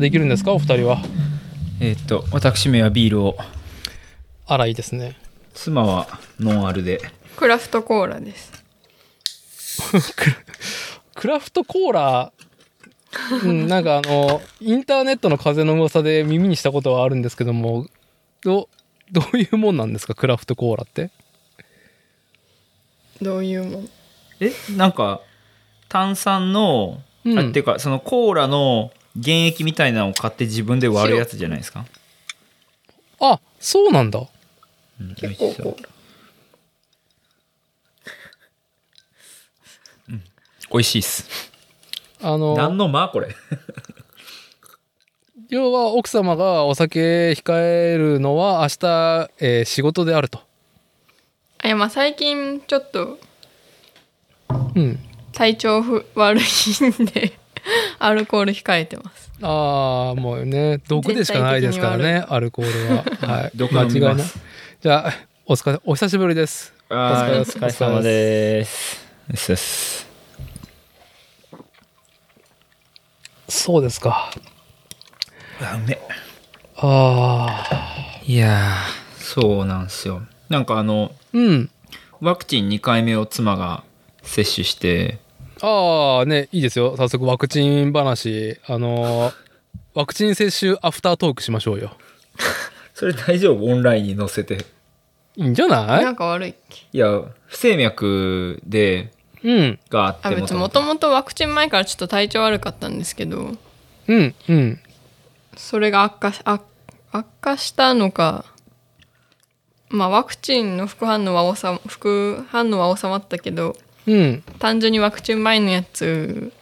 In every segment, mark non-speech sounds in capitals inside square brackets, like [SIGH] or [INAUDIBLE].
できるんですかお二人は？えーっと、私めはビールを、あらいいですね。妻はノンアルで。クラフトコーラです。[LAUGHS] クラフトコーラ？うん、なんかあのインターネットの風の噂で耳にしたことはあるんですけどもどどういうもんなんですかクラフトコーラって？どういうもん？え、なんか、炭酸の、うん。あっていうか、そのコーラの原液みたいなのを買って自分で割るやつじゃないですか？あそうなんだうん結構美味しそうコーラ。美味しいっす。あの何の間これ？[LAUGHS] 要は奥様がお酒控えるのは明日、えー仕事であるとあいやまあ最近ちょっとうん体調不悪いんで [LAUGHS] アルコール控えてます。ああもうね毒でしかないですからねアルコールは。[LAUGHS] はい。毒間違いない。じゃあお疲れお久しぶりです。おお疲れ疲れ様です。ですです。そうですか。あ、うめああいやー、そうなんですよ。なんかあの、うん。ワクチン2回目を妻が接種して、ああねいいですよ。早速ワクチン話。あのー [LAUGHS] ワクチン接種アフタートークしましょうよ。それ大丈夫？オンラインに載せて。いいんじゃない？なんか悪いっけいや、不整脈で、うん。があってあ別にもともとワクチン前からちょっと体調悪かったんですけど。うんうん。それが悪化し悪悪化したのか。まあワクチンの副反応は収ま副反応は収まったけどうん。単純にワクチン前のやつ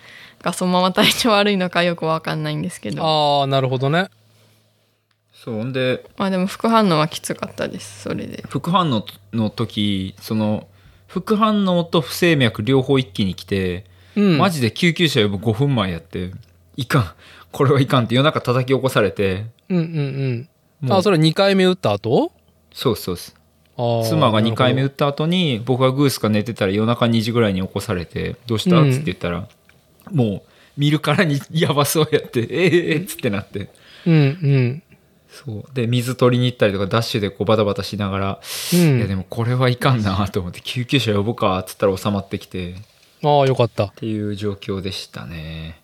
がそのまま体調悪いのかよくわかんないんですけど。ああなるほどね。そう、ほんで、まあでも副反応はきつかったですそれで。副反応の時、その、副反応と不整脈両方一気に来て、うん。マジで救急車呼ぶ5分前やって、いかん、これはいかんって夜中叩き起こされて、うんうんうん。あそれ2回目打った後？そうそうです。妻が2回目打った後に僕がグースか寝てたら夜中2時ぐらいに起こされて「どうした?」うん。っつって言ったら、もう見るからにやばそうやって「[LAUGHS] ええっつってなって。うんうん。そう。で水取りに行ったりとかダッシュでこうバタバタしながら、うん。いやでもこれはいかんなと思って救急車呼ぶかっつったら収まってきて。っああよかった。ていう状況でしたね。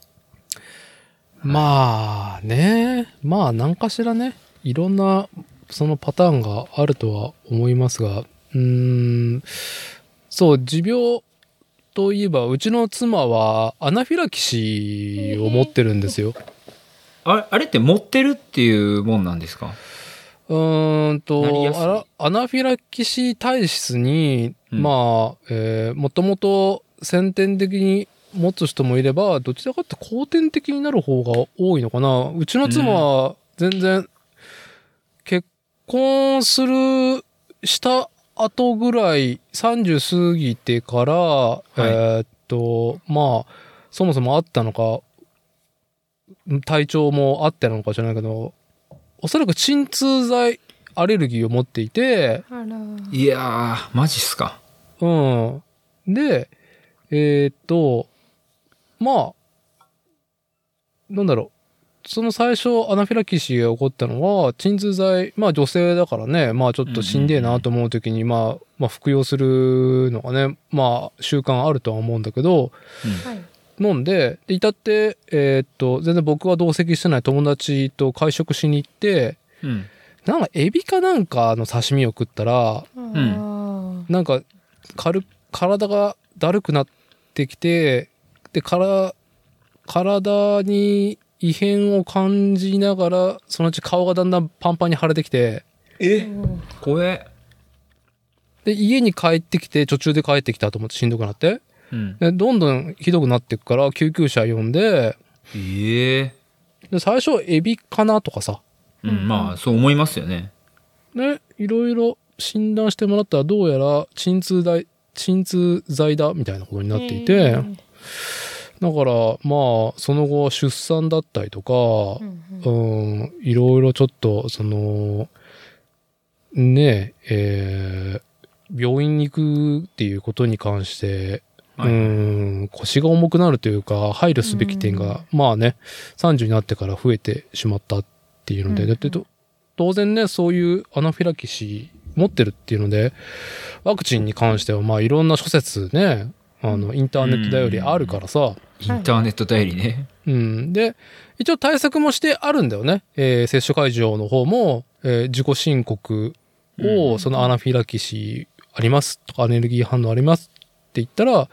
まあね。まあ何かしらね。いろんなそのパターンがあるとは思いますがうーん。そう持病といえばうちの妻はアナフィラキシーを持ってるんですよ。あれあれって持ってるっていうもんなんですか？うーんとアナフィラキシー体質に、うん。まあ、えーもともと先天的に持つ人もいればどちらかって後天的になる方が多いのかな。うちの妻は全然結婚するした後ぐらい30過ぎてから、えーっとまあそもそもあったのか体調もあってなのか知らないけどおそらく鎮痛剤アレルギーを持っていて、いやーマジっすかうん。で、えーっと、まあ、なんだろう。その最初アナフィラキシーが起こったのは、鎮痛剤、まあ女性だからね、まあちょっとしんでえなと思う時に、まあ、まあ服用するのがね、まあ習慣あるとは思うんだけど、はい。飲んで、で、至って、えーっと、全然僕は同席してない友達と会食しに行って、うん。なんかエビかなんかの刺身を食ったら、ん。なんか軽体がだるくなってきてでから体に異変を感じながらそのうち顔がだんだんパンパンに腫れてきてえ？怖えで家に帰ってきて途中で帰ってきたと思ってしんどくなって。うん。でどんどんひどくなっていくから救急車呼んでええ。で最初エビかなとかさ。うん、まあそう思いますよね。でいろいろ診断してもらったらどうやら鎮痛剤鎮痛剤だみたいなことになっていて、だからまあその後出産だったりとか、うん、いろいろちょっとそのねええー病院に行くっていうことに関して、うはい。ん、腰が重くなるというか、配慮すべき点が、まあね、30になってから増えてしまったっていうので、うんだってと当然ね、そういうアナフィラキシー持ってるっていうので、ワクチンに関しては、まあいろんな諸説ね、あの、インターネット頼りあるからさ、インターネット代理ね。うん。で、一応対策もしてあるんだよね。えー接種会場の方も、えー自己申告を、うんそのアナフィラキシーありますとか、アレルギー反応ありますって言ったら、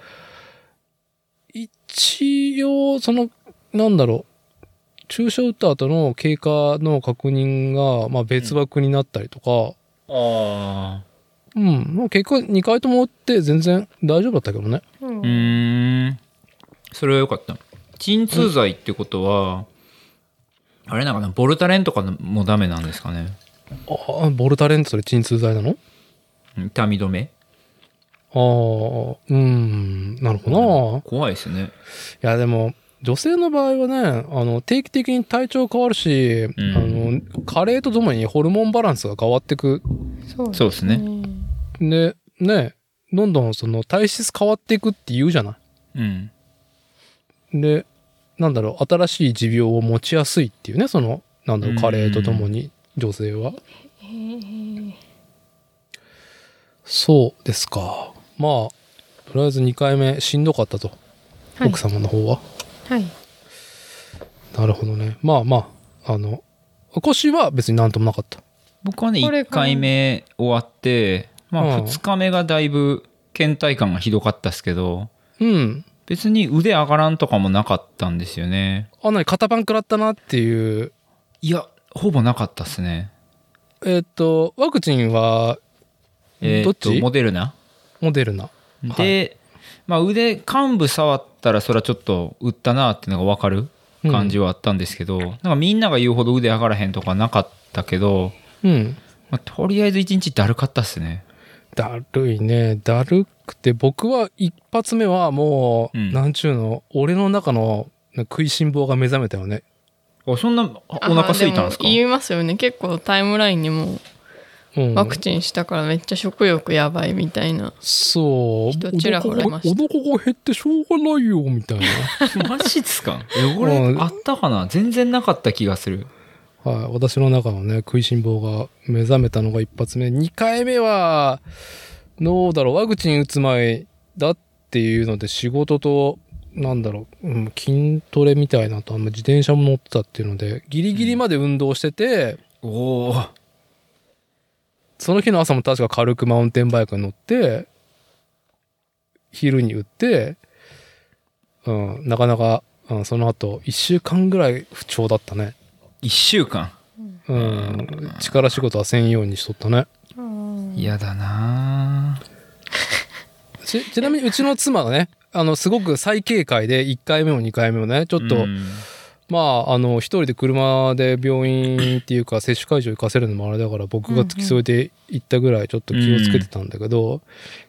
一応、その、なんだろう、注射打った後の経過の確認が、まあ別枠になったりとか、ああ。うん、まあ結果2回とも打って全然大丈夫だったけどね。うんうーん。それはよかった。鎮痛剤ってことは、あれなのかな、ボルタレンとかもダメなんですかね？あボルタレンってそれ鎮痛剤なの？痛み止め？ああ、うん、なるほどな。怖いですね。いや、でも、女性の場合はね、あの、定期的に体調変わるし、んあの、加齢とともにホルモンバランスが変わってく。そうですね。で、ね、どんどんその体質変わっていくって言うじゃなうん。い。で、なんだろう、新しい持病を持ちやすいっていうね、その、なんだろう、うん加齢とともに女性は。そうですか。まあ、とりあえず2回目しんどかったと。はい奥様の方は。はいなるほどね。まあまあ、あの、腰は別になんともなかった。僕はね、1これから回目終わって、まあうん2日目がだいぶ倦怠感がひどかったですけど、うん。別に腕上がらんとかもなかったんですよね。あ、なに、肩パン食らったなっていう。いや、ほぼなかったっすね。えっ、と、ワクチンは、えーどっち？モデルナ？モデルナ。で、まあ腕幹部触ったらそれはちょっと打ったなっていうのが分かる感じはあったんですけど、なんかみんなが言うほど腕上がらへんとかなかったけど、うん。まあ、とりあえず一日だるかったっすね。だるいね。だるくて、僕は一発目はもう、うんなんちゅうの、俺の中の食いしん坊が目覚めたよね。あそんなあお腹空いたんですか？あでも言いますよね結構タイムラインにもうん。ワクチンしたからめっちゃ食欲やばいみたいなそう。人ちらほらいましたお腹が減ってしょうがないよ、みたいな。[LAUGHS] マジっすか？え、これうんあったかな？全然なかった気がする。はい、私の中のね、食いしん坊が目覚めたのが一発目。二回目は、どうだろう、ワクチン打つ前だっていうので仕事と、なんだろう、うん、筋トレみたいなと、あんま自転車も乗ってたっていうので、ギリギリまで運動してて、おお。その日の朝も確か軽くマウンテンバイクに乗って、昼に打って、うん、なかなか、うん、その後、一週間ぐらい不調だったね。一週間。うん、力仕事はせんようにしとったね。嫌だなちちなみにうちの妻がね、あの、すごく再警戒で1回目も2回目もね、ちょっと、うんまあ、あの、一人で車で病院っていうか、接種会場行かせるのもあれだから、僕が付き添えて行ったぐらいちょっと気をつけてたんだけど、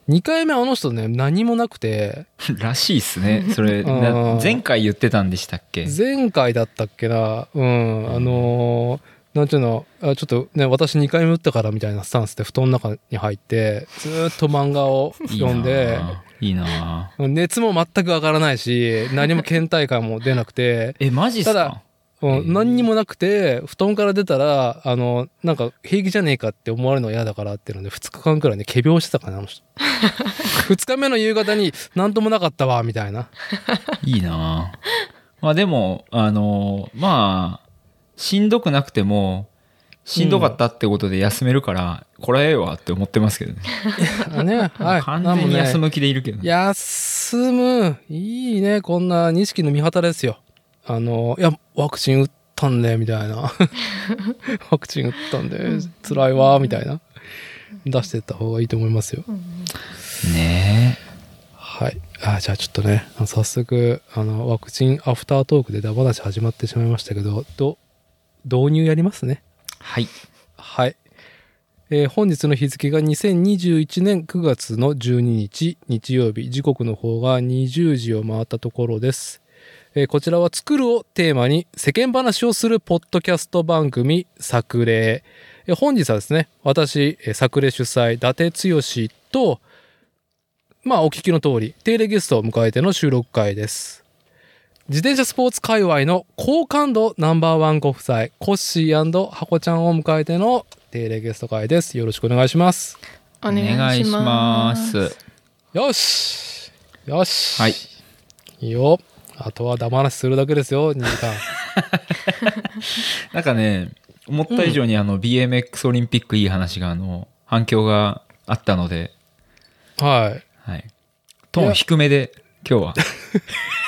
2回目あの人ね、何もなくて、らしいっすね。それ、前回言ってたんでしたっけ？前回だったっけな、うん、あのーなんていうの、あちょっとね、私2回目打ったからみたいなスタンスで布団の中に入って、ずーっと漫画を読んで、ないいな。熱も全く上がらないし、何も倦怠感も出なくて、[LAUGHS] え、マジっすか？ただうん、何にもなくて、布団から出たら、あの、なんか平気じゃねえかって思われるのは嫌だからっていうので、2日間くらいね、仮病してたかな、あの人。[LAUGHS] 2日目の夕方に、なんともなかったわ、みたいな。いいな。まあでも、あのまあ、しんどくなくても、しんどかったってことで休めるから、これはええわって思ってますけどね。あ [LAUGHS] ね、はい。完全に休む。む気でいるけどね。休む。いいね、こんな錦の見旗ですよ。あの、いや、ワクチン打ったんで、みたいな。[LAUGHS] ワクチン打ったんで、辛いわ、みたいな。出してった方がいいと思いますよ。ねはい。あじゃあちょっとね、早速、あの、ワクチンアフタートークでダ話始まってしまいましたけど、ど、導入やりますね。はい。はい。えー本日の日付が2021年9月の12日日曜日時刻の方が20時を回ったところです、えーこちらは作るをテーマに世間話をするポッドキャスト番組作例えー本日はですね私え作例主催伊達剛と、まあお聞きの通り、定例ゲストを迎えての収録会です。自転車スポーツ界隈の好感度ナンバーワンご夫妻、コッシーハコちゃんを迎えての定例ゲスト会です。よろしくお願いします。お願いします。よしよしはい。いいよ。あとは黙らしするだけですよ、2時間。[LAUGHS] なんかね、思った以上にあの BMX オリンピックいい話があの反響があったので、はい。はい。トーン低めで今日は。[LAUGHS]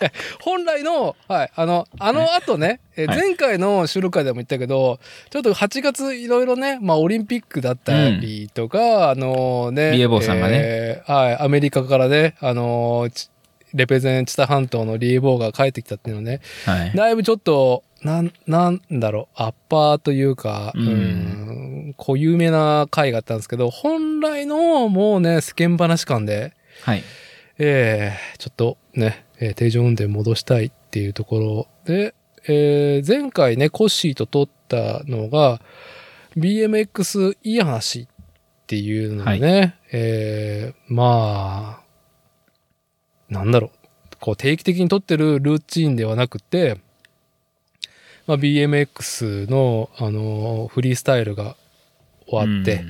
[LAUGHS] 本来の、はい、あの、あの後ね、前回の収録会でも言ったけど、ちょっと8月いろいろね、まあオリンピックだったりとか、あのね、リエボーさんがね。えーはい、アメリカからね、あのちレペゼンチタ半島のリエボーが帰ってきたっていうのね、はい。だいぶちょっと、なん、なんだろう、アッパーというか、ううんん、こう有名な回があったんですけど、本来のもうね、世間話感で、はい。えー、ちょっとね、えー定常運転戻したいっていうところで、えー前回ね、コッシーと撮ったのが、BMX いい話っていうのでね、えーまあ、なんだろう、こう定期的に撮ってるルーチンではなくて、まあ、BMX の、あのーフリースタイルが終わって、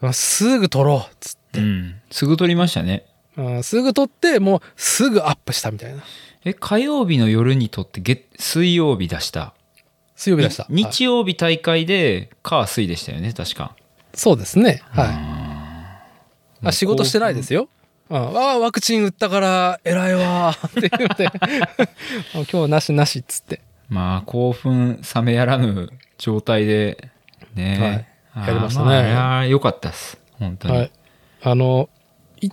まあ、すぐ撮ろうっつってうん。うん。すぐ撮りましたね。うんすぐ撮って、もうすぐアップしたみたいな。え、火曜日の夜に撮って月、水曜日出した。水曜日出した。日曜日大会で、火水でしたよね、確か。そうですね。はい。ああ仕事してないですよ。うん、ああ、ワクチン打ったから偉いわーって言って、[LAUGHS] 今日なしなしっつって。まあ、興奮冷めやらぬ状態で、ね。はいやりましたねあーあれは良かったです。本当に。はい。あの、い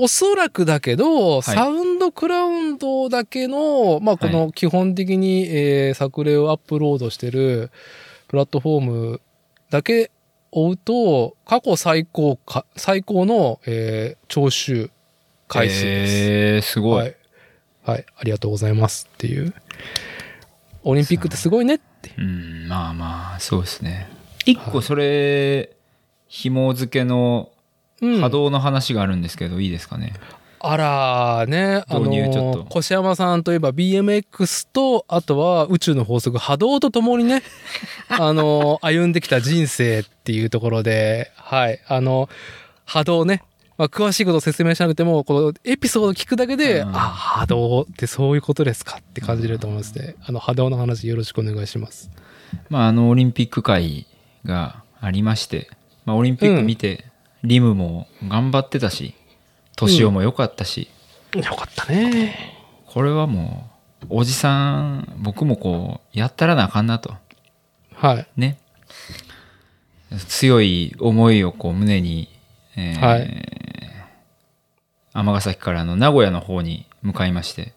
おそらくだけど、いサウンドクラウンドだけの、まあ、この基本的に、えー作例をアップロードしてるプラットフォームだけ追うと、過去最高か、最高の、えー聴取回数です。えー、すごい。はい。はい。ありがとうございますっていう。オリンピックってすごいねって。うん、まあまあ、そうですね。一個それ、紐付けのうん波動の話があるんですけど、いいですかね？あらね、あのと、越山さんといえば BMX と、あとは宇宙の法則、波動とともにね、[LAUGHS] あの、歩んできた人生っていうところで、はい、あの、波動ね、まあ、詳しいことを説明しなくても、このエピソード聞くだけで、うんあ、波動ってそういうことですかって感じると思いますね。あの、波動の話よろしくお願いします。まあ、あの、オリンピック会がありまして、まあ、オリンピック見て、リムも頑張ってたし、年男も良かったし、よかったね。これはもう、おじさん、僕もこう、やったらなあかんなと。はい。ね。強い思いをこう胸に、えーはい尼崎からの名古屋の方に向かいまして、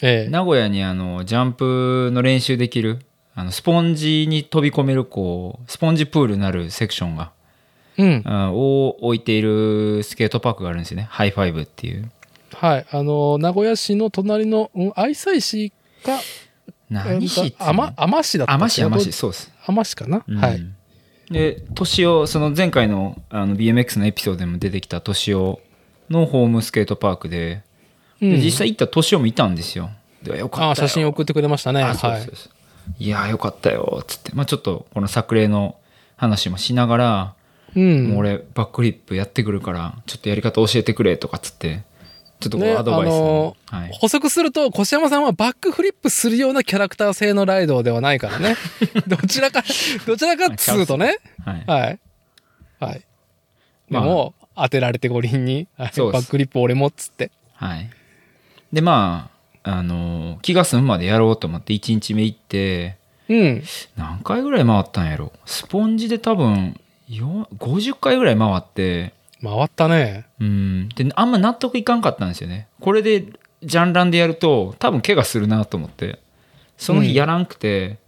ええ名古屋にあの、ジャンプの練習できる、あの、スポンジに飛び込める、こう、スポンジプールなるセクションが、うん。あを置いているスケートパークがあるんですよね。ハイファイブっていう。はい。あの、名古屋市の隣の、うん、愛西市か、何市っつうの？甘、甘市だったっけ？甘市、甘市、そうです。甘市かな、うんはい。で、年を、その前回のあの BMX のエピソードでも出てきた年をのホームスケートパークで、うんで実際行った年を見たんですよ。で、よかった写真送ってくれましたね。あそうはいですそうです。いやー、よかったよ、つって。まあちょっと、この作例の話もしながら、うん。もう俺、バックフリップやってくるから、ちょっとやり方教えてくれ、とかつって、ちょっとこアドバイスを、あのはい。補足すると、越山さんはバックフリップするようなキャラクター性のライドではないからね。[LAUGHS] どちらか、どちらかっつうとね。はい。はい。はい。まあでも、当てられて五輪に、バックフリップ俺もっつって。はい。で、まあ、あのー気が済むまでやろうと思って1日目行って、うん。何回ぐらい回ったんやろスポンジで多分、よ50回ぐらい回って、回ったね。うん。で、あんま納得いかんかったんですよね。これで、ジャンランでやると、多分怪我するなと思って。その日やらんくて、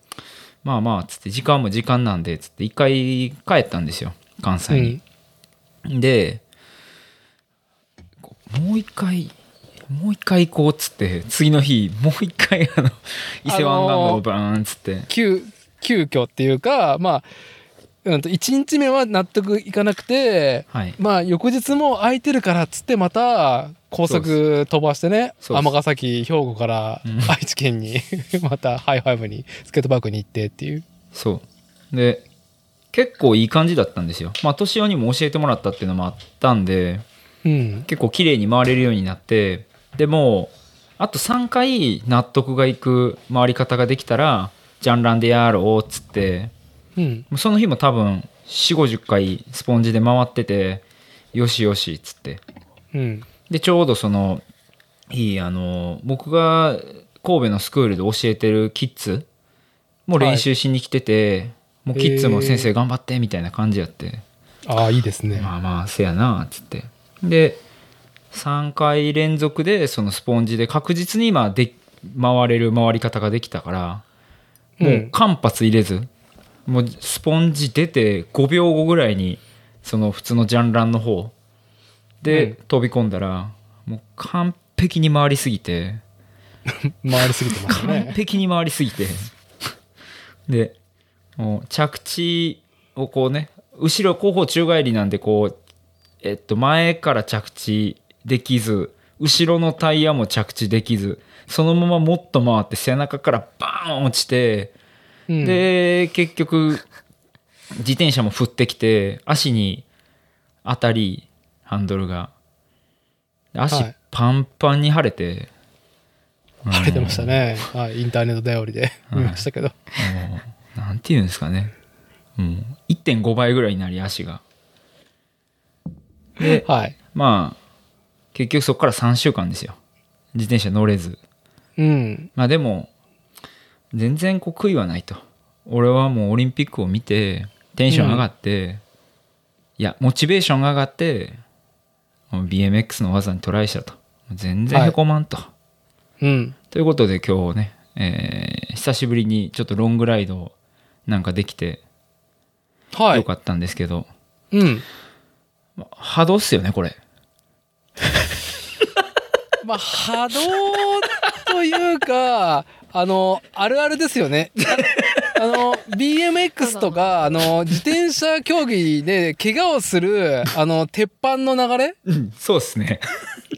まあまあ、つって、時間も時間なんで、つって、一回帰ったんですよ。関う西に。ん。で、もう一回、もう一回行こうっつって、次の日、もう一回、あの、伊勢湾岸道をバーンっつって。急、急遽っていうか、まあ、うんと、1日目は納得いかなくて、はい。まあ、翌日も空いてるからっつって、また、高速飛ばしてね、尼崎、兵庫からうん愛知県に、[LAUGHS] またハイファイブに、スケートパークに行ってっていう。そう。で、結構いい感じだったんですよ。まあ、年男にも教えてもらったっていうのもあったんで、うん。結構綺麗に回れるようになって、でも、あと3回納得がいく回り方ができたら、ジャンランでやろうっつって、その日も多分4、50回スポンジで回ってて、よしよしっつって。うん。で、ちょうどその、いい、あの、僕が神戸のスクールで教えてるキッズも練習しに来てて、もうキッズも先生頑張ってみたいな感じやって、ああ、いいですね。まあまあ、せやな、つって。で、3回連続でそのスポンジで確実に今で回れる回り方ができたから、もう間髪入れず、もうスポンジ出て5秒後ぐらいに、その普通のジャンランの方でうん。飛び込んだら、もう完璧に回りすぎて、[LAUGHS] 回りすぎてます完ね。璧に回りすぎて。でもう着地をこうね後ろ後方宙返りなんでこうえっと前から着地できず後ろのタイヤも着地できずそのままもっと回って背中からバーン落ちて、うん、で結局自転車も降ってきて足に当たりハンドルが足はいパンパンに腫れて、晴れてましたね。はい、インターネット頼りで見ましたけど。なんていうんですかね。もう1.5倍ぐらいになり足が。で、はい。まあ、結局そこから3週間ですよ。自転車乗れず。うん。まあでも、全然こう悔いはないと。俺はもうオリンピックを見て、テンション上がって、いや、モチベーションが上がって、BMX の技にトライしたと。全然へこまんと。うん。ということで今日ね、えー久しぶりにちょっとロングライドなんかできてはい。よかったんですけど、うん。波動っすよねこれ [LAUGHS] まあ、波動というか、あの、あるあるですよね。[LAUGHS] あの、BMX とか、あの、自転車競技で怪我をする、あの、鉄板の流れ？そうっすね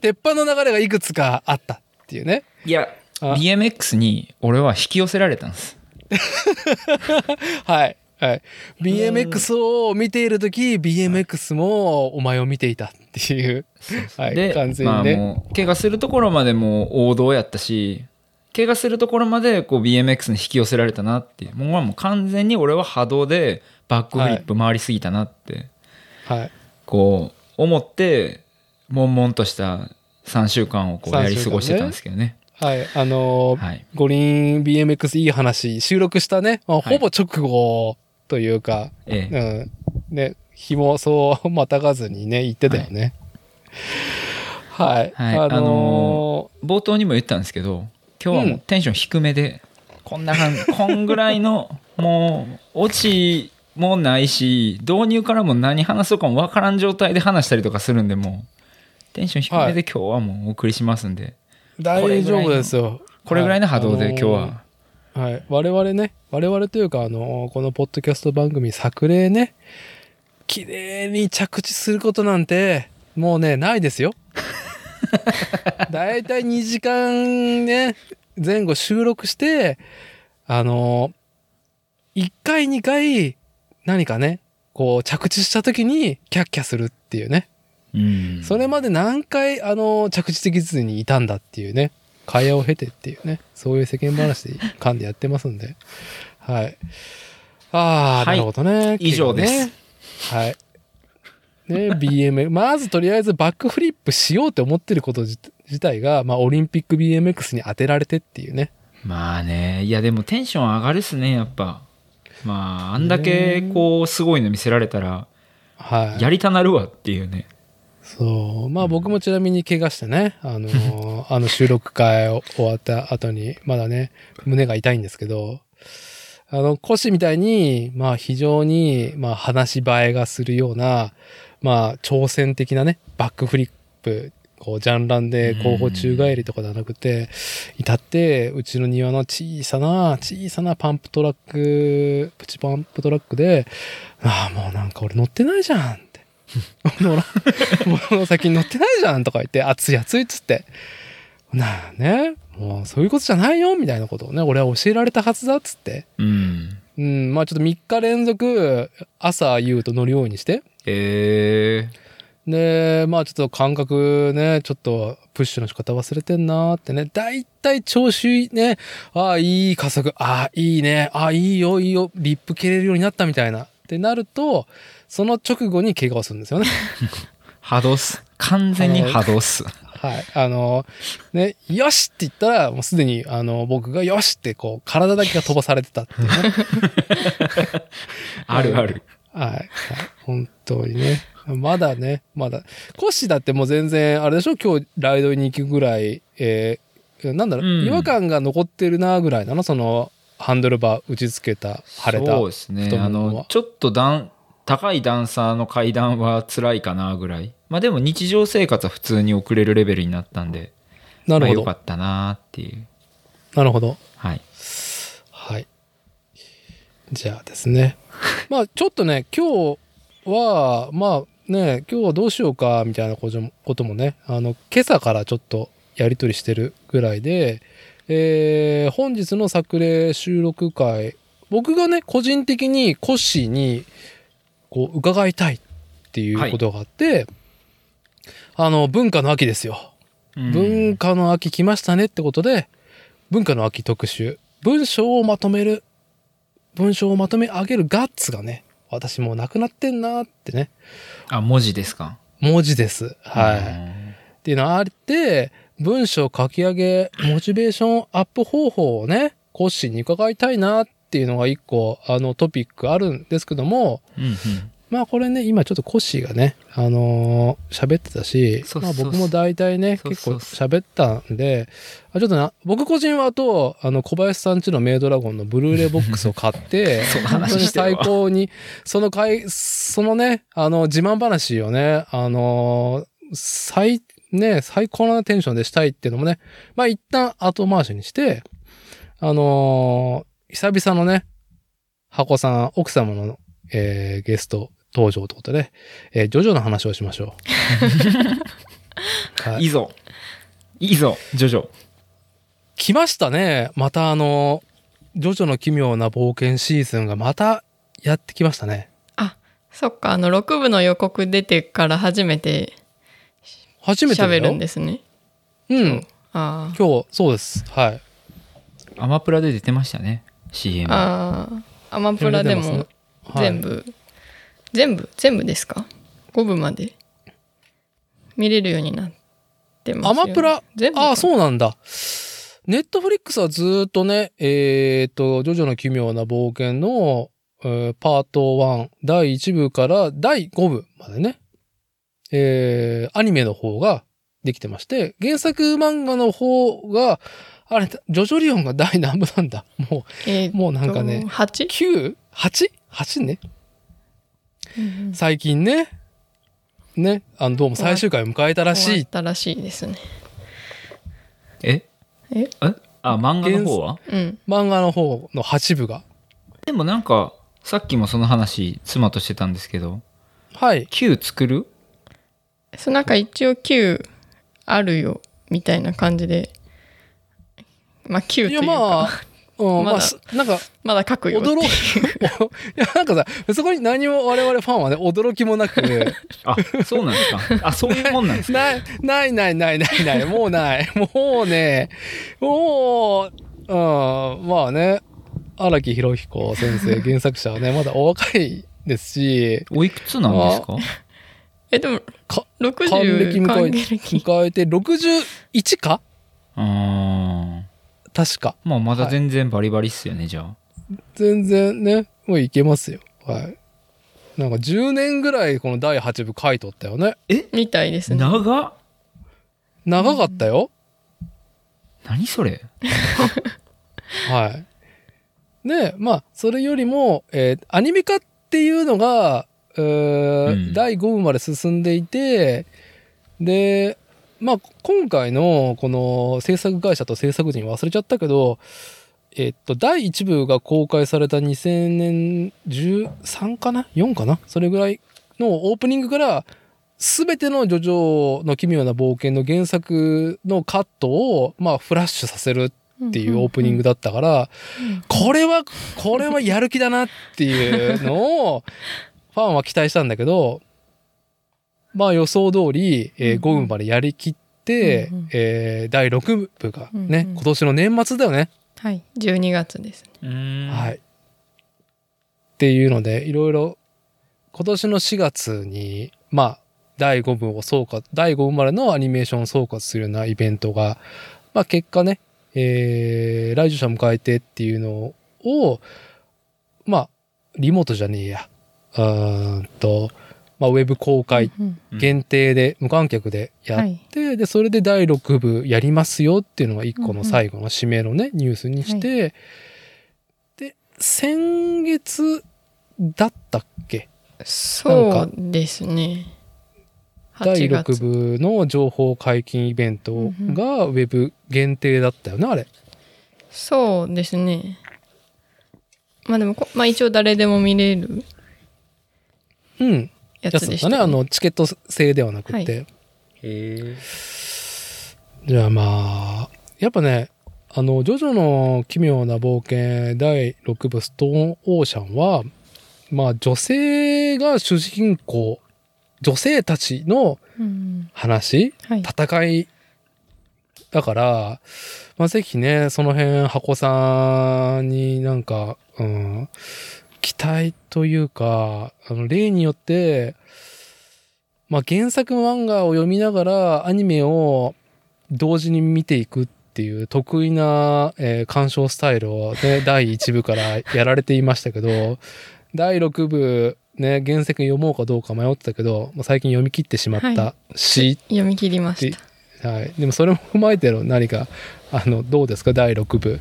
鉄板の流れがいくつかあったっていうね。いやあ BMX に俺は引き寄せられたんです [LAUGHS] はい。はい。BMX を見ているとき、BMX もお前を見ていたっていう。はい。で完全にね。まあもう怪我するところまでもう王道やったし怪我するところまでこう BMX に引き寄せられたなっていう。もうもう完全に俺は波動でバックフリップ回りすぎたなって、はい。こう思って悶々とした3週間をこうやり過ごしてたんですけどね。はい。あのーはい。五輪 BMX いい話、収録したね、まあはい。ほぼ直後というか、ええ。うん。ね、日もそうまたがずにね、言ってたよね。はい。はい。あの冒頭にも言ったんですけど今日はもうテンション低めで、こんな感じ [LAUGHS] こんぐらいのもうオチもないし導入からも何話そうかもわからん状態で話したりとかするんでもうテンション低めで今日はもうお送りしますんで、ー大丈夫ですよ。これぐらいの波動ではい今日は、はい。我々ね、我々というか、あの、このポッドキャスト番組作例ね、綺麗に着地することなんて、もうね、ないですよ。だいたい2時間ね、前後収録して、あの、1回2回、何かね、こう着地した時にキャッキャするっていうね。うんそれまで何回、あの、着地できずにいたんだっていうね。会話を経てっていうね。そういう世間話で噛んでやってますんで。はい。ああ、はいなるほどね。以上ですねはい。ね、BM、まずとりあえずバックフリップしようって思ってること自自体が、まあ、オリンピック BMX に当てられてっていうね。まあねいやでもテンション上がるっすねやっぱまああんだけこうすごいの見せられたらはい。やりたなるわっていうねそう。まあ僕もちなみに怪我してね、あのー [LAUGHS] あの収録会を終わった後に、まだね、胸が痛いんですけど、あの、腰みたいに、まあ非常に、まあ話し映えがするような、まあ挑戦的なね、バックフリップ、こう、ジャンランで後方宙返りとかではなくて、至って、うちの庭の小さな、小さなパンプトラック、プチパンプトラックで、ああ、もうなんか俺乗ってないじゃんって。[LAUGHS] もう先に乗ってないじゃんとか言って、熱い熱いっつって。なあね、もうそういうことじゃないよみたいなことをね、俺は教えられたはずだっつって。うん。うん、まあちょっと3日連続、朝夕と乗るようにして。えで、まあちょっと感覚ね、ちょっとプッシュの仕方忘れてんなーってね。だいたい調子いいね。ああ、いい加速。ああ、いいね。ああ、いいよ、いいよ。リップ蹴れるようになったみたいな。ってなると、その直後に怪我をするんですよね。ー、[LAUGHS] 波動っす。完全に波動っす。はい。あの、ね、よしって言ったら、もうすでに、あの、僕がよしって、こう、体だけが飛ばされてたっていうね。[LAUGHS] あるある。はい。はい本当にね。まだね、まだ。コッシーだってもう全然、あれでしょ？今日ライドに行くぐらい、えーなんだろう、うん違和感が残ってるなぐらいなの？その、ハンドルバー打ち付けた、腫れた。そうですね。あの、ちょっと段、高い段差の階段は辛いかなぐらい。まあでも日常生活は普通に送れるレベルになったんで、なるほど。まあよかったなっていう。なるほど。はい。はい。じゃあですね。まあちょっとね、今日は、まあね、今日はどうしようか、みたいなこともこともね、あの、今朝からちょっとやりとりしてるぐらいで、えー本日の作例収録会、僕がね、個人的にコッシーに、こう、伺いたいっていうことがあって、あの、文化の秋ですよ。うん文化の秋来ましたねってことで、文化の秋特集、文章をまとめる、文章をまとめ上げるガッツがね、私もうなくなってんなってね、あ、文字ですか？文字です。はい。っい。ていうのがあって、文章書き上げ、モチベーションアップ方法をね、コッシーに伺いたいなっていうのが一個、あのトピックあるんですけども、うんうん。まあこれね、今ちょっとコッシーがね、あのー喋ってたし、まあ僕も大体ね、結構喋ったんで、あちょっとな、僕個人はあと、あの、小林さんちのメイドラゴンのブルーレイボックスを買って、[LAUGHS] 本当に最高に、その回、そのね、あの、自慢話をね、あのー最、ね、最高なテンションでしたいっていうのもね、まあ一旦後回しにして、あのー久々のね、箱さん、奥様の、えーゲスト登場ということで、えージョジョの話をしましょう。[LAUGHS] はいいいぞ。いいぞ、ジョジョ。来ましたね。またあの、ジョジョの奇妙な冒険シーズンがまたやってきましたね。あそっかあの6部の予告出てから初めて初めて喋るんですねうん。あ今日、そうです。はい。アマプラで出てましたね。CM。あああアマプラでも全部、全部全部ですか？5部まで？見れるようになってますよアマプラ、全部ああ、うそうなんだ。ネットフリックスはずーっとね、えっ、と、ジョジョの奇妙な冒険の、えーパート1、第1部から第5部までね、えーアニメの方ができてまして、原作漫画の方が、あれ、ジョジョリオンが第何部なんだ？もえーう、もうなんかね、8? 9?8?8 ね最近ね、ね、あの、どうも最終回を迎えたらしい。終わったらしいですね。え？え？え？あ、漫画の方は？うん。漫画の方の8部が。でもなんか、さっきもその話、妻としてたんですけど、はい。9作る？そうなんか一応9あるよみたいな感じで。まあ9といや、いうかまあ、うん、まだまあす、なんか、まだ書くよっていう。驚く、[LAUGHS] いや、なんかさ、そこに何も我々ファンはね、驚きもなく、[LAUGHS] あ、そうなんですか。あ、そういうもんなんですか。ない、ないないないないない、もうない。[LAUGHS] もうね、もう、うん、まあね、荒木博彦先生、原作者はね、まだお若いですし、おいくつなんですか？えでもか還60暦迎え還暦。迎えて61か？あー確か。まあまだ全然バリバリっすよね、じゃあ。全然ね、もういけますよ。はい。なんか10年ぐらいこの第8部書いとったよね。みたいですね長っ長かったよ。何それ？[LAUGHS] はい。で、まあ、それよりも、えーアニメ化っていうのが、えーうん第5部まで進んでいて、で、まあ、今回のこの制作会社と制作人忘れちゃったけど、えっと、第1部が公開された2000年13かな ?4 かな？それぐらいのオープニングから、すべてのジョジョの奇妙な冒険の原作のカットを、まあ、フラッシュさせるっていうオープニングだったから、これは、これはやる気だなっていうのを、ファンは期待したんだけど、まあ予想通り、えー、うんうん5部までやりきって、うんうんえー第6部がね、うんうん今年の年末だよね。はい12月ですねうーんはい。っていうので、いろいろ、今年の4月に、まあ、第5部を総括、第5部までのアニメーションを総括するようなイベントが、まあ結果ね、えー、来場者迎えてっていうのを、まあ、リモートじゃねえや。うーんと、まあ、ウェブ公開限定で、無観客でやって、で、それで第6部やりますよっていうのが一個の最後の締めのね、ニュースにして、で、先月だったっけ？そうですね。第8 6月部の情報解禁イベントがウェブ限定だったよね、あれ。そうですね。まあでもこ、まあ、一応誰でも見れる。うん。ややつでしたねあの、チケット制ではなくて。はへえじゃあまあ、やっぱね、あの、ジョジョの奇妙な冒険第6部ストーンオーシャンは、まあ女性が主人公、女性たちのうん。話、はい。戦いだから、まあぜひね、その辺、箱さんになんか、うん、期待というか、あの、例によって、まあ原作漫画を読みながらアニメを同時に見ていくっていう得意な、えー鑑賞スタイルをね、[LAUGHS] 第1部からやられていましたけど、第6部、ね、原作読もうかどうか迷ってたけど、最近読み切ってしまったし、読み切りましたはい。でもそれも踏まえての何か、あの、どうですか？第6部、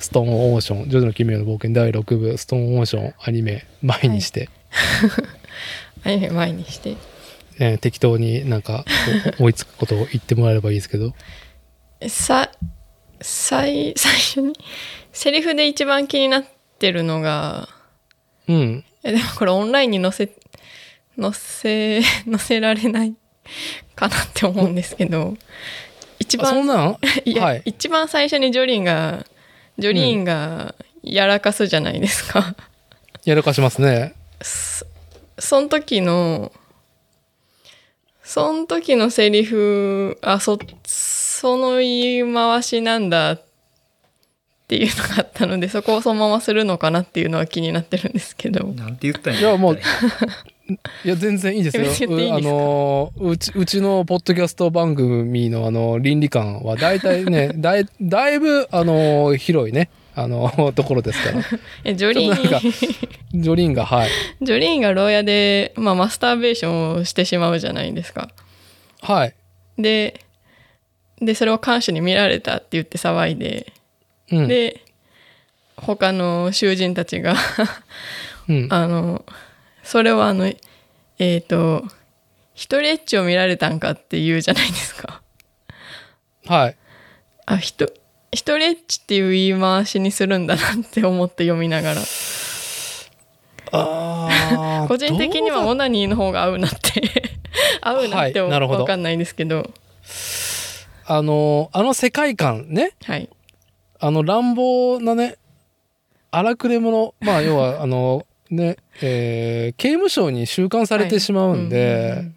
ストーンオーション、ジョジョの奇妙な冒険。第6部、ストーンオーション、アニメ、前にして、[LAUGHS] アニメ前にして。えー適当になんか、お追いつくことを言ってもらえればいいですけど。さ最最初にセリフで一番気になってるのがうん。えでもこれオンラインに載せ載せ載せられないかなって思うんですけど一あそん番なん [LAUGHS] いや、はい。一番最初にジョリーンがジョリーンがやらかすじゃないですか、[LAUGHS] やらかしますね。そその時のその時のセリフあそその言い回しなんだっていうのがあったのでそこをそのままするのかなっていうのは気になってるんですけど。なんて言ったんやいやもういや、全然いいですよ。[LAUGHS] いいあの、うち、うちのポッドキャスト番組のあの、倫理観は大体ね、[LAUGHS] だい、だいぶ、あの、広いね、あの、ところですから。[LAUGHS] えジョリーンジョリーンが、はい。ジョリーンが牢屋で、まあ、マスターベーションをしてしまうじゃないですかはい。ででそれを看守に見られたって言って騒いで、うん。で他の囚人たちがうん。あのそれはあのえっ、と一人エッチを見られたんかって言うじゃないですか。はい。あひと一人エッチっていう言い回しにするんだなって思って読みながら。あー [LAUGHS] 個人的にはオナニーの方が合うなって。合うなってはいなるほど。わかんないんですけど。あの、あの世界観ね、はい。あの乱暴なね、荒くれ者、まあ要は、あの、ね、えー刑務所に収監されてしまうんで、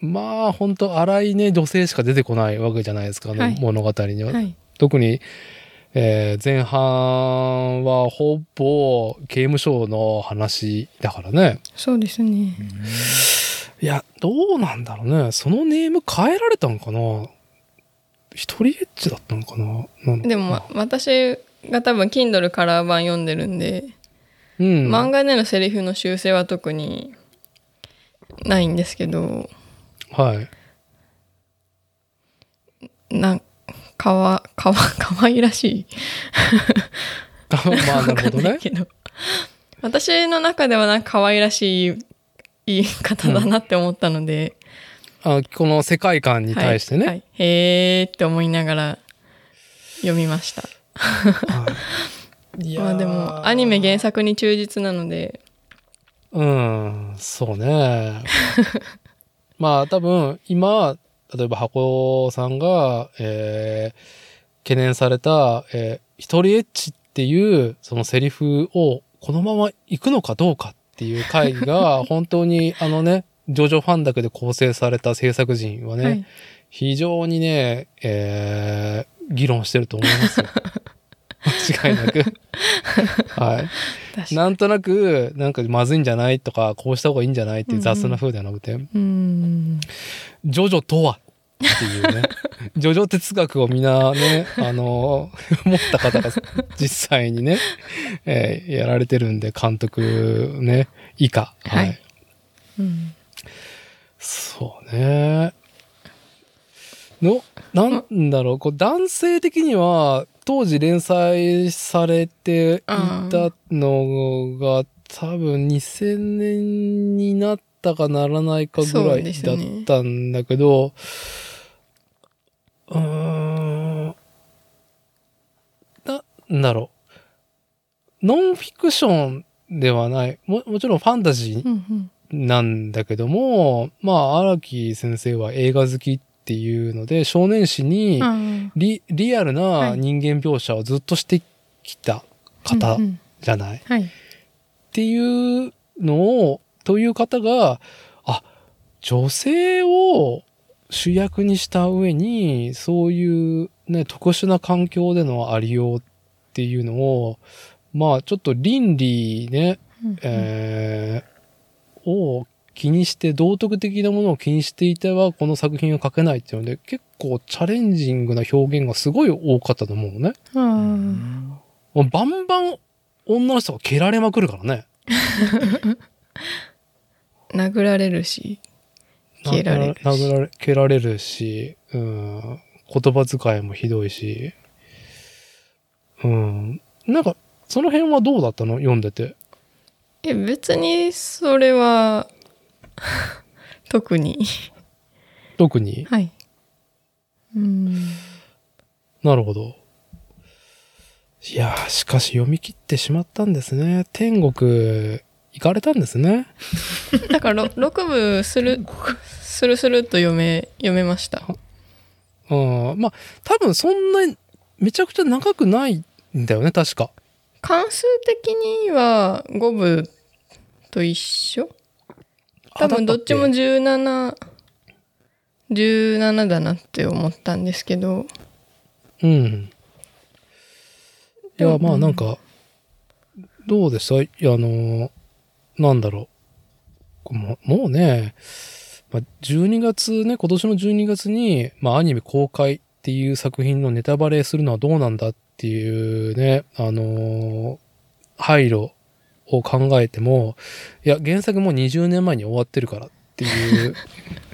まあ本当荒いね、女性しか出てこないわけじゃないですか、あのはい。物語には。はい。特に、えー前半はほぼ刑務所の話だからね。そうですね。いや、どうなんだろうね。そのネーム変えられたのかな。一人エッチだったのかな。でも、ま私が多分 Kindle カラー版読んでるんで、うん。漫画でのセリフの修正は特にないんですけどはい。なんかわかわかわいらしいまあ、なるほどね。私の中ではなんか可愛らしい言い方だなって思ったので、あこの世界観に対してね。はいはいへーって思いながら読みました。いやーまあでも、アニメ原作に忠実なので、うん、そうね。[LAUGHS] まあ多分今、例えば箱さんが、えー懸念された、えー一人エッチっていうそのセリフをこのまま行くのかどうかっていう回が [LAUGHS] 本当にあのね、ジョジョファンだけで構成された制作陣はね、はい。非常にね、えー議論してると思いますよ。[LAUGHS] 間違いなく。[LAUGHS] はい。なんとなく、なんかまずいんじゃないとか、こうした方がいいんじゃないっていう雑な風ではなくて、うーん。ジョジョとは？っていうね、[LAUGHS] ジョジョ哲学をみんなね、あの、[LAUGHS] 持った方が実際にね、えーやられてるんで、監督ね、以下。はい。はいうんそうね。の、なんだろう、こう男性的には、当時連載されていたのが、多分2000年になったかならないかぐらいだったんだけど、うーん、なんだろう。ノンフィクションではない。も、もちろんファンタジーうんうんなんだけども、まあ、荒木先生は映画好きっていうので、少年誌にうんリリアルな人間描写をずっとしてきた方うんうんじゃない、っはい。ていうのを、という方が、あ、女性を主役にした上に、そういうね、特殊な環境でのありようっていうのを、まあ、ちょっと倫理ね、うん。えーを気にして、道徳的なものを気にしていては、この作品を書けないっていうので、結構チャレンジングな表現がすごい多かったと思うのね。うんもうバンバン女の人が蹴られまくるからね。[LAUGHS] 殴られるし、蹴られるし殴られ、蹴られるし、うん、言葉遣いもひどいし、うん。なんか、その辺はどうだったの？読んでて。え、別にそれは、[LAUGHS] 特に。特に？はい。うん。なるほど。いやー、しかし読み切ってしまったんですね。天国、行かれたんですね。[LAUGHS] だから、ろ6部する、するするっと読め、読めました。うん。まあ、多分そんなに、めちゃくちゃ長くないんだよね、確か。関数的には5部と一緒？多分どっちもあだ17、17だなって思ったんですけど、うん。いや、まあなんか、どうでしたあの、なんだろう。もうもうね、まあ、12月ね、今年の12月に、まあアニメ公開っていう作品のネタバレするのはどうなんだっていうね、あの配慮を考えても、いや、原作もう20年前に終わってるからっていう、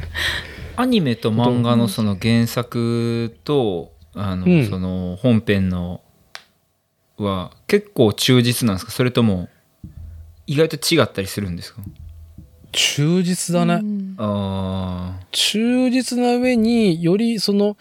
[LAUGHS] アニメと漫画のその原作と、あの、うん。その本編のは結構忠実なんですか？それとも意外と違ったりするんですか？忠実だね。うん。あ忠実な上によりその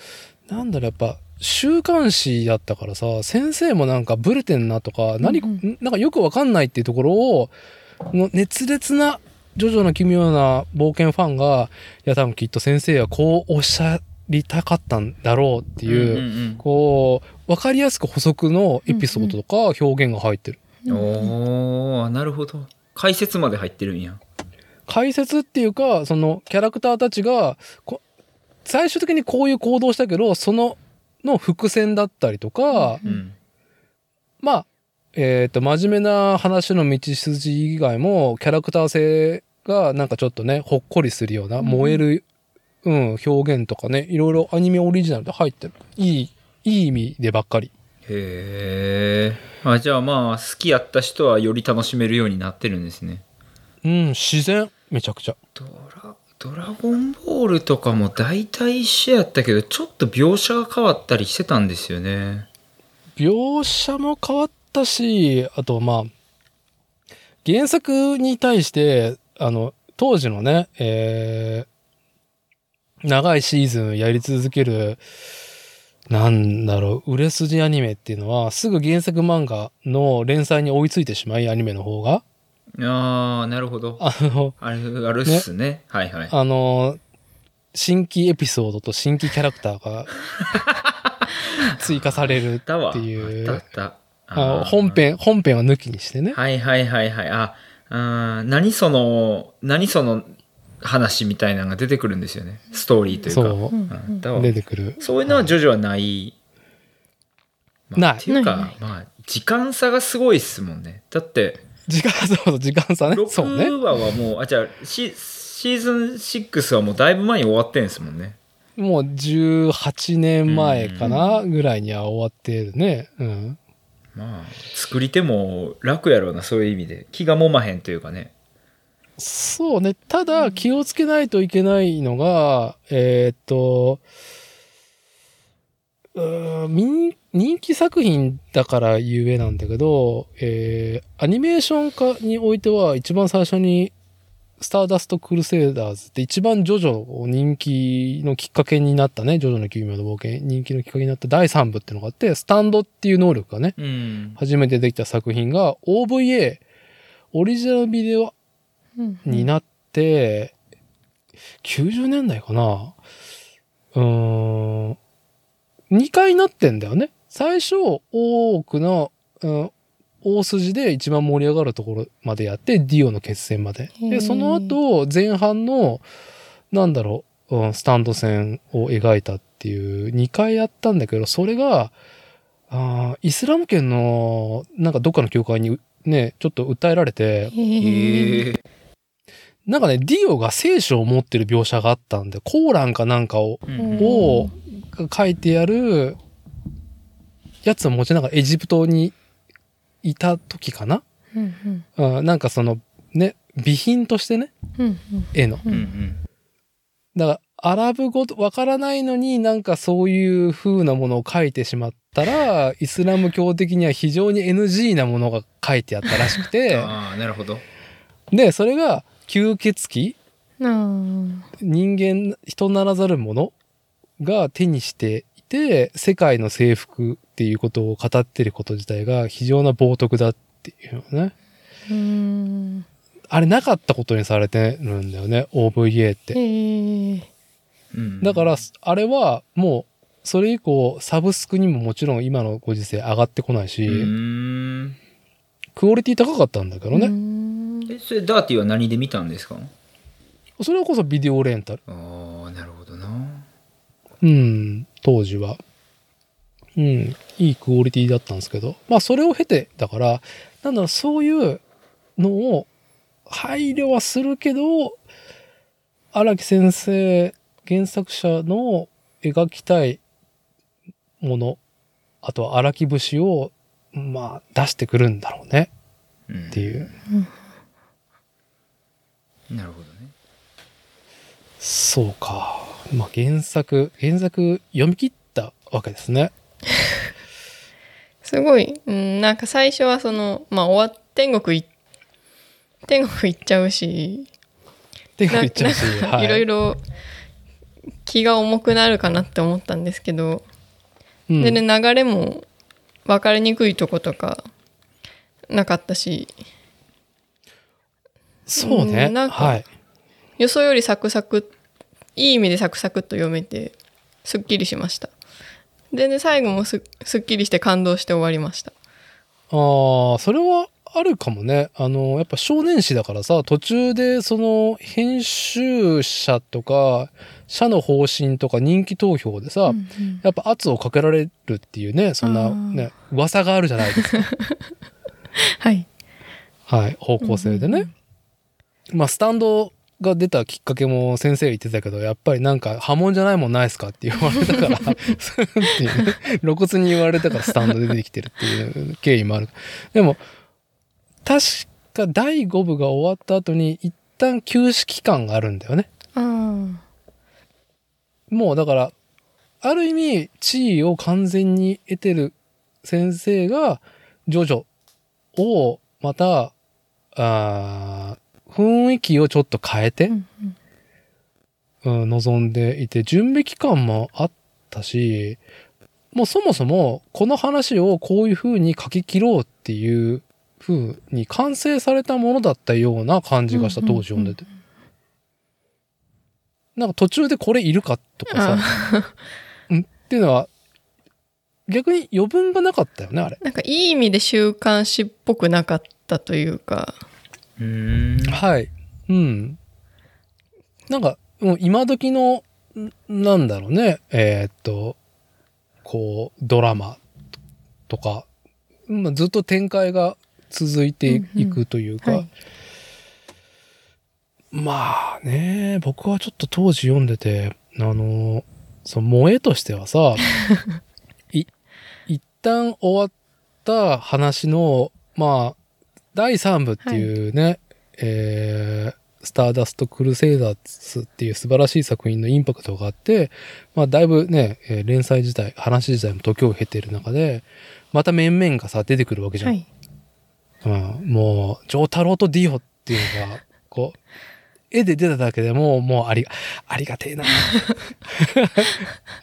なんだろうやっぱ週刊誌だったからさ先生もなんかブレてんなとか何、うん。んなんかよくわかんないっていうところをこの熱烈なジョジョの奇妙な冒険ファンがいや多分きっと先生はこうおっしゃりたかったんだろうってーいう、うんこうわかりやすく補足のエピソードとか表現が入ってる。うんうん、おーなるほど。解説まで入ってるんや。解説っていうかそのキャラクターたちがこ最終的にこういう行動したけどそのの伏線だったりとか、うん。うんまあえっ、と真面目な話の道筋以外もキャラクター性がなんかちょっとねほっこりするようなうん。燃える、うん表現とかねいろいろアニメオリジナルで入ってる。いいいい意味でばっかり。へえあじゃあまあ好きやった人はより楽しめるようになってるんですね。うん自然。めちゃくちゃ。ドラドラゴンボールとかも大体一緒やったけどちょっと描写が変わったりしてたんですよね描写も変わったし、あとまあ、原作に対して、あの、当時のね、え長いシーズンやり続ける、なんだろう、売れ筋アニメっていうのは、すぐ原作漫画の連載に追いついてしまい、アニメの方が。ああ、なるほど。あの、ある、あるっすね。はいはい。あの、新規エピソードと新規キャラクターが [LAUGHS] 追加されるあっていうあったあった。あー本。編、本編は抜きにしてね。はいはいはいはい。あ、あー何その、何その話みたいなのが出てくるんですよね。ストーリーというか。そう出てくる。そういうのはジョジョはない。まあないっていうか、まあ、時間差がすごいっすもんね。だって、時間、そうそう、時間差ね。そうね。6話はもう、あ、じゃあシ、シーズン6はもうだいぶ前に終わってんですもんね。もう18年前かなぐらいには終わってるね。うん。まあ、作り手も楽やろうな、そういう意味で。気がもまへんというかね。そうね。ただ、気をつけないといけないのが、えーっと、うーん人気作品だからゆえなんだけど、えーアニメーション化においては一番最初にスターダスト・クルセイダーズって一番ジョジョを人気のきっかけになったね、ジョジョの奇妙な冒険、人気のきっかけになった第3部っていうのがあって、スタンドっていう能力がね、うん。初めてできた作品が OVA、オリジナルビデオになって、90年代かなうーん、2回なってんだよね。最初、多くの、うん、大筋で一番盛り上がるところまでやって、ディオの決戦まで。で、その後、前半の、なんだろう、うんスタンド戦を描いたっていう2回やったんだけど、それが、あーイスラム圏の、なんかどっかの教会にね、ちょっと訴えられて。なんかね、ディオが聖書を持ってる描写があったんで、コーランかなんかをうんを書いてやるやつを持ちながらエジプトにいた時かな、うんうんうん、なんかそのね、備品としてね、うん絵の。うんうんうん。だから、アラブ語わからないのになんかそういう風なものを書いてしまったら、イスラム教的には非常に NG なものが書いてあったらしくて、[LAUGHS] ああ、なるほど。で、それが吸血鬼うん人間、人ならざるものが手にしていて、世界の征服っていうことを語ってること自体が非常な冒涜だっていうのね。うんあれなかったことにされてるんだよね、OVA って。へえうんだから、あれはもう、それ以降、サブスクにももちろん今のご時世上がってこないし。クオリティ高かったんだけどね。ねえ、それダーティは何で見たんですか？それこそビデオレンタル。ああ、なるほどな。うん、当時は。うん、いいクオリティだったんですけど、まあそれを経て、だから、なんだろう、そういうのを配慮はするけど、荒木先生、原作者の描きたいもの、あとは荒木節を、まあ出してくるんだろうねうんっていう。なるほどね。そうか。まあ原作、原作読み切ったわけですね。[LAUGHS] すごい、うん、なんか最初はそのまあ終わっ天国い天国行っちゃうし。手がいっちゃうし、はい。いろいろ気が重くなるかなって思ったんですけど、うん。でね流れも分かりにくいとことかなかったし。そうね。うんなんかはい。予想よりサクサクいい意味でサクサクっと読めてすっきりしましたでね最後もすすっきりして感動して終わりましたああ、それはあるかもね。あの、やっぱ少年誌だからさ、途中でその編集者とか、社の方針とか人気投票でさ、やっぱ圧をかけられるっていうね、そんなね、噂があるじゃないですか。[LAUGHS] はいはい、方向性でね。まあ、スタンドが出たきっかけも先生言ってたけど、やっぱりなんか波紋じゃないもんないですかって言われたから、そうっていうね露骨に言われたからスタンドで出てきてるっていう経緯もある。でも、確か第5部が終わった後に一旦休止期間があるんだよね。もうだから、ある意味地位を完全に得てる先生が、ジョジョをまた、あ雰囲気をちょっと変えて、うんうん、望んでいて、準備期間もあったし、もうそもそもこの話をこういう風に書き切ろうっていう風に完成されたものだったような感じがした、当時読んでて。なんか途中でこれいるかとかさ、[LAUGHS] うん。っていうのは、逆に余分がなかったよね、あれ。なんかいい意味で週刊誌っぽくなかったというか、うーん。はい。うん。なんか、もう今時の、んなんだろうね、えーっと、こう、ドラマとか、まあ、ずっと展開が続いていくというか、うんうんはいまあね、僕はちょっと当時読んでて、あの、その萌えとしてはさ、[LAUGHS] い、一旦終わった話の、まあ、第3部っていうね、えースターダスト・クルセイダーズっていう素晴らしい作品のインパクトがあって、まあ、だいぶね、えー連載自体、話自体も時を経ている中で、また面々がさ、出てくるわけじゃん。はい。うん、もう、ジョー太郎とディオっていうのが、こう、[LAUGHS] 絵で出ただけでも、もうありが、ありがてえな。[LAUGHS] あ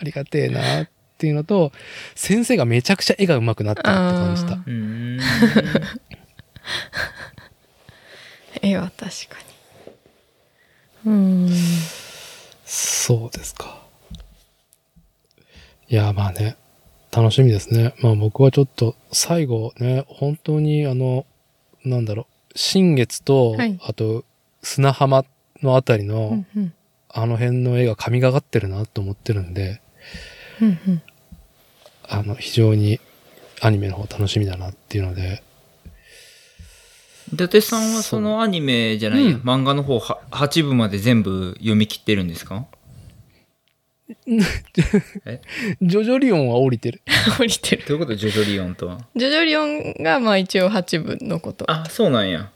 りがてえなっていうのと、先生がめちゃくちゃ絵が上手くなったって感じた。[LAUGHS] [LAUGHS] 絵は確かに。うん。そうですか。いや、まあね、楽しみですね。まあ僕はちょっと最後ね、本当にあの、なんだろう、新月と、はいあと砂浜のあたりの、うんうんあの辺の絵が神がかってるなと思ってるんで、うんうんあの、非常にアニメの方楽しみだなっていうので、伊達さんはそのアニメじゃないや、うん漫画の方は8部まで全部読み切ってるんですか？[LAUGHS] え？ジョジョリオンは降りてる。[LAUGHS] 降りてる。どういうこと？ジョジョリオンとは？ジョジョリオンがまあ一応8部のこと。あそうなんや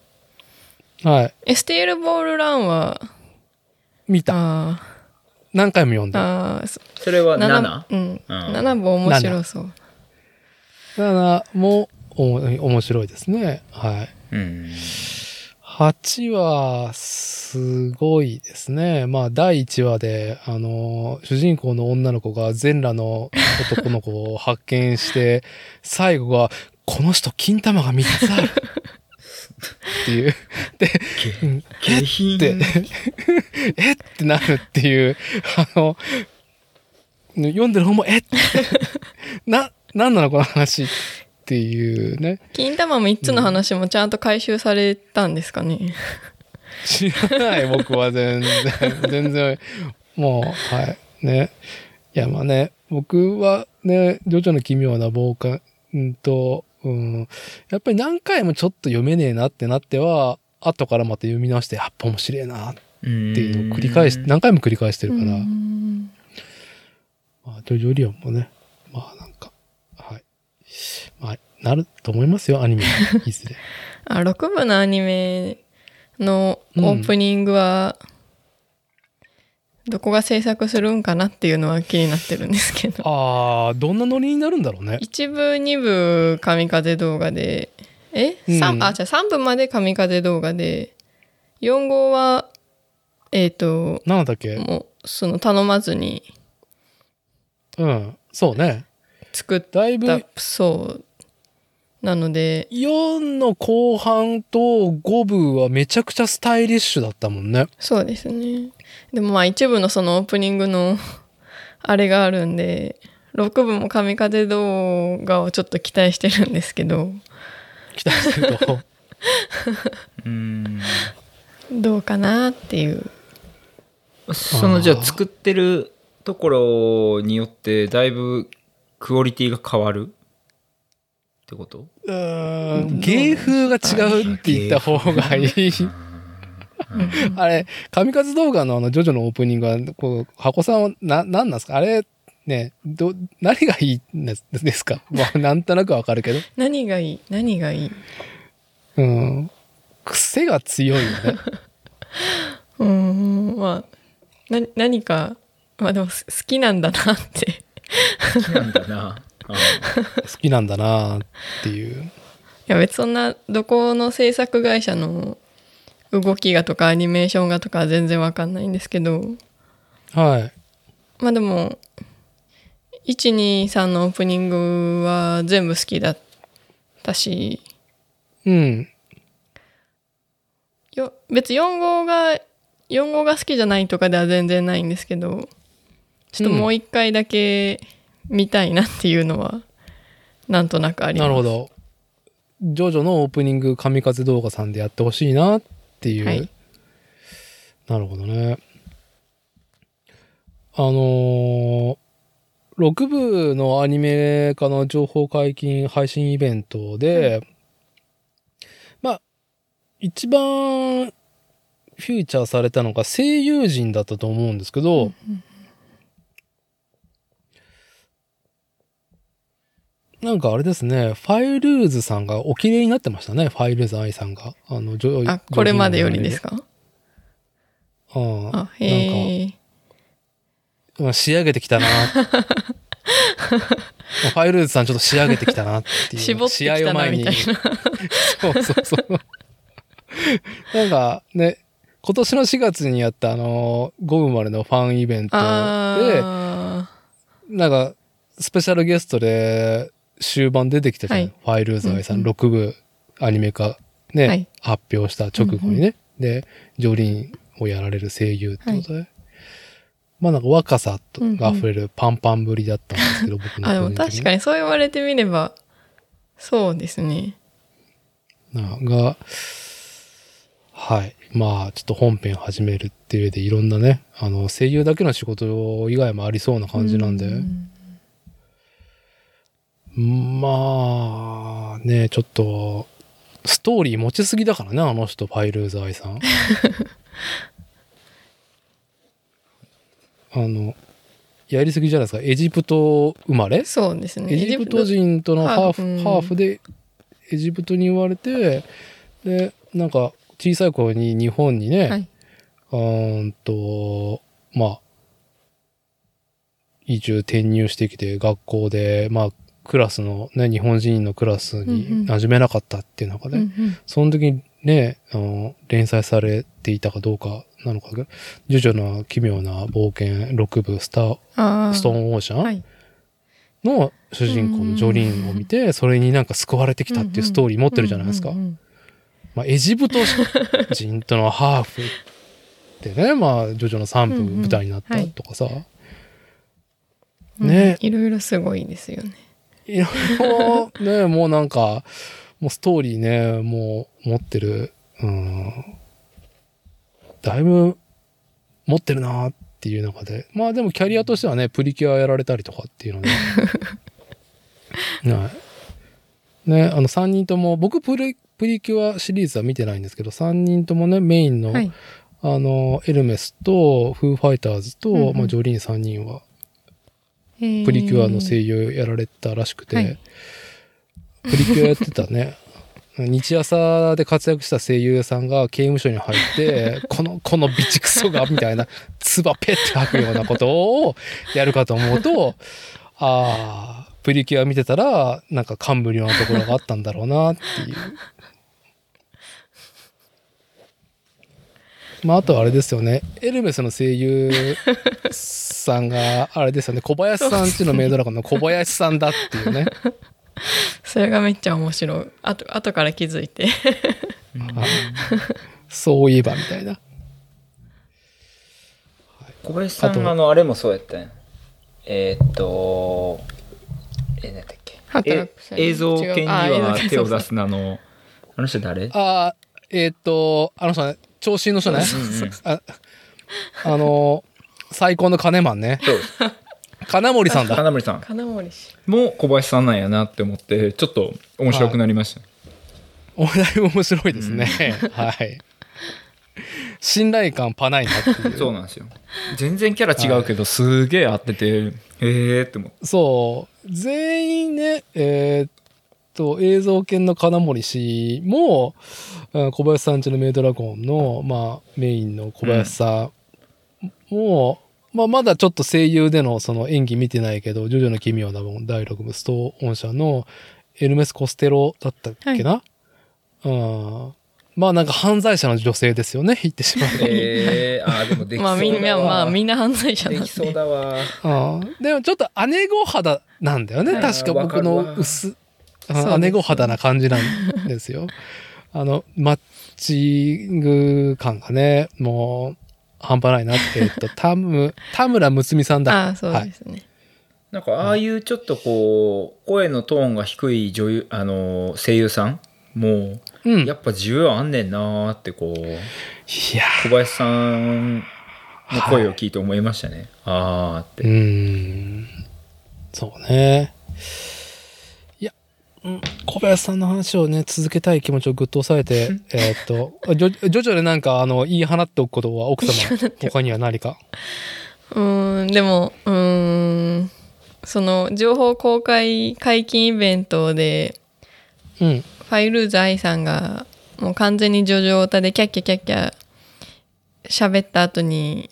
はい。エステールボールランは、見た。あ何回も読んーだ。あそれは 7? 7、うん。うん7部面白そう。7もお面白いですね。はい。うん8は、すごいですね。まあ、第1話で、あの、主人公の女の子が全裸の男の子を発見して、[LAUGHS] 最後が、この人、金玉が3つある。っていう。で、うん下品って、[LAUGHS] えっ？てなるっていう、あの、読んでる方も、えっ？て、な、なんなのこの話っていうね。金玉3つの話もちゃんと回収されたんですかね？知らない、僕は全然。全然、もう、はい。ね。いや、まあね、僕はね、ジョジョの奇妙な傍観うんと、うん、やっぱり何回もちょっと読めねえなってなっては、後からまた読み直して、やっぱ面白いなっていうのを繰り返し、何回も繰り返してるから、うんまあ、ジョジョリオンもね、まあなんか、はい。まあ、なると思いますよ、アニメ。[LAUGHS] いずれ。あ、6部のアニメのオープニングは、どこが制作するんかなっていうのは気になってるんですけど。あー、どんなノリになるんだろうね。一部、二部、神風動画で、え、うん三あ、じゃあ3部まで神風動画で、4号は、えっ、と、なんだっけ？もう、その頼まずにうん。そうね。作っだいぶたそう。なので、4の後半と5部はめちゃくちゃスタイリッシュだったもんね。そうですね。でもまあ一部のそのオープニングの [LAUGHS] あれがあるんで、6部も神風動画をちょっと期待してるんですけど、期待すると。う [LAUGHS] んどうかなっていう。そのじゃあ作ってるところによってだいぶクオリティが変わる？ってこと？うーん、芸風が違うって言った方がいい。あれ、神風動画のあの、ジョジョのオープニングは、こう、箱さんは、な、なんなんですか？あれ、ね、ど、何がいいんですか？まあ、なんとなくわかるけど。何がいい？何がいい？うん。癖が強いよね。[LAUGHS] うーん、まあ、な、何か、まあでもす好きなんだなって。好きなんだな好きなんだなっていう。いや別にそんな、どこの制作会社の動きがとかアニメーションがとかは全然わかんないんですけど、はい。まあでも、1、2、3のオープニングは全部好きだったし、うん。よ別4号が、4号が好きじゃないとかでは全然ないんですけど、ちょっともう一回だけ見たいなっていうのは、なんとなくあります。なるほど。ジョジョのオープニング神風動画さんでやってほしいなっていう。はいなるほどね。あのー、6部のアニメ化の情報解禁配信イベントで、まあ、一番フューチャーされたのが声優陣だったと思うんですけど、なんかあれですね、ファイルーズさんがお綺麗になってましたね、ファイルーズ愛さんが。あの、あ、これまでよりですか？かあああ、へえ。まあ仕上げてきたな。ま [LAUGHS] あファイルーズさんちょっと仕上げてきたなっていう。[LAUGHS] 絞ってきたな試合を前にみたいな。[LAUGHS] そうそうそう。なんかね、今年の4月にやったあの、ゴム丸のファンイベントで、あなんか、スペシャルゲストで終盤出てきたじゃん。はいファイルーズ愛さん、うんうん6部アニメ化ね、はい発表した直後にね。で、ジョリーンをやられる声優ってことで。まあなんか若さが溢れるパンパンぶりだったんですけど、僕ーのあ、でも確かにそう言われてみれば、そうですね。なが、はい。まあ、ちょっと本編始めるっていう上でいろんなね、あの、声優だけの仕事以外もありそうな感じなんで、うんまあ、ね、ちょっと、ストーリー持ちすぎだからね、あの人、ファイルーズ愛さん。[LAUGHS] あの、やりすぎじゃないですか。エジプト生まれ？そうですね。エジプト人とのハーフ、ハーフうんハーフでエジプトに言われて、で、なんか小さい頃に日本にね、はい。うーんと、まあ、移住転入してきて学校で、まあ、クラスのね、日本人のクラスうんうん。に馴染めなかったっていう中で、うんうん。その時にね、あの、連載されていたかどうかなのかが、ジョジョの奇妙な冒険6部スター、ストーンオーシャン、はい。の主人公のジョリーンを見て、それになんか救われてきたっていうストーリー持ってるじゃないですか。うん。うんまあ、エジプト人とのハーフってね、[LAUGHS] まあ、ジョジョの3部舞台になったとかさ、うん。ね。いろいろすごいですよね。いろいろね、もうなんか、もうストーリーね、もう持ってる、うん、だいぶ持ってるなっていう中で、まあでもキャリアとしてはね、プリキュアやられたりとかっていうので、[LAUGHS] はい。ね、あの3人とも、僕プリプリキュアシリーズは見てないんですけど、3人ともね、メインの、はい。あの、エルメスと、フーファイターズと、うんうん。まあ、ジョリーン3人は、プリキュアの声優やられたらしくて、はいプリキュアやってたね。[LAUGHS] 日朝で活躍した声優さんが刑務所に入って、[LAUGHS] この、このビチクソが、みたいな、唾ペッて吐くようなことをやるかと思うと、ああ、プリキュア見てたら、なんか感無量なところがあったんだろうなっていう。まあ、あとはあれですよね。エルメスの声優さんが、あれですよね。小林さんちのメイドラゴンの小林さんだっていうね。[LAUGHS] それがめっちゃ面白い。あと、後から気づいて。は [LAUGHS] いそういえばみたいな。小林さあとんあのあれもそうやったんやえーっとえ何だっけ映像系には手を出すのあのあの人誰ああ、えーっと、あの人ね、長身の人ね。ああの、最高の金マンね。そうです金森さんだ。金森さん金森氏。も小林さんなんやなって思ってちょっと面白くなりました、おだいぶ面白いですね。はい。信頼感パないなっていう。そうなんですよ全然キャラ違うけどすげえ合っててへえって思ってそう。全員ね、えーっと、映像系の金森氏も、うん小林さんちのメイドラゴンの、まあ、メインの小林さんも、まあ、まだちょっと声優でのその演技見てないけど、ジョジョの奇妙なもん第6部ストーン社のエルメス・コステロだったっけな、うん。まあなんか犯罪者の女性ですよね、言ってしまうと。えー、あーでもできそうだわまあみんな、まあみんな犯罪者なんで。できそうだわうんでもちょっと姉御肌なんだよね。はい確か僕の薄、姉御肌な感じなんですよ。あの、マッチング感がね、もう、半端ないなって、えっと、田村、田村睦美さんだ。ああ、そうですね。なんかああいうちょっとこう声のトーンが低い女優あの声優さんもうん。やっぱ需要あんねんなーってこういや小林さんの声を聞いて思いましたね、ああってうーん。そうね。小林さんの話をね、続けたい気持ちをぐっと抑えて、[LAUGHS] えーっと、ジョジョジョでなんか、あの、言い放っておくことは奥様、他には何か。うーん、でも、うーん、その情報公開解禁イベントで、うん。ファイルーズ愛さんが、もう完全にジョジョオタでキャッキャキャッキャ喋った後に、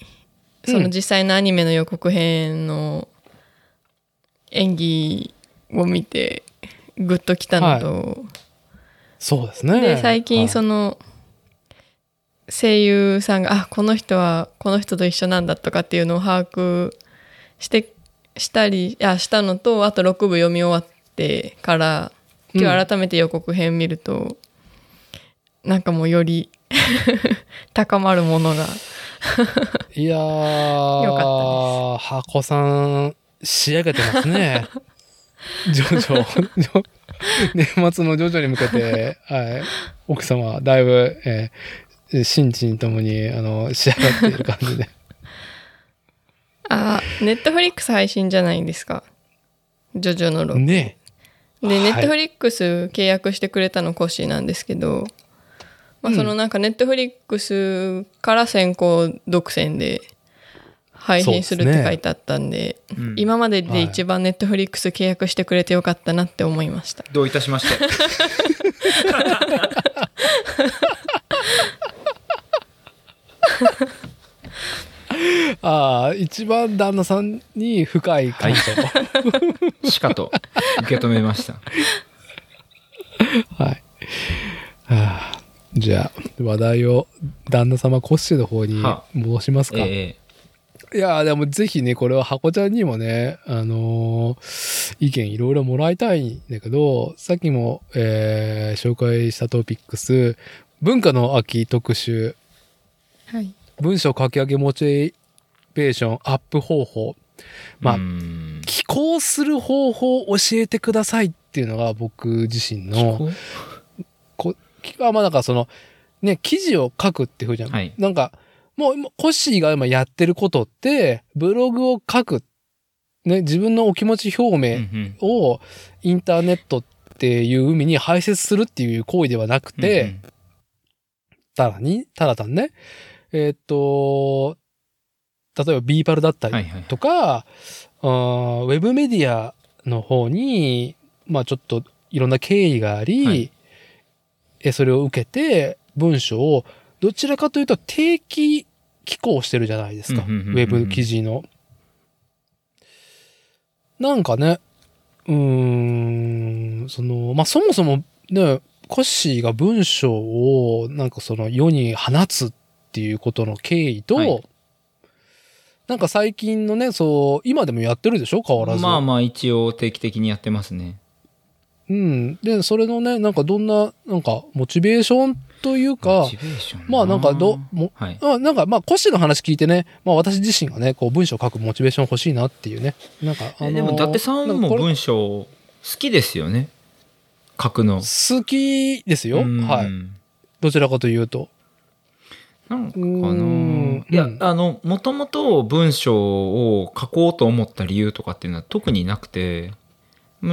その実際のアニメの予告編の演技を見て、グッときたのと、そうですね。で最近その、の声優さんがあこの人はこの人と一緒なんだとかっていうのを把握してしたりあしたのとあと6部読み終わってから今日改めて予告編見ると、なんかもうより [LAUGHS] 高まるものが。いやー、よか箱さん、仕上げてますね。[LAUGHS] ジョジ年末のジョジョに向けて、[LAUGHS] はい、奥様、だいぶ、えー、心身ともに、あの、仕上がっている感じで。[LAUGHS] あネットフリックス配信じゃないですか？ジョジョの6ね。で、はい。ネットフリックス契約してくれたのコッシーなんですけど、まあ、うんそのなんかネットフリックスから先行独占で配信するって書いてあったんで、うん今までで一番ネットフリックス契約してくれてよかったなって思いました。どういたしましてああ、一番旦那さんに深い感想。しかと受け止めましたはい。はあ、じゃあ、話題を旦那様コッシーの方には戻しますか。えいやーでもぜひね、これは箱ちゃんにもね、あのー意見いろいろもらいたいんだけど、さっきも、えー紹介したトピックス、文化の秋特集、はい。文章書き上げモチベーションアップ方法。まあうーん寄稿する方法を教えてくださいっていうのが僕自身の、こあまあなんかその、ね、記事を書くっていうふうじゃん。はいなんか、もう、コッシーが今やってることって、ブログを書く。ね、自分のお気持ち表明んをインターネットっていう海に排泄するっていう行為ではなくて、うんうん。ただに、ただ単ね、えーっと、例えば B パルだったりはいはい。とか、あーウェブメディアの方に、まあちょっといろんな経緯があり、はい。えそれを受けて文章をどちらかというと定期寄稿してるじゃないですか。ウェブ記事の。なんかね、うーん、その、まあそもそもね、コッシーが文章をなんかその世に放つっていうことの経緯と、はいなんか最近のね、そう、今でもやってるでしょ？変わらず。まあまあ一応定期的にやってますねうん。で、それのね、なんかどんな、なんか、モチベーションというかまあなんかど、も、はいあなんかまあ、コッシーの話聞いてね、まあ私自身がね、こう文章書くモチベーション欲しいなっていうね。なんか、あのーえでも伊達さんも文章好きですよね書くの好きですよ。うんはい。どちらかというと。なんかうーなんいやうんあのもともと文章を書こうと思った理由とかっていうのは特になくて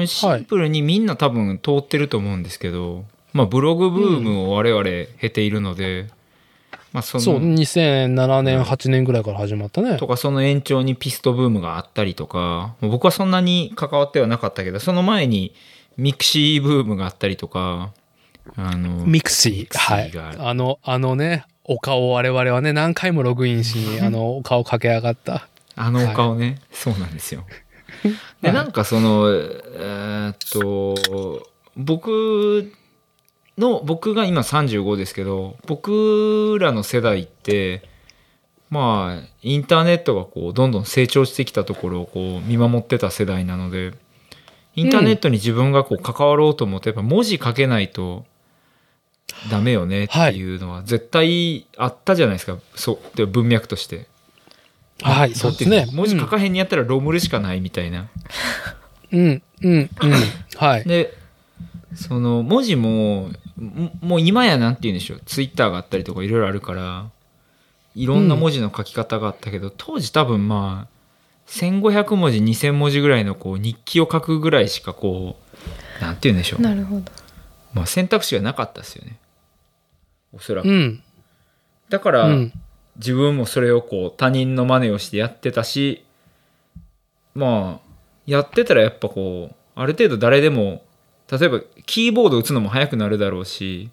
シンプルにみんな多分通ってると思うんですけど、まあブログブームを我々経ているので、まあそそう、の2007年、8年ぐらいから始まったねと。かその延長にピストブームがあったりとか僕はそんなに関わってはなかったけどその前にミクシーブームがあったりとかあのミクシー？はいあ。の、あのね、丘を我々はね、何回もログインしに、[LAUGHS] あの、丘を駆け上がった。あのお顔ね、そうなんですよ。[LAUGHS] で、はいなんかその、えーっと、僕の僕が今35ですけど僕らの世代ってまあインターネットがこうどんどん成長してきたところをこう見守ってた世代なのでインターネットに自分がこう関わろうと思ってやっぱ文字書けないとダメよねっていうのは絶対あったじゃないですか、そうで文脈として。はい、そうですね。文字書かへんにやったらロムルしかないみたいな。うん、うん、うん。はい。でその文字もももう今やなんて言うんでしょうツイッターがあったりとかいろいろあるからいろんな文字の書き方があったけど、当時多分まあ1500文字2000文字ぐらいのこう日記を書くぐらいしかこうなんて言うんでしょう、なるほど。まあ、選択肢がなかったですよねおそらく、うん。だから、うん。自分もそれをこう他人の真似をしてやってたしまあやってたらやっぱこうある程度誰でも例えばキーボード打つのも速くなるだろうし、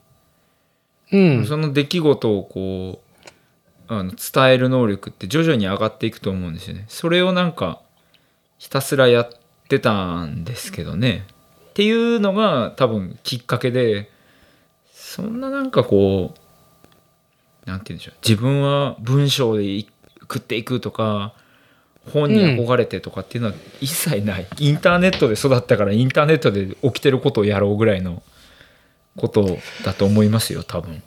うん。その出来事をこうあの伝える能力って徐々に上がっていくと思うんですよね。それをなんかひたすらやってたんですけどね。っていうのが多分きっかけでそんななんかこうなんて言うんでしょう自分は文章でい食っていくとか本に憧れてとかっていうのは一切ない、インターネットで育ったからインターネットで起きてることをやろうぐらいのことだと思いますよ多分。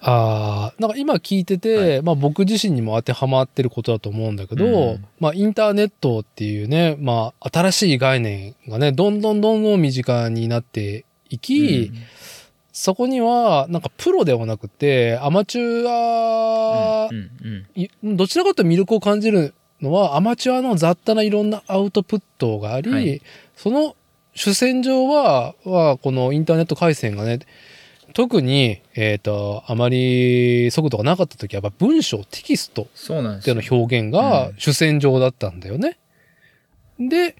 ああ、なんか今聞いてて、まあ僕自身にも当てはまってることだと思うんだけど、うん。まあインターネットっていうね、まあ新しい概念がね、どんどんどんどん身近になっていき、そこにはなんかプロではなくて、アマチュア、うんうん。いどちらかというと魅力を感じるのは、アマチュアの雑多ないろんなアウトプットがあり、はい。その主戦場は、は、このインターネット回線がね、特に、えっ、と、あまり速度がなかった時は、やっぱ文章、テキストそうなんですでの表現が主戦場だったんだよね。で、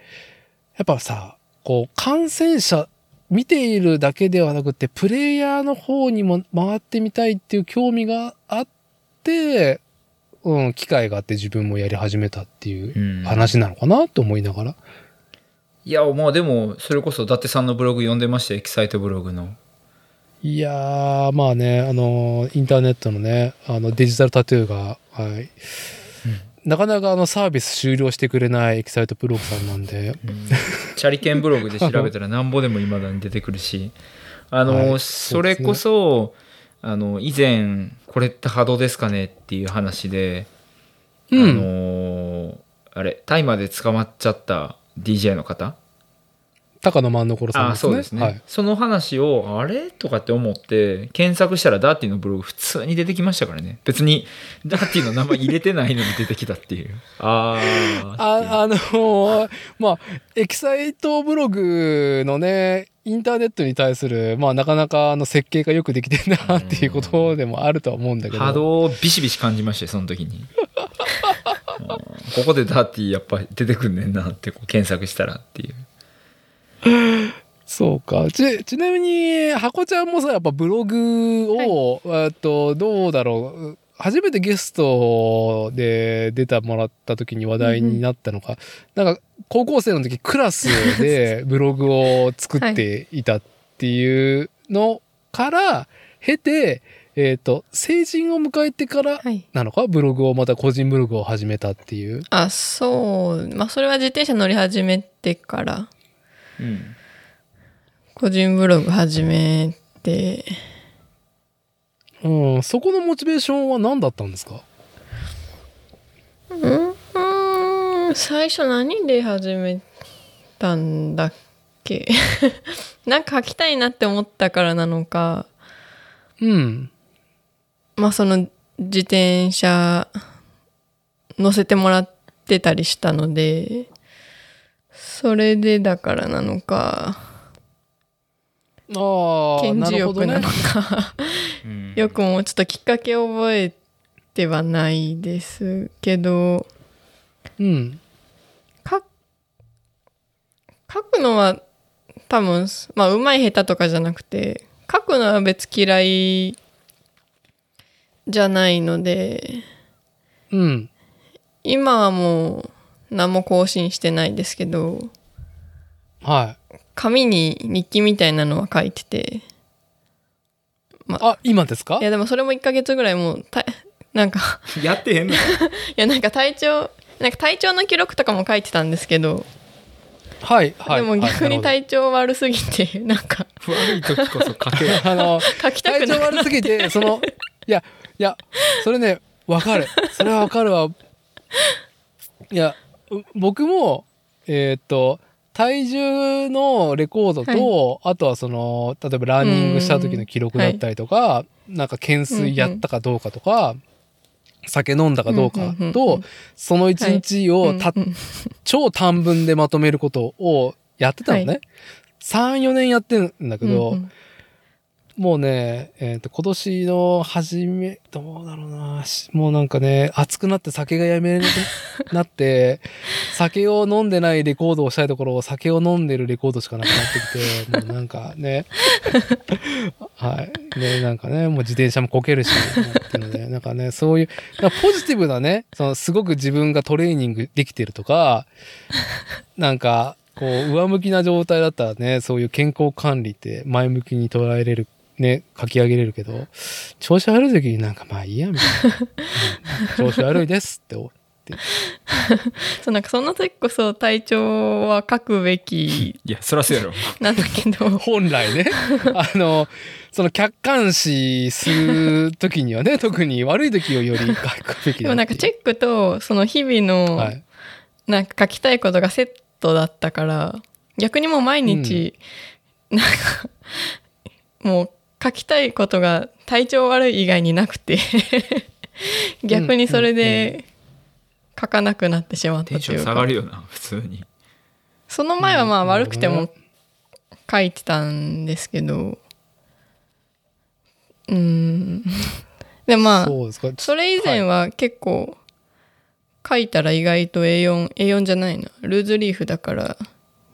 やっぱさ、こう、感染者、見ているだけではなくて、プレイヤーの方にも回ってみたいっていう興味があって、うん、機会があって自分もやり始めたっていううん。話なのかなと思いながら。いやまあでもそれこそ伊達さんのブログ読んでましたよエキサイトブログの。いやー、まあね、あの、インターネットのね、あの、デジタルタトゥーが、はい。なかなかあのサービス終了してくれないエキサイトブログさんなんで、チャリケンブログで調べたらなんぼでも未だに出てくるし。あの、はい。それこそあの以前これって波動ですかねっていう話で、うん。あのあれ大麻で捕まっちゃった DJ の方高野政所さんあですね。そうですね、はい。その話をあれ？とかって思って検索したらダーティのブログ普通に出てきましたからね。別にダーティの名前入れてないのに出てきたっていう。[LAUGHS] あああの [LAUGHS] まあ、エキサイトブログのね、インターネットに対する、まあ、なかなかあの設計がよくできてるなっていうことでもあるとは思うんだけど。波動をビシビシ感じましたよその時に。[LAUGHS] うんここでダーティーやっぱり出てくんねんなってこう検索したらっていう [LAUGHS] そうか。ち、ちなみに、箱ちゃんもさ、やっぱブログを、えっと、どうだろう。初めてゲストで出てもらった時に話題になったのか、なんか、高校生の時クラスで [LAUGHS] ブログを作っていたっていうのから、経て、えっ、と、成人を迎えてからはい。なのか？ブログを、また個人ブログを始めたっていう。あ、そう。まあ、それは自転車乗り始めてから、うん。個人ブログ始めて、うん、そこのモチベーションは何だったんですか？うーん、最初何で始めたんだっけ？[LAUGHS] なんか書きたいなって思ったからなのか、うん。まあその自転車乗せてもらってたりしたので、それでだからなのか、ああ、顕示欲なの。か、[LAUGHS] うんよくもうちょっときっかけを覚えてはないですけど、うん。か書くのは多分まあうまい下手とかじゃなくて書くのは別嫌いじゃないのでうん。今はもう何も更新してないですけどはい。紙に日記みたいなのは書いててあ、今ですか？いやでもそれも1ヶ月ぐらいもうたなんかやってへんの？か [LAUGHS] いやなんか体調なんか体調の記録とかも書いてたんですけど、はい、はい。でも逆にはい体調悪すぎて [LAUGHS] なんか悪い時こそ書け [LAUGHS] あの、書きたく体調ない悪すぎて、その、いや、いや、それね、わかる。それはわかるわ。いや、う僕も、えーっと、体重のレコードと、あとはその、例えばランニングした時の記録だったりとか、なんか懸垂やったかどうかとか、酒飲んだかどうかうんうんうんうとん、その一日をた、うんうん超短文でまとめることをやってたのね。は3、4年やってるんだけど、うんうんもうね、えっ、と、今年の初め、どうだろうな、しもうなんかね、暑くなって酒がやめれなく [LAUGHS] なって、酒を飲んでないレコードをしたいところを酒を飲んでるレコードしかなくなってきて、もうなんかね、[LAUGHS] はい。ね、なんかね、もう自転車もこけるし、ってで、なんかね、そういう、ポジティブなね、そのすごく自分がトレーニングできてるとか、なんか、こう、上向きな状態だったらね、そういう健康管理って前向きに捉えれる、ね、書き上げれるけど、調子悪い時になんかまあいいや、みたいな。[LAUGHS] うん調子悪いですって思って。[LAUGHS] そうなんかそんな時こそ体調は書くべきいやそらそうやろなんだけど本来ね、[LAUGHS] あの、その客観視する時にはね、特に悪い時をより書くべきだでもなんかチェックとその日々のはい。なんか書きたいことがセットだったから逆にもう毎日、なんかもう書きたいことが体調悪い以外になくて。[LAUGHS] 逆にそれで書かなくなってしまったとテンション下いうかがるよな普通に。その前はまあうん悪くても書いてたんですけど。うん。でまあそれ以前は結構書いたら意外と A4、A4 じゃないな。ルーズリーフだから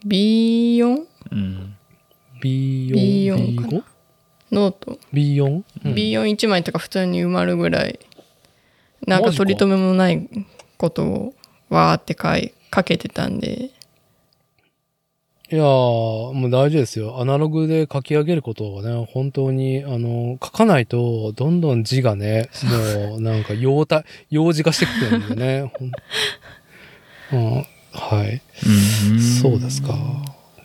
B4? うん、B4、B4 か B5? ノート。B4? うん B41 枚とか普通に埋まるぐらい、なんか取り留めもないことをわーって書い書けてたんで、いやー、もう大事ですよ。アナログで書き上げることはね、本当に、あの、書かないと、どんどん字がね、もう、なんか、[LAUGHS] 幼児化してくるんでね。ほんうん、はい。そうですか。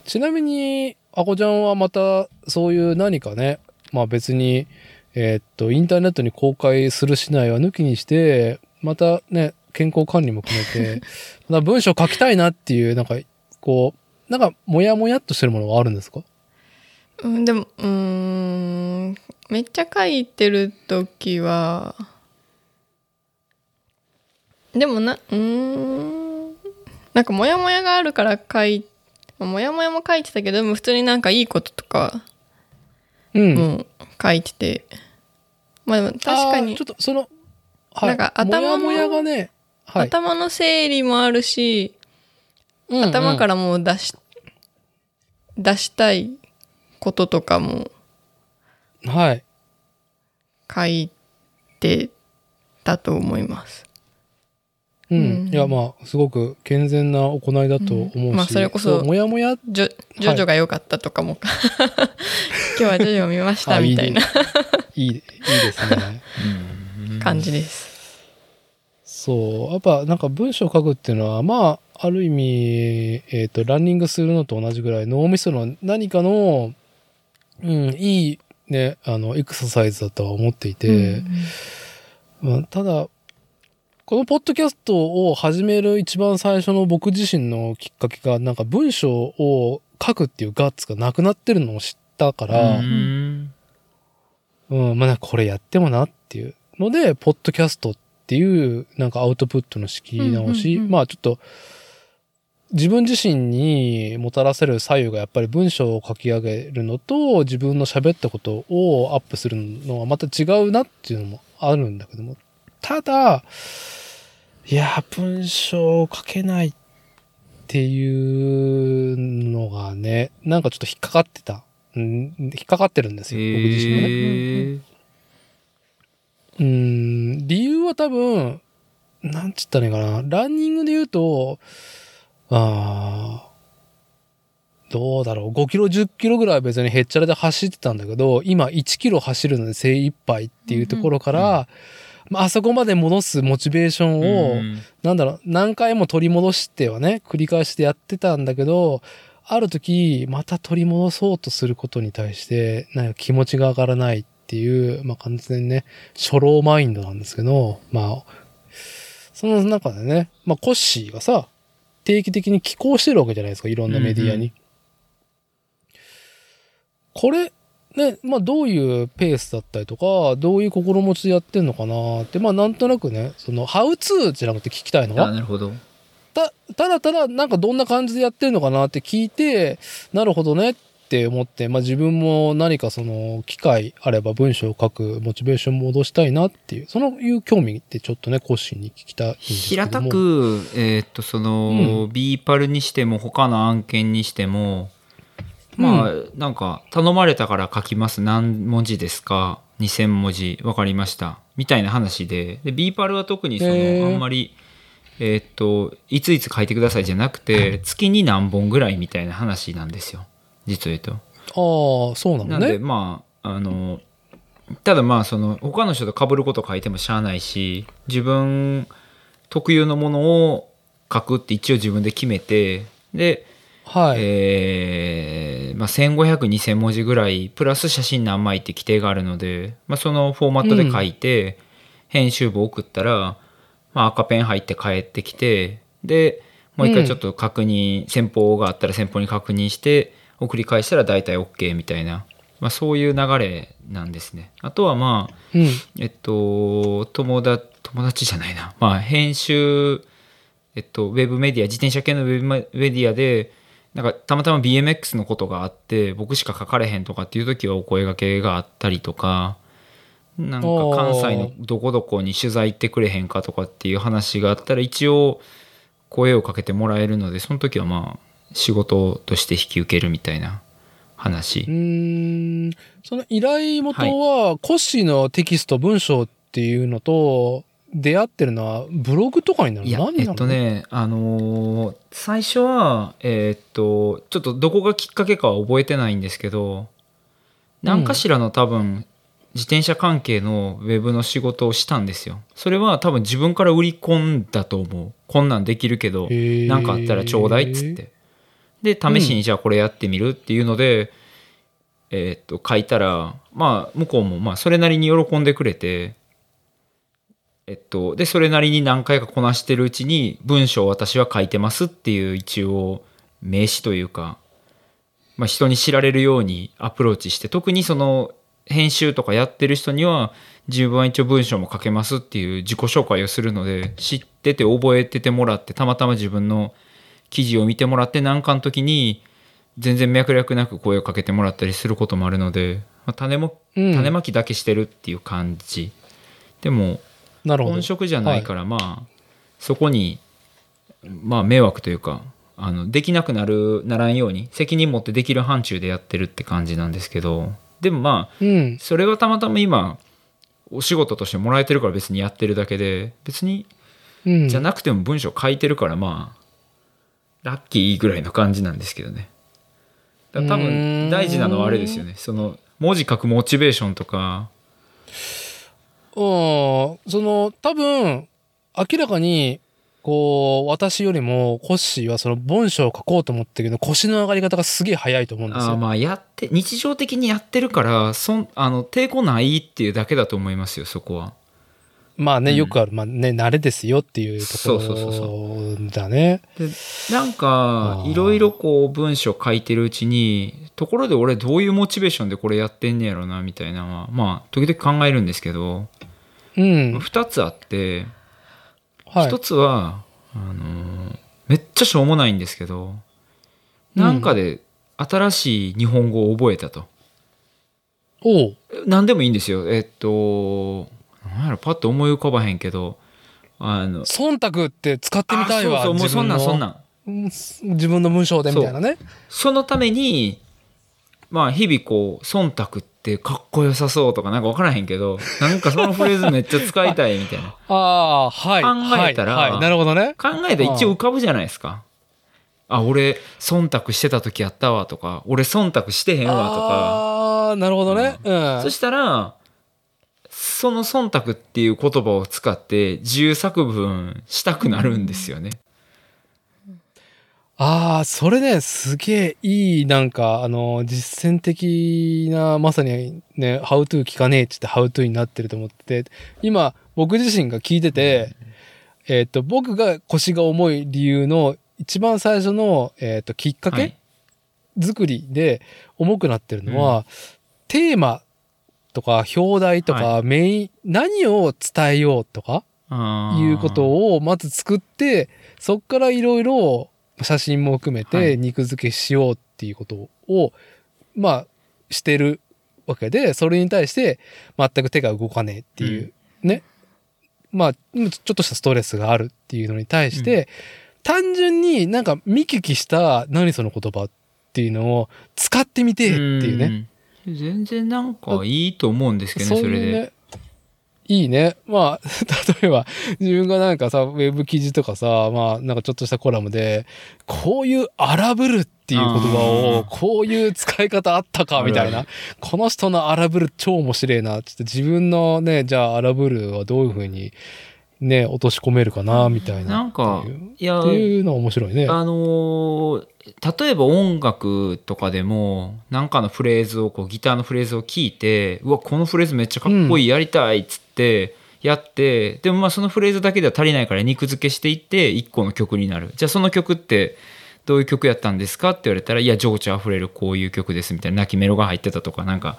ちなみに、あこちゃんはまた、そういう何かね、まあ別に、えーっと、インターネットに公開するしないは抜きにして、またね、健康管理も含めて、[LAUGHS] また文章書きたいなっていう、なんか、こう、なんか、もやもやっとしてるものがあるんですか？うん、でも、うーん、めっちゃ書いてる時は、でもな、うーん、なんかモヤモヤがあるから書い、まあモヤモヤも書いてたけど、でも普通になんかいいこととかうん。も書いてて、まあでも確かにちょっと、その、はい。なんか頭のもやがね、はい。頭の整理もあるし、頭かららもう出し、出したいこととかもはい。書いてたと思います。うん。うん。いや、まあ、すごく健全な行いだと思うし、うん。まあそれこそうもやもや、ジョジョジョが良かったとかも、[LAUGHS] 今日はジョジョを見ましたあみたいな。いい、いいですね。感じです。そう。やっぱ、なんか文章を書くっていうのは、まあ、ある意味、えっ、と、ランニングするのと同じぐらい、脳みその何かの、うん、いい、ね、あの、エクササイズだとは思っていて、まあ、ただ、このポッドキャストを始める一番最初の僕自身のきっかけが、なんか文章を書くっていうガッツがなくなってるのを知ったから、うん。うん、まあ、これやってもなっていうので、ポッドキャストっていう、なんかアウトプットの仕切り直し、うんうんうんまあちょっと、自分自身にもたらせる左右がやっぱり文章を書き上げるのと、自分の喋ったことをアップするのはまた違うなっていうのもあるんだけども、ただ、いや、文章を書けないっていうのがね、なんかちょっと引っかかってた。うん、引っかかってるんですよ、僕自身もね。うーん、理由は多分、なんつったらいいかな。ランニングで言うと、あーどうだろう、5キロ、10キロぐらいは別にへっちゃらで走ってたんだけど、今1キロ走るので精一杯っていうところから、まあ、あそこまで戻すモチベーションを、うんなんだろう、何回も取り戻してはね、繰り返してやってたんだけど、ある時、また取り戻そうとすることに対して、なんか気持ちが上がらないっていう、まあ完全にね、初老マインドなんですけど、まあ、その中でね、まあコッシーがさ、定期的に寄稿してるわけじゃないですか、いろんなメディアに。うんこれ、ね、まあどういうペースだったりとか、どういう心持ちでやってんのかなって、まあなんとなくね、その、ハウツーじゃなくて聞きたいのは、あなるほどた、ただただなんかどんな感じでやってるのかなって聞いて、なるほどねって思って、まあ自分も何かその機会あれば文章を書くモチベーション戻したいなっていう、そのいう興味ってちょっとね、コッシーに聞きたい。平たく、えーっとその、 BE-PALにしても他の案件にしてもまあ、なんか頼まれたから書きます。何文字ですか？2000文字。わかりました。みたいな話で。で BE-PALは特にその、あんまりえーっといついつ書いてくださいじゃなくて月に何本ぐらいみたいな話なんですよ。実を言うと。ああ、そうなのなんでね。まああのただまあその他の人と被ること書いてもしゃあないし自分特有のものを書くって一応自分で決めてで、はい。えーまあ、15002000文字ぐらいプラス写真何枚って規定があるので、まあ、そのフォーマットで書いて、編集部送ったら、まあ、赤ペン入って帰ってきてでもう一回ちょっと確認、先方があったら先方に確認して送り返したら大体 OK みたいな、まあ、そういう流れなんですね。あとはまあうん。えっと友達友達じゃないなまあ編集えっとウェブメディア自転車系のウェブメディアでなんかたまたま BMX のことがあって僕しか書かれへんとかっていう時はお声掛けがあったりとかなんか関西のどこどこに取材行ってくれへんかとかっていう話があったら一応声をかけてもらえるのでその時はまあ仕事として引き受けるみたいな話。うーん。その依頼元は、コッシーのテキスト、文章っていうのと、出会ってるのはブログとかになる何なの？えっとねあのー最初はえーっとちょっとどこがきっかけかは覚えてないんですけど何かしらの多分自転車関係のウェブの仕事をしたんですよ。それは多分自分から売り込んだと思う。こんなんできるけど何かあったらちょうだいっつって。で試しにじゃあこれやってみるっていうので、えーっと書いたらまあ向こうもまあそれなりに喜んでくれてえっと、でそれなりに何回かこなしてるうちに文章を私は書いてますっていう一応名詞というか、まあ、人に知られるようにアプローチして特にその編集とかやってる人には自分は一応文章も書けますっていう自己紹介をするので知ってて覚えててもらってたまたま自分の記事を見てもらって何かの時に全然脈絡なく声をかけてもらったりすることもあるので、まあ、種もうん。種まきだけしてるっていう感じ、でもなるほど本。職じゃないから、まあそこにまあ迷惑というかあのできなくなるならんように責任持ってできる範疇でやってるって感じなんですけどでもまあうん。それはたまたま今お仕事としてもらえてるから別にやってるだけで別にうん。じゃなくても文章書いてるからまあラッキーぐらいの感じなんですけどね多分大事なのはあれですよねその文字書くモチベーションとかうん、その、多分、明らかに、こう、私よりも、コッシーはその文章を書こうと思ってるけど、腰の上がり方がすげえ早いと思うんですよ。あーまあやって日常的にやってるからそんあの抵抗ないっていうだけだと思いますよそこは。まあね、うん。よくある、まあね、慣れですよっていうとこそうそうそうそろだね。でなんかいろいろこう文章書いてるうちにところで俺どういうモチベーションでこれやってんねやろなみたいなまあ時々考えるんですけど、うん。2つあってはい。一つはあのーめっちゃしょうもないんですけどなんかで新しい日本語を覚えたと、おう。何でもいいんですよえっとなんやろパッと思い浮かばへんけどあの忖度って使ってみたいわ。あそうそうもうそんなんそんなんん。自分の文章でみたいなね。そのためにまあ日々こう忖度ってかっこよさそうとかなんか分からへんけどなんかそのフレーズめっちゃ使いたいみたいな [LAUGHS] ああ、はい。考えたらはいはいなるほどね。考えたら一応浮かぶじゃないですかあ俺忖度してた時やったわとか俺忖度してへんわとかああ、なるほどね。うん。そしたらその忖度っていう言葉を使って自由作文したくなるんですよね。ああ、それね、すげえいい、なんか、あの、実践的な、まさにね、how to 聞かねえって言って how to になってると思ってて、今、僕自身が聞いてて、えっ、と、僕が腰が重い理由の一番最初の、えっ、と、きっかはい。け作りで重くなってるのは、テーマとか表題とか、はメイン、何を伝えようとか、いうことをまず作って、そっからいろいろ写真も含めはてい肉付けしようっていうことを、まあ、してるわけで、それに対して全く手が動かねえっていう、ね。まあ、ちょっとしたストレスがあるっていうのに対して、単純になんか見聞きした何その言葉っていうのを使ってみてえっていうね。うん全然なんかいいと思うんですけどねそれで。うい。いいね。まあ、[LAUGHS] 例えば、自分がなんかさ、ウェブ記事とかさ、まあ、なんかちょっとしたコラムで、こういう荒ぶるっていう言葉を、こういう使い方あったか、みたいな。この人の荒ぶる超面白いな。ちょっと自分のね、じゃあ荒ぶるはどういうふうに、ね、落とし込めるかな、みたいな。なんかいやっていうのは面白いね。あのー例えば音楽とかでもなんかのフレーズをこうギターのフレーズを聞いてうわこのフレーズめっちゃかっこいいやりたいっつってやって、でもまあそのフレーズだけでは足りないから肉付けしていって一個の曲になるじゃあその曲ってどういう曲やったんですか？って言われたらいや情緒あふれるこういう曲ですみたいな泣きメロが入ってたとかなんか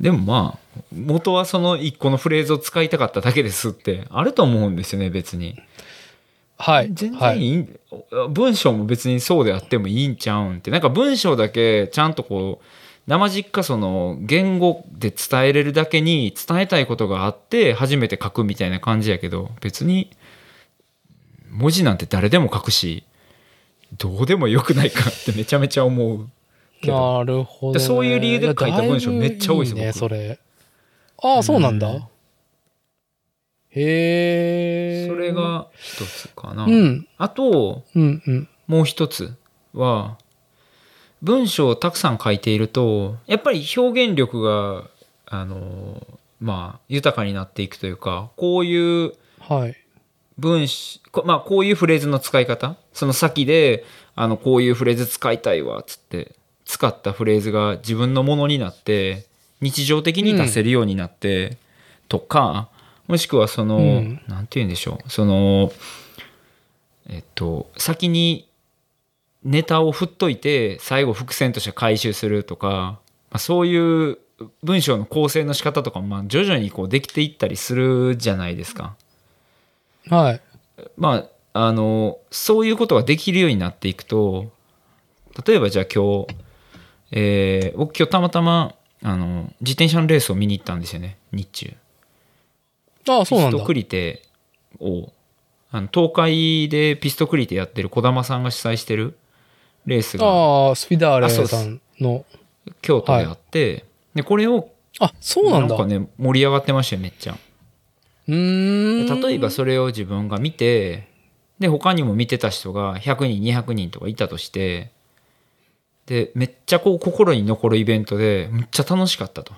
でもまあ元はその一個のフレーズを使いたかっただけですってあると思うんですよね別に。はい。全はい。然いいん、文章も別にそうであってもいいんちゃうんってなんか文章だけちゃんとこう生実家その言語で伝えれるだけに伝えたいことがあって初めて書くみたいな感じやけど別に文字なんて誰でも書くしどうでもよくないかってめちゃめちゃ思うけどなるほど、ね。でそういう理由で書いた文章やめっちゃ多いですね、僕それ。ああ、そうなんだ。うんへえ。それ。が一つかな、うん。あとうんうん。もう一つは文章をたくさん書いているとやっぱり表現力があのまあ豊かになっていくというかこういうはい。文章こまあこういうフレーズの使い方その先であのこういうフレーズ使いたいわっつって使ったフレーズが自分のものになって日常的に出せるようになって、とかもしくはその、うんなんて言うんでしょうそのえっと先にネタを振っといて最後伏線として回収するとか、まあ、そういう文章の構成の仕方とかもまあ徐々にこうできていったりするじゃないですか。はい。まああのそういうことができるようになっていくと例えばじゃあ今日、えー僕今日たまたまあの自転車のレースを見に行ったんですよね日中。ああ、そうなんだピスト。クリテをあの東海でピストクリテやってる児玉さんが主催してるレースがああ、スピダーレさんの。京都であって、でこれをあ、そうなんだ。かね盛り上がってましたよめっちゃ。うーん。例えばそれを自分が見てで他にも見てた人が100人200人とかいたとしてでめっちゃこう心に残るイベントでめっちゃ楽しかったと。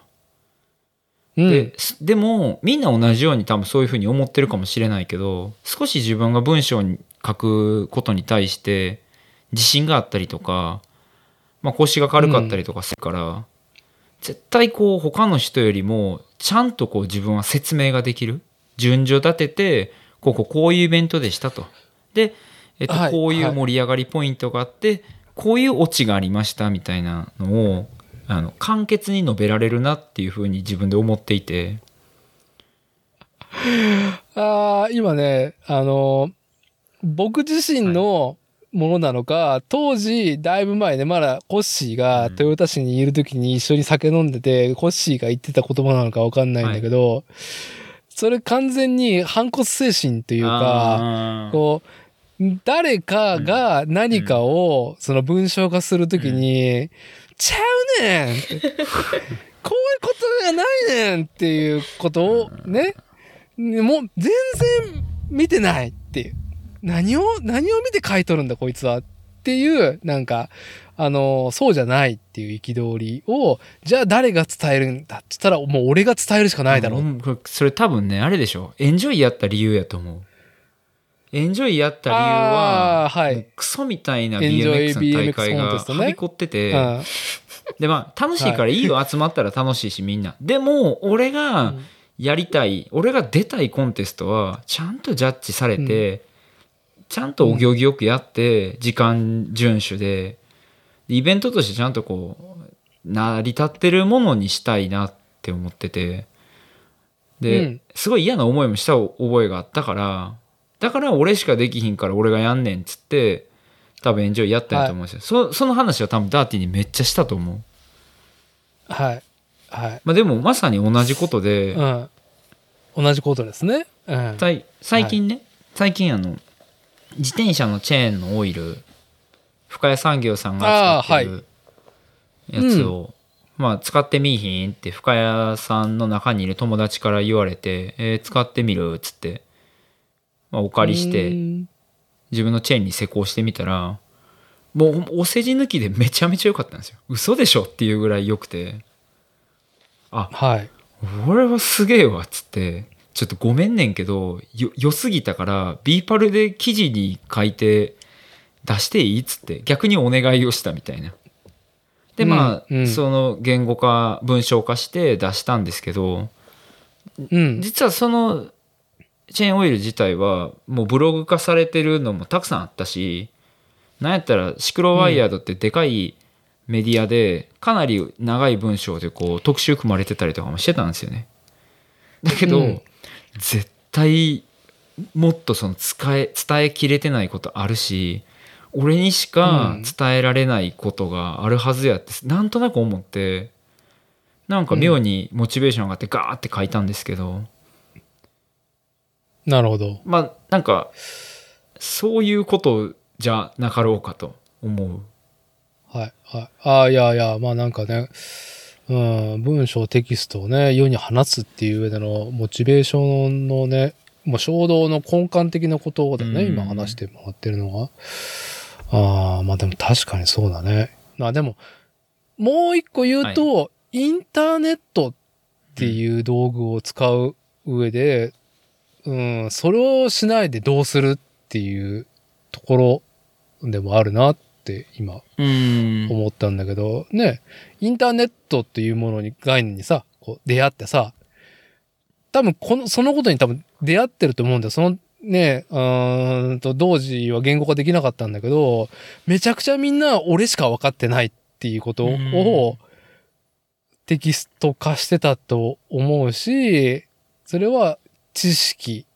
うん、ですでもみんな同じように多分そういうふうに思ってるかもしれないけど少し自分が文章に書くことに対して自信があったりとか、まあ、腰が軽かったりとかするから、絶対こう他の人よりもちゃんとこう自分は説明ができる順序立ててこここういうイベントでしたと。で、えっとはいこういう盛り上がりポイントがあって、こういうオチがありましたみたいなのをあの簡潔に述べられるなっていうふうに自分で思っていて。[LAUGHS] ああ、今ね、あの、僕自身のものなのか、当時、だいぶ前ね、まだコッシーがうん。豊田市にいる時に一緒に酒飲んでて、コッシーが言ってた言葉なのかわかんないんだけど、それ完全に反骨精神というか、こう、誰かが何かをその文章化するときに、ちゃうねんこういうことがないねんっていうことをね、もう全然見てないっていう。何を、何を見て書いとるんだこいつはっていう、なんか、あの、そうじゃないっていう憤りを、じゃあ誰が伝えるんだって言ったら、もう俺が伝えるしかないだろう。それ多分ね、あれでしょ。エンジョイやった理由やと思う。エンジョイやった理由は、はい。クソみたいな BMX の大会がはびこってて、うん。で、まあ、楽しいからいいよ、集まったら楽しいし、みんな。でも、俺がやりたい、俺が出たいコンテストは、ちゃんとジャッジされて、ちゃんとお行儀よくやって、時間遵守で、でイベントとしてちゃんとこう、成り立ってるものにしたいなって思ってて、で、うん。すごい嫌な思いもした覚えがあったから、だから俺しかできひんから俺がやんねんっつって、多分エンジョイやったんやと思うんですよ。そその話は多分ダーティーにめっちゃしたと思う。はい。はい。まあ、でもまさに同じことで、うん。同じことですね。うん。最近ね、最近あの自転車のチェーンのオイル深谷産業さんが使ってるやつを、まあ、使ってみいひんって深谷さんの中にいる友達から言われて、えー使ってみるっつって、まあ、お借りしてうん。自分のチェーンに施工してみたらもうお世辞抜きで [LAUGHS] めちゃめちゃ良かったんですよ。嘘でしょっていうぐらい良くて。あはい。俺はすげえわっつってちょっとごめんねんけどよ良すぎたからビーパルで記事に書いて出していいっつって逆にお願いをしたみたいな。でまあ、うんうん。その言語化文章化して出したんですけどうん。実はそのチェーンオイル自体はもうブログ化されてるのもたくさんあったしなんやったらシクロワイヤードってでかいメディアでかなり長い文章でこう特集組まれてたりとかもしてたんですよね。だけど、うん絶対もっとその伝え伝えきれてないことあるし俺にしか伝えられないことがあるはずやって、なんとなく思ってなんか妙にモチベーション上がってガーって書いたんですけど、なるほど。まあなんかそういうことじゃなかろうかと思う。はい。はい。ああ、いやいや、まあなんかね、うん、文章、テキストをね、世に放つっていう上でのモチベーションのね、もう衝動の根幹的なことだね、うん今話してもらってるのは。ああ、まあでも確かにそうだね。まあでも、もう一個言うと、インターネットっていう道具を使う上で、うん、それをしないでどうするっていうところでもあるなって今うん思ったんだけど、ね、インターネットっていうものに、概念にさ、こう出会ってさ、多分この、そのことに多分出会ってると思うんだよ。そのね、うーんと、同時は言語化できなかったんだけど、めちゃくちゃみんな俺しか分かってないっていうことをテキスト化してたと思うし、それは知識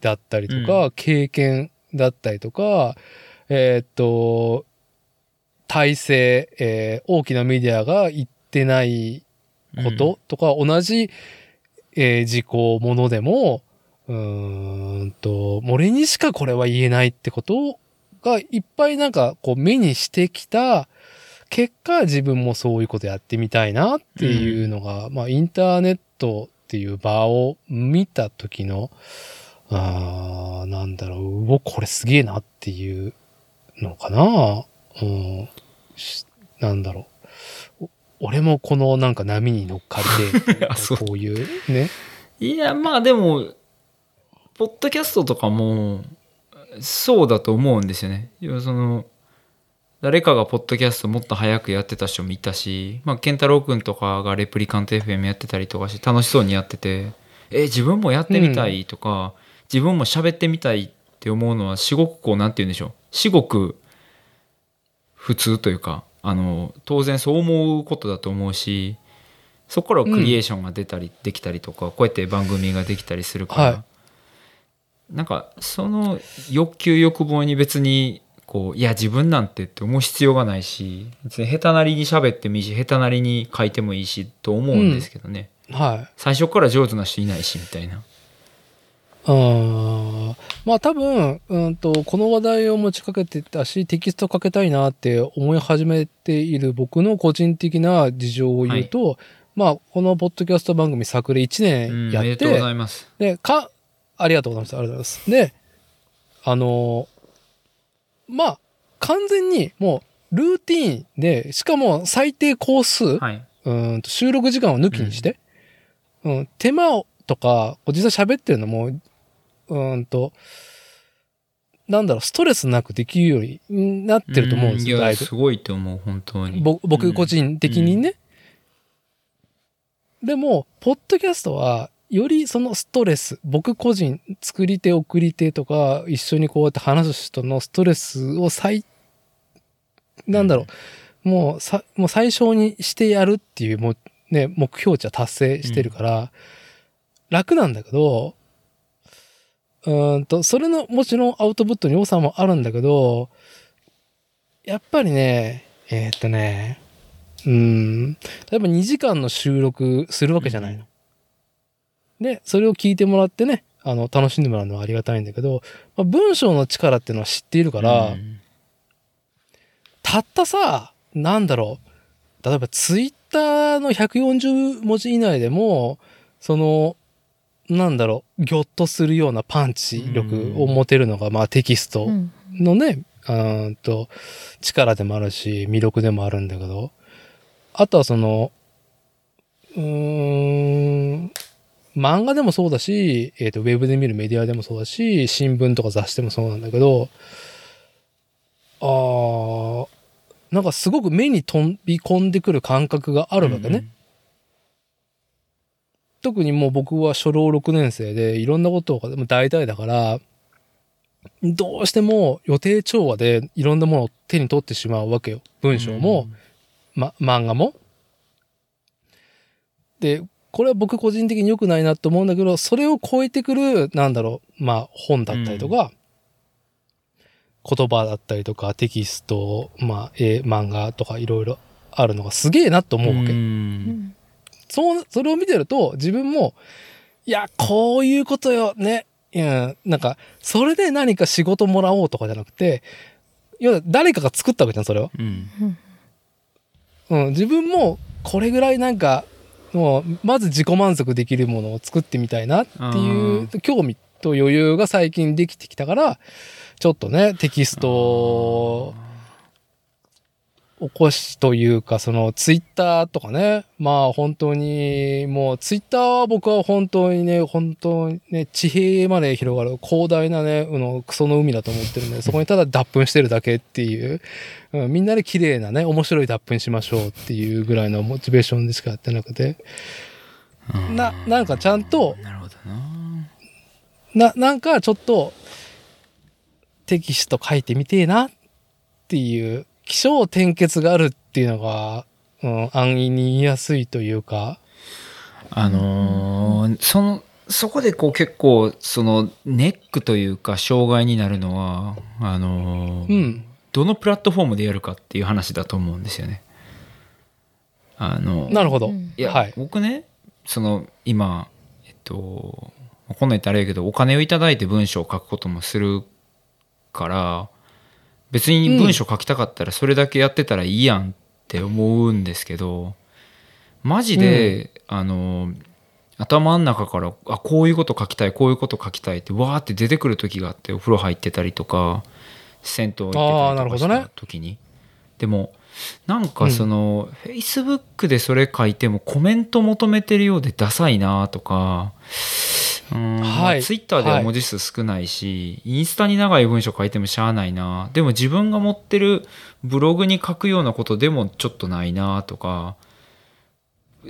だったりとか、経験だったりとか、えーっと、体制、えー大きなメディアが言ってないこととか、同じ、えー事項ものでも、うーんと、俺にしかこれは言えないってことがいっぱいなんかこう目にしてきた結果自分もそういうことやってみたいなっていうのが、まあインターネットっていう場を見た時の、あーなんだろう、うお、これすげえなっていうのかなうん。しなんだろう。お俺もこのなんか波に乗っかりで、[LAUGHS] あそうこういうね。いやまあでもポッドキャストとかもそうだと思うんですよね。要はその誰かがポッドキャストもっと早くやってた人もいたし、まあ、健太郎くんとかがレプリカント FM やってたりとかして楽しそうにやっててえ自分もやってみたいとか、自分も喋ってみたいって思うのは至極こうなんて言うんでしょう。至極普通というかあの当然そう思うことだと思うしそこからクリエーションが出たりできたりとか、こうやって番組ができたりするから、はなんかその欲求欲望に別にこういや自分なんてって思う必要がないし別に下手なりに喋ってもいいし下手なりに書いてもいいしと思うんですけどね、はい。最初から上手な人いないしみたいな。うんまあ多分、うんと、この話題を持ちかけてたし、テキストかけたいなって思い始めている僕の個人的な事情を言うと、まあこのポッドキャスト番組作例1うん、年やっおめでとうごて、ざいます。で、か、ありがとうございます。ありがとうございます。で、あの、まあ、完全にもうルーティーンで、しかも最低工数、はい。うーんと収録時間を抜きにして、うん、手間をとか、実際喋ってるのも、うーんと、なんだろう、ストレスなくできるようになってると思うんですよ、だいぶ。すごいと思う、本当に。ぼ僕個人的にね。でも、ポッドキャストは、よりそのストレス、僕個人、作り手、送り手とか、一緒にこうやって話す人のストレスを最、なんだろう、もうさ、もう最小にしてやるっていう、もうね、目標値は達成してるから、楽なんだけど、うーんと、それのもちろんアウトプットに良さもあるんだけど、やっぱりね、えーっとね、うーん、例えば2時間の収録するわけじゃないの。で、それを聞いてもらってね、あの、楽しんでもらうのはありがたいんだけど、まあ、文章の力っていうのは知っているから、うん。たったさ、なんだろう、例えばツイッターの140文字以内でも、その、なんだろう、ぎょっとするようなパンチ力を持てるのが、まあテキストうん。のね、うーんと、力でもあるし、魅力でもあるんだけど、あとはその、うーん、漫画でもそうだし、えっ、と、ウェブで見るメディアでもそうだし、新聞とか雑誌でもそうなんだけど、あー、なんかすごく目に飛び込んでくる感覚があるわけね。。特にもう僕は初老6年生でいろんなことが大体だから、どうしても予定調和でいろんなものを手に取ってしまうわけよ。文章も、ま、漫画も。で、これは僕個人的に良くないなと思うんだけど、それを超えてくる、なんだろう、まあ本だったりとか、言葉だったりとかテキスト、まあ絵、漫画とかいろいろあるのがすげえなと思うわけ。んそう、それを見てると、自分も、いや、こういうことよ、ね。うん、なんか、それで何か仕事もらおうとかじゃなくて、いや、誰かが作ったわけじゃん、それを。うんうん、自分も、これぐらいなんか、もう、まず自己満足できるものを作ってみたいなっていう、興味と余裕が最近できてきたから、ちょっとね、テキストを起こしというか、そのツイッターとかね、まあ本当に、もうツイッターは僕は本当にね、本当にね、地平まで広がる広大なね、あの、クソの海だと思ってるんで、[LAUGHS] そこにただ脱粉してるだけっていう、うん、みんなで綺麗なね、面白い脱粉しましょうっていうぐらいのモチベーションでしかやってなくて、うん。な、なんかちゃんと、なるほどな。な、なんかちょっと、テキスト書いてみてえなっていう、気象転結があるっていうのが、うん、安易に言いやすいというか、あのーそのそこでこう結構そのネックというか障害になるのはあのーうん。どのプラットフォームでやるかっていう話だと思うんですよね。あのなるほど。うんいや、はい。僕ねその今えっとこんなん言ったらあれやけどお金をいただいて文章を書くこともするから別に文章書きたかったらそれだけやってたらいいやんって思うんですけどマジで、あの頭の中からあこういうこと書きたいこういうこと書きたいってわーって出てくる時があってお風呂入ってたりとか銭湯行ってたりとかした時に、でもなんかその、Facebook でそれ書いてもコメント求めてるようでダサいなとかうん、はい。ツイッターでは文字数少ないし、インスタに長い文章書いてもしゃあないな。でも自分が持ってるブログに書くようなことでもちょっとないなとか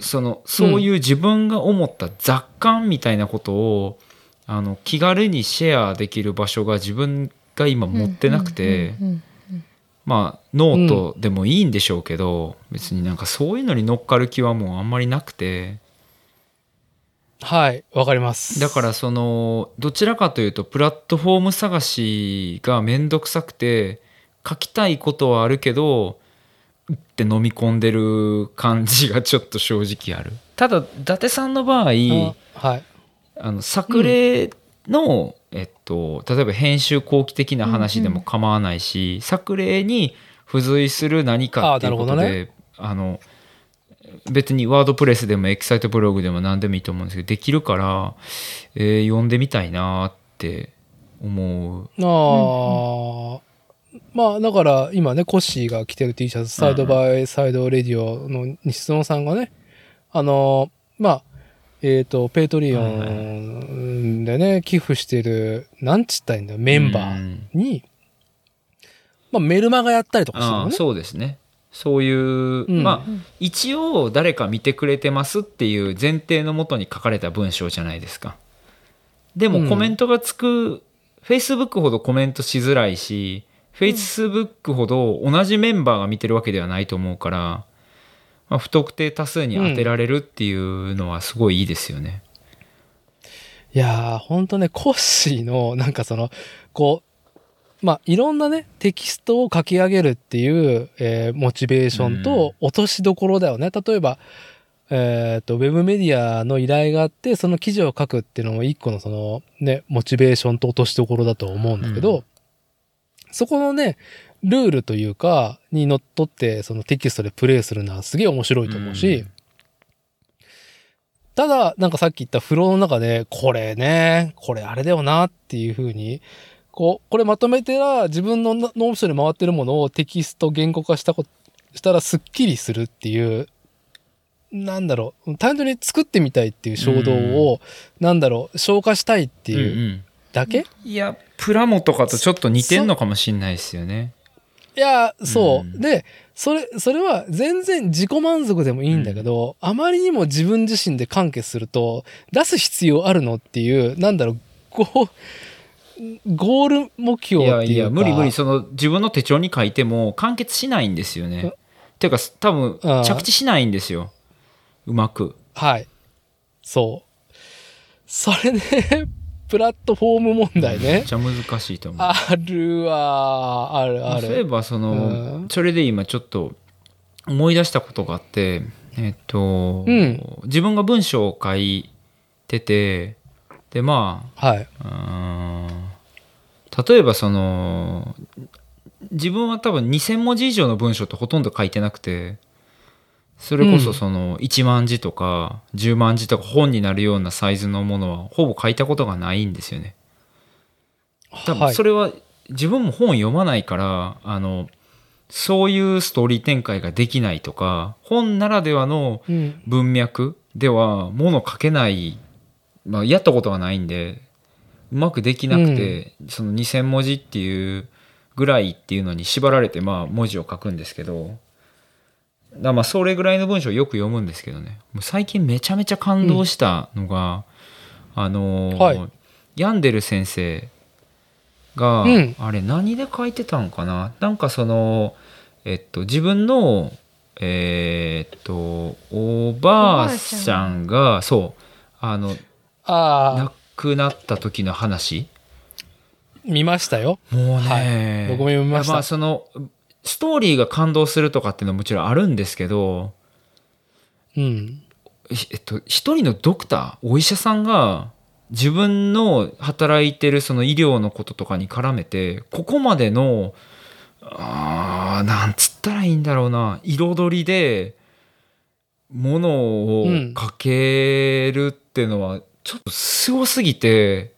そのそういう自分が思った雑感みたいなことを、あの気軽にシェアできる場所が自分が今持ってなくて、うんうん。まあノートでもいいんでしょうけど、別になんかそういうのに乗っかる気はもうあんまりなくてはい。わかります。だからそのどちらかというとプラットフォーム探しがめんどくさくて書きたいことはあるけどうって飲み込んでる感じがちょっと正直あるただ伊達さんの場合あはい。あの作例の、えっと、例えば編集後記的な話でも構わないし、作例に付随する何かっていうことあなであの別に WordPress でもエキサイトブログでも何でもいいと思うんですけどできるから、えー読んでみたいなって思う。ああ、まあだから今ね、コッシーが着てる T シャツ、 Side by Side Radio の西園さんがね、あの、まあ、えっ、と、 Patreon でね、寄付してる、なんちったらいいんだよ、メンバーに、まあメルマガやったりとかしてるのね。そうですね。そういう、んまあ一応誰か見てくれてますっていう前提のもとに書かれた文章じゃないですか。でうんもコメントがつく、Facebook ほどコメントしづらいし、Facebook ほど同じメンバーが見てるわけではないと思うから、まあ、不特定多数に当てられるっていうのはすごいいいですよね。いやー、ほんとね、コッシーの、なんかその、こう、まあ、いろんなね、テキストを書き上げるっていう、えーモチベーションと落としどころだよね。例えば、えっ、と、ウェブメディアの依頼があって、その記事を書くっていうのも一個のその、ね、モチベーションと落としどころだと思うんだけど、うそこのね、ルールというか、にのっとって、そのテキストでプレイするのはすげえ面白いと思うし、うん。ただ、なんかさっき言ったフローの中で、これね、これあれだよなっていう風に、こう、これまとめてら、自分の脳みそに回ってるものをテキスト言語化したこしたらスッキリするっていう、なんだろう、単純に作ってみたいっていう衝動を、なんだろう、消化したいってうんいううんだけ、いや、プラモとかとちょっと似てんのかもしんないですよね。いや、そう。うん。で、それ、それは全然自己満足でもいいんだけど、あまりにも自分自身で完結すると、出す必要あるのっていう、なんだろう、こう、ゴール目い標ってい。やいや、無理無理、その自分の手帳に書いても完結しないんですよね。ていうか、多分着地しないんですよ。うまく。はい。そう。それね、[LAUGHS] プラットフォーム問題ねめっ。ちゃ難しいと思う。あるわ、あるある。そういえば、その、うんそれで今ちょっと思い出したことがあって、えっと、うん自分が文章を書いてて、で、まはい。あ、うーん例えばその、自分は多分2000文字以上の文章ってほとんど書いてなくて、それこそその1万字とか10万字とか本になるようなサイズのものはほぼ書いたことがないんですよね。多はい分それは自分も本読まないから、あの、そういうストーリー展開ができないとか、本ならではのうん。文脈ではもの書けない、まあやったことがないんで、うまくできなくて、その2000文字っていうぐらいっていうのに縛られてまあ文字を書くんですけど、だまあそれぐらいの文章をよく読むんですけどね。もう最近めちゃめちゃ感動したのが、あのーはい。ヤンデル先生が、うん。あれ何で書いてたんかな？なんかその、えっと、自分の、えーっと、おばあちゃんが、そう、あの、亡、くなった時の話？見ましたよ。もうね、はい。僕も読みました。いやあその、ストーリーが感動するとかっていうのはもちろんあるんですけど、うん。ひえっと、一人のドクター、お医者さんが、自分の働いてるその医療のこととかに絡めて、ここまでの、あーなんつったらいいんだろうな、彩りで、ものをうん。かけるっていうのは、ちょっとすごすぎて、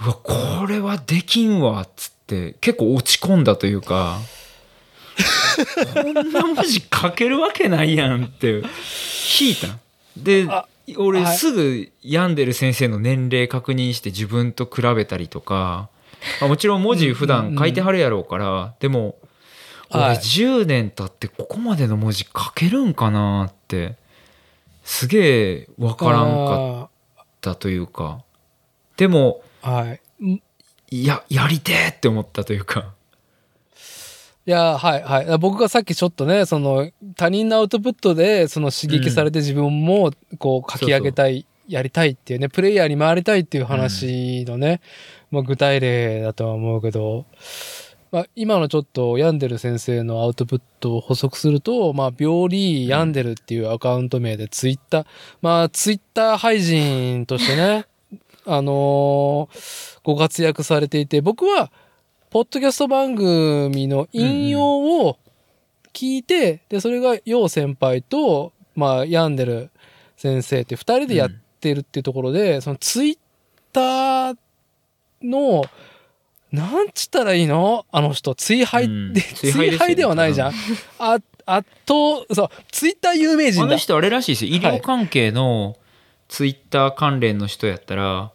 うわ、これはできんわ、っつって、結構落ち込んだというか、こんな文字書けるわけないやんって引いた。であ俺はい。すぐ病んでる先生の年齢確認して自分と比べたりとか、まあもちろん文字普段書いてはるやろうから、でも俺はい。10年経ってここまでの文字書けるんかなってすげえわからんかったというか。でもはい。んいややりてえって思ったというか。いや、はい、はい。僕がさっきちょっとね、その、他人のアウトプットで、その刺激されて自分も、こう、書き上げたい、やりたいっていうね、プレイヤーに回りたいっていう話のね、まあ、具体例だとは思うけど、まあ、今のちょっと、ヤンデル先生のアウトプットを補足すると、まあ、病理ヤンデルっていうアカウント名でツイッター、まあ、ツイッター配信としてね、[LAUGHS] あのーご活躍されていて、僕は、ポッドキャスト番組の引用を聞いて、で、それが、ヨウ先輩と、まあ、ヤンデル先生って二人でやってるっていうところで、そのツイッターの、なんつったらいいの？あの人、追廃うん。で、追追廃ですよね。廃ではないじゃん。あ、あと、そう、ツイッター有名あ人だ。の人あれらしいですよ。医はい。療関係のツイッター関連の人やったら、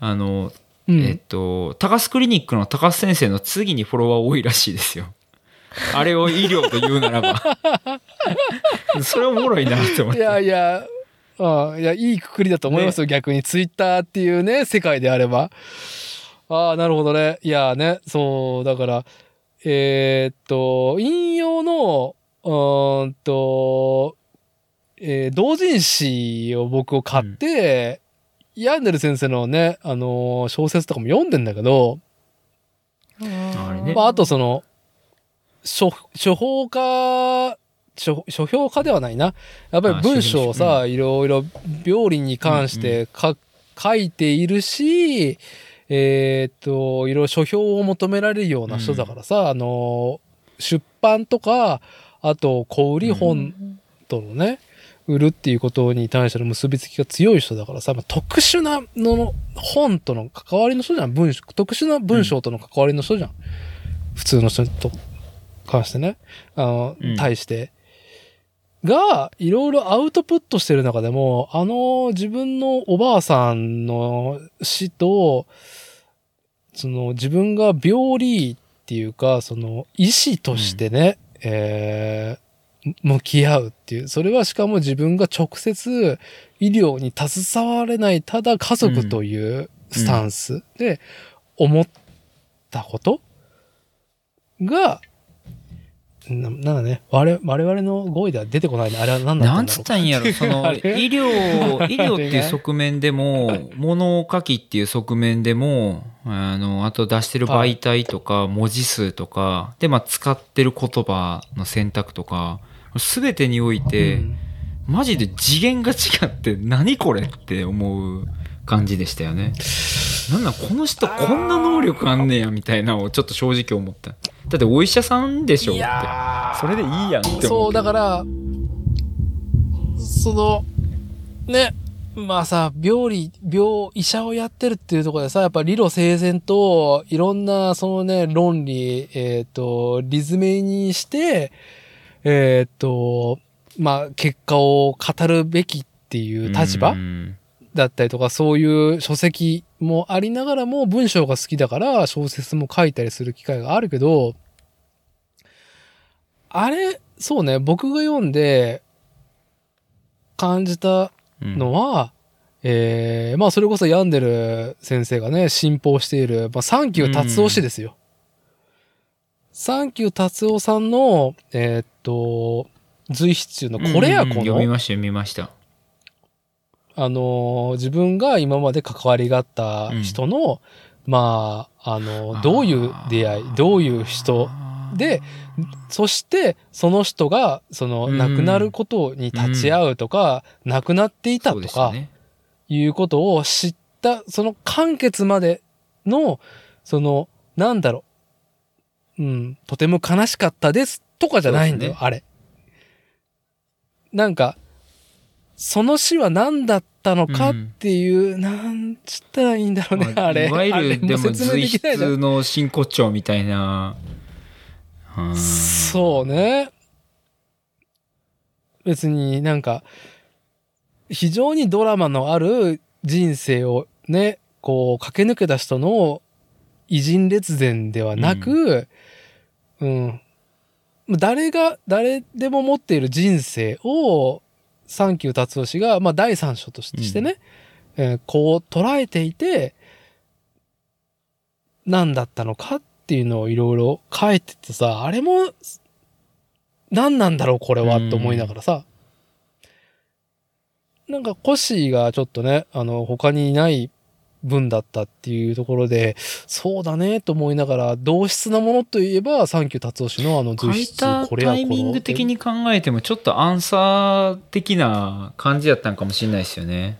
あの、うん。えっと高須クリニックの高須先生の次にフォロワー多いらしいですよ。[LAUGHS] あれを医療と言うならば。[LAUGHS] それおもろいなって思っいてやいや、うん、いや、いいくくりだと思いますよ、逆に。ツイッターっていうね、世界であれば。ああ、なるほどね。いやね、そう、だから、えーっと、引用の、うーんと、えー同人誌を僕を買って、ヤンデル先生のね、あのー小説とかも読んでんだけど、あまあ、あとその、書、書法家、書、書評家ではないな。やっぱり文章をあさ、いろいろ病理に関してか、書いているし、えーっと、いろいろ書評を求められるような人だからさ、あの、出版とか、あと小売本とのね、売るっていうことに対しての結びつきが強い人だからさ、まあ、特殊なの本との関わりの人じゃん。文章、特殊な文章との関わりの人じゃん。普通の人と関してね。あの、うん対して。が、いろいろアウトプットしてる中でも、あの自分のおばあさんの死と、その自分が病理っていうか、その医師としてね、えー向き合うっていう。それはしかも自分が直接医療に携われない、ただ家族というスタンスで思ったことが、ななんだね。我々我々の語彙では出てこないね。あれは何だなんつったんやろ。[LAUGHS] その医療 [LAUGHS] 医療っていう側面でも物書きっていう側面でもあのあと出してる媒体とか文字数とかで、まあ、使ってる言葉の選択とか全てにおいて、うん。マジで次元が違って何これって思う感じでしたよね。なんなんこの人こんな能力あんねやみたいなのをちょっと正直思った。だってお医者さんでしょっいて。それでいいやんって。そう、だから、その、ね、まあさ、病理、病、医者をやってるっていうところでさ、やっぱ理路整然と、いろんな、そのね、論理、えっ、と、リズメにして、えっ、と、まあ、結果を語るべきっていう立場うんだったりとか、そういう書籍もありながらも、文章が好きだから、小説も書いたりする機会があるけど、あれ、そうね、僕が読んで感じたうんのは、えー、まあそれこそヤンデル先生がね、信奉している、まあサンキュー達夫氏ですよ。サンキュー達夫さんの、えーっと、随筆中のこれやこうんうん読みの、ました読みました。あのー、自分が今まで関わりがあった人の、まあ、あのー、どういう出会い、どういう人で、そして、その人が、その、うん。亡くなることに立ち会うとか、亡くなっていたとか。いうことを知った、その完結までの、その、なんだろう、うん、とても悲しかったですとかじゃないんだよ、そうですあれ。なんか、その死は何だったのかっていう、なんつったらいいんだろうね、まああれ。いわゆるでも随筆の真骨頂みたいな。うんそうね。別になんか、非常にドラマのある人生をね、こう駆け抜けた人の偉人列伝ではなく、うん。誰が、誰でも持っている人生を、サンキュー達夫氏が、まあ第三章としてね、えーこう捉えていて、何だったのかっていうのをいろいろ書いててさ、あれも、何なんだろうこれはって思いながらさ、なんかコッシーがちょっとね、あの、他にいない文だったっていうところで、そうだねと思いながら、同質なものといえば、サンキュー達夫氏のあの書い随筆、たこれタイミング的に考えてもちょっとアンサー的な感じやったんかもしれないですよね。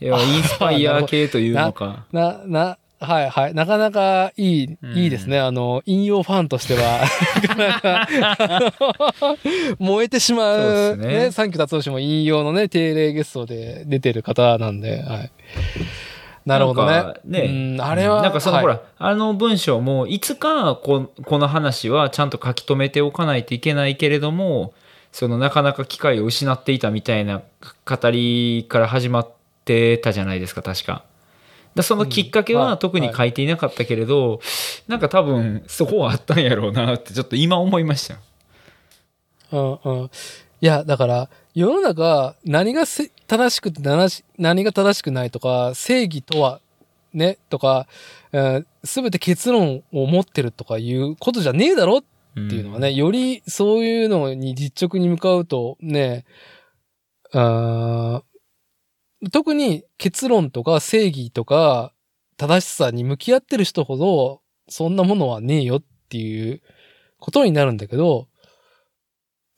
いや、あインスパイア系というのか。な、な、はいはい。なかなかいい、うんいいですね。あの、引用ファンとしては、なかなか、燃えてしまそうねね、サンキュー達夫氏も引用のね、定例ゲストで出てる方なんで、はい。なるほどねねうんあれはなんかその、はいほらあの文章もいつかここの話はちゃんと書き留めておかないといけないけれどもそのなかなか機会を失っていたみたいな語りから始まってたじゃないですか確か。だそのきっかけうんは特に書いていなかったけれど、なんか多分そこはあったんやろうなってちょっと今思いました。うんうん。いや、だから、世の中、何がせ正しくて何が正しくないとか、正義とは、ね、とか、すべて結論を持ってるとかいうことじゃねえだろっていうのはね、よりそういうのに実直に向かうとね、特に結論とか正義とか正しさに向き合ってる人ほど、そんなものはねえよっていうことになるんだけど、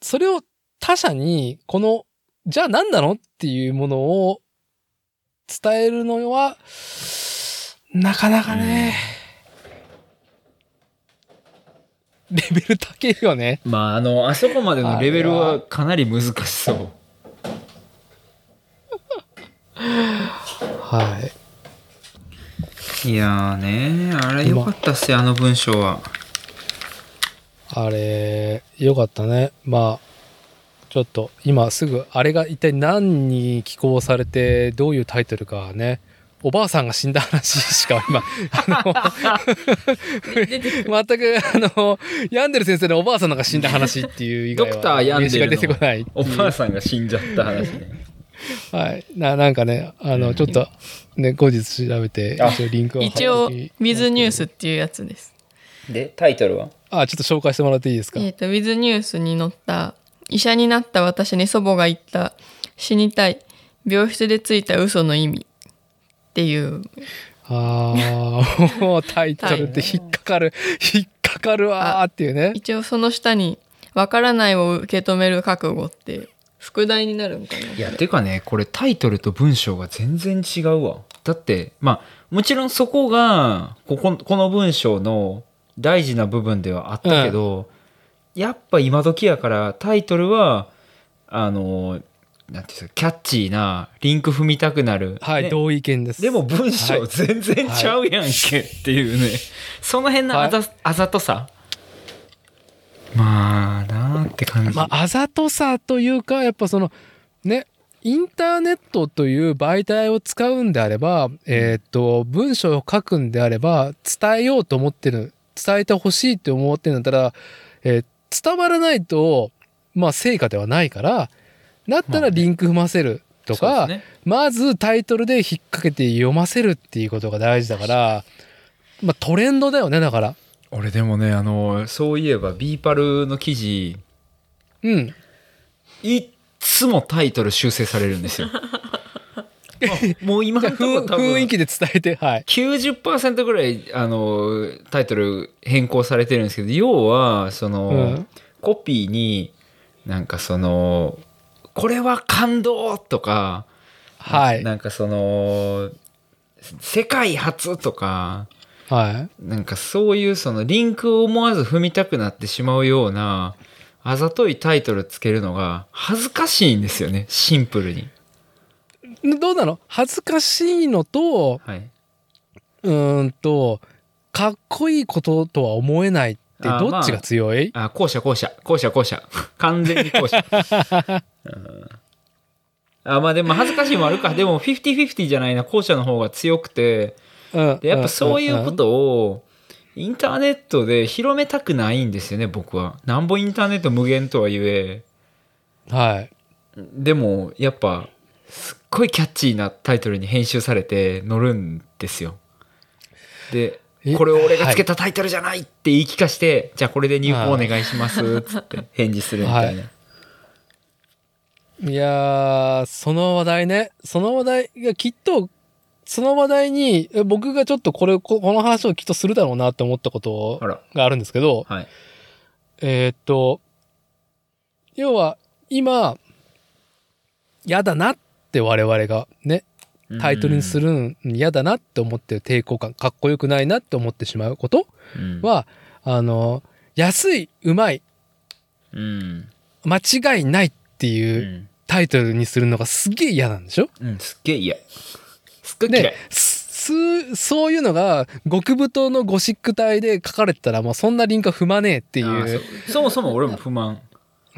それを他者に、この、じゃあ何なのっていうものを伝えるのは、なかなかね、レベル高いよね。まああのあそこまでのレベルはかなり難しそう。[LAUGHS] はい。いやーねあれよかったっすよあの文章は。あれ、よかったね。まあ、ちょっと今すぐ、あれが一体何に寄稿されて、どういうタイトルかね、おばあさんが死んだ話しか今、あの、全く、あの、ヤンデル先生のおばあさんが死んだ話っていう以外は、ドクターヤンデル出てこないおばあさんが死んじゃった話ね。はい。な、なんかね、あの、ちょっと、ね、後日調べて、あ一応リンクを一応、Wiz ニュースっていうやつです。でタイトルは？あ、ちょっと紹介してもらっていいですか？えっ、と、Wiz ニュースに載った、医者になった私に祖母が言った、死にたい、病室でついた嘘の意味。っていう、ああ、もうタイトルって引っかかる、引っかかるわーっていうね。一応その下に、わからないを受け止める覚悟って、副題になるんかな。いやてかねこれタイトルと文章が全然違うわ。だってまあもちろんそこがこここの文章の大事な部分ではあったけど、やっぱ今時やからタイトルはあのなんていうんですかキャッチーなリンク踏みたくなる、はい、ね。同意見です。でも文章全然ちゃうやんけっていうね、その辺のあざ,、あざとさ。まあなあって感じ、まあ、あざとさというか、やっぱその、ね、インターネットという媒体を使うんであれば、えーっと、文章を書くんであれば、伝えようと思ってる、伝えてほしいって思ってるんだったら、えー伝わらないと、まあ、成果ではないから、だったらリンク踏ませるとか、そうですねまずタイトルで引っ掛けて読ませるっていうことが大事だから、まあ、トレンドだよね、だから。俺でもねあのそういえば BE-PAL の記事うん。いっつもタイトル修正されるんですよあ [LAUGHS] [LAUGHS] もう今じゃあのところ雰多分雰囲気で伝えて、はい。90%ぐらいあのタイトル変更されてるんですけど要はその、うんコピーになんかその「これは感動!」とか、はい。なんかその「世界初!」とかはい。なんかそういうそのリンクを思わず踏みたくなってしまうようなあざといタイトルつけるのが恥ずかしいんですよねシンプルに。どうなの？恥ずかしいのと、はい、うーんと、かっこいいこととは思えないってどっちが強い、あ後者後者後者後者。[LAUGHS] 完全に後者。[LAUGHS] うん。あまあでも恥ずかしいもあるか。でも50-50じゃないな後者の方が強くて。うんでやっぱそういうことをインターネットで広めたくないんですよね僕は。なんぼインターネット無限とは言え。うんはい。でもやっぱすっごいキャッチーなタイトルに編集されて載るんですよ。でえ？これを俺がつけたタイトルじゃないって言い聞かして、じゃあこれで入稿お願いしますっつって返事するみたいな。いやー、その話題ね。その話題がきっと、その話題に、え僕がちょっとこれ、ここの話をきっとするだろうなって思ったことがあるんですけど、はい。えーっと、要は、今、嫌だなって我々がね、タイトルにするん嫌だなって思ってる抵抗感、かっこよくないなって思ってしまうことうん、は、あの、安い、うまい、うん。間違いないってういう、ん。タイトルにするのがすげえ嫌なんでしょ？うん、すっげえ嫌。すっごい嫌。そすそういうのが極太のゴシック体で書かれてたら、まあ、そんなリンクは踏まねえってあいう。そもそも俺も不満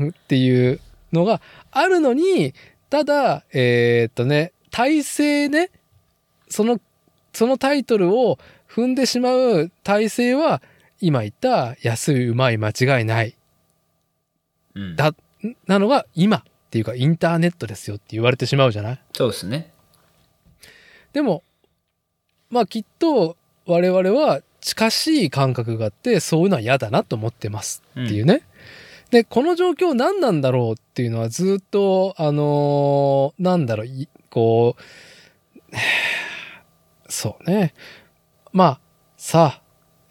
っていうのがあるのに、ただ、えーっとね、体制ね、その、そのタイトルを踏んでしまう体制は、今言った安い、うまい、間違いない、うん。だ、なのが今っていうかインターネットですよって言われてしまうじゃない？そうですね。でも、まあきっと我々は近しい感覚があって、そういうのは嫌だなと思ってますっていうね。で、この状況何なんだろうっていうのはずっと、あのーなんだろう、いこう、[SIGHS] そうね。まあ、さあ、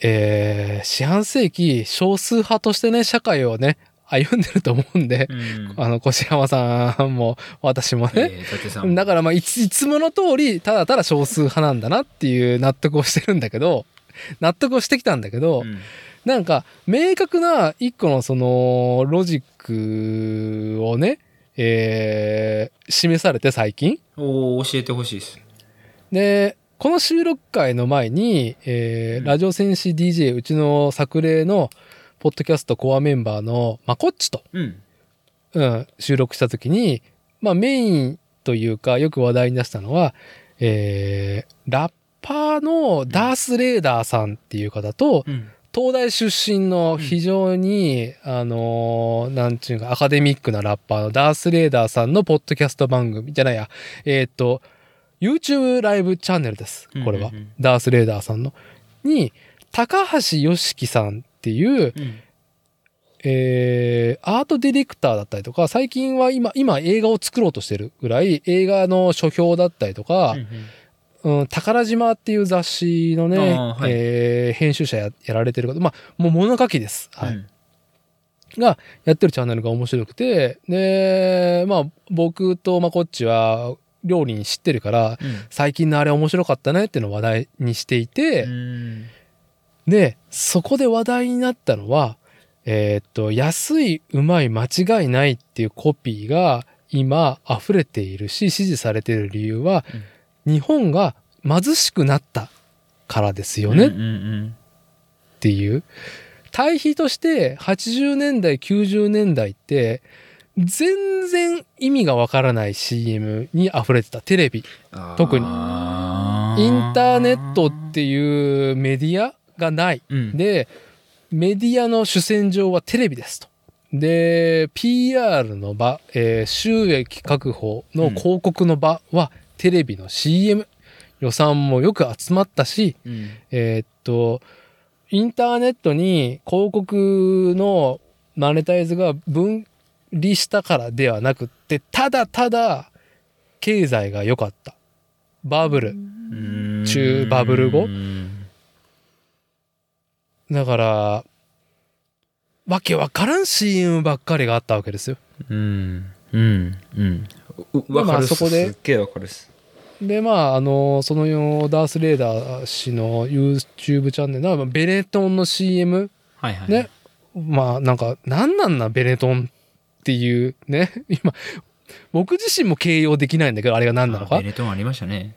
えー、四半世紀少数派としてね、社会をね、歩んでると思うんで、うん。あの、越山さんも私もね、えーだからまあいついつもの通りただただ少数派なんだなっていう納得をしてるんだけど納得をしてきたんだけど、うんなんか明確な一個のそのロジックをね、えー示されて最近。おー教えてほしいです。でこの収録会の前に、えーうん。ラジオ戦士 DJ うちの作例のポッドキャストコアメンバーのまこっちとうん。うん、収録した時に、まあメインというかよく話題に出したのは、えー、ラッパーのダース・レーダーさんっていう方と、うん東大出身の非常に、あのーなんちゅうかアカデミックなラッパーのダース・レーダーさんのポッドキャスト番組じゃないや、えーっと、YouTube ライブチャンネルです。これは。うんうんうんダース・レーダーさんの。に、高橋良樹さんっていう、うんえーアートディレクターだったりとか、最近は今、今映画を作ろうとしてるぐらい、映画の書評だったりとかうん、うんうん、宝島っていう雑誌のね、はい。えー編集者ややられてる方、まあ、もう物書きです。はい。うん。が、やってるチャンネルが面白くて、で、まあ、僕とまあこっちは、料理に知ってるから、最近のあれ面白かったねっていうのを話題にしていて、うん。で、そこで話題になったのは、えーっと、安い、うまい、間違いないっていうコピーが今溢れているし、支持されている理由は、日本が貧しくなったからですよねっていう。対比として80年代、90年代って、全然意味がわからない CM に溢れてたテレビ。うん特にインターネットっていうメディアがない。うんで、メディアの主戦場はテレビですと。で、PR の場、えー収益確保の広告の場はテレビの CM。予算もよく集まったし、うんえーっと、インターネットに広告のマネタイズが分離したからではなくって、ただただ経済が良かった。バブル。うん中バブル後うんだから、わけわからん CM ばっかりがあったわけですよ。うんうんうんうわかるっす。まあそこで。すっげえわかるっす。で、まあ、あの、そのダース・レーダー氏の YouTube チャンネル。は、ベネトンの CM はいはい。ね。まあ、なんか、なんなんな、ベネトンっていう。ね。[LAUGHS] 今、僕自身も形容できないんだけど、あれが何なのか。あベ。ネトンありましたね。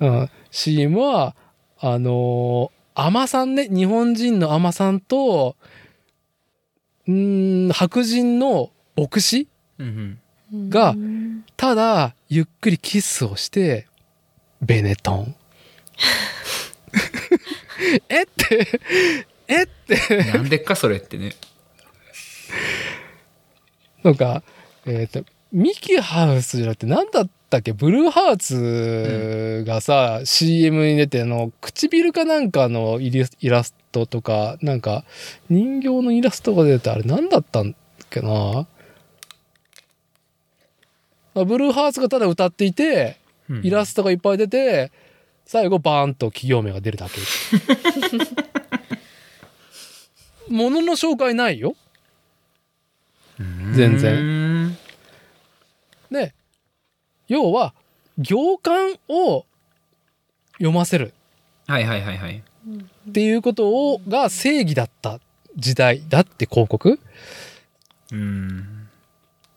うん。CM は、あのー、アマさんね、日本人のアマさんと、うーん、白人の牧師うんがただ、ゆっくりキスをして、ベネトン。[LAUGHS] えって、えって、うんなんでっかそれってね。なんか、えっ、と、ミキハウスじゃなくて、なんだったっけ、ブルーハーツがさ、CM に出て、あの、唇かなんかのイラスイラストとか、なんか、人形のイラストが出てて、あれ何だったんだっけな？あブルーハーツがただ歌っていて、イラストがいっぱい出て、最後バーンと企業名が出るだけ。[LAUGHS] ものの紹介ないよ。全然。然で、要は、行間を読ませる。はいはいはいはい。っていうことをが正義だった時代だって広告。うん。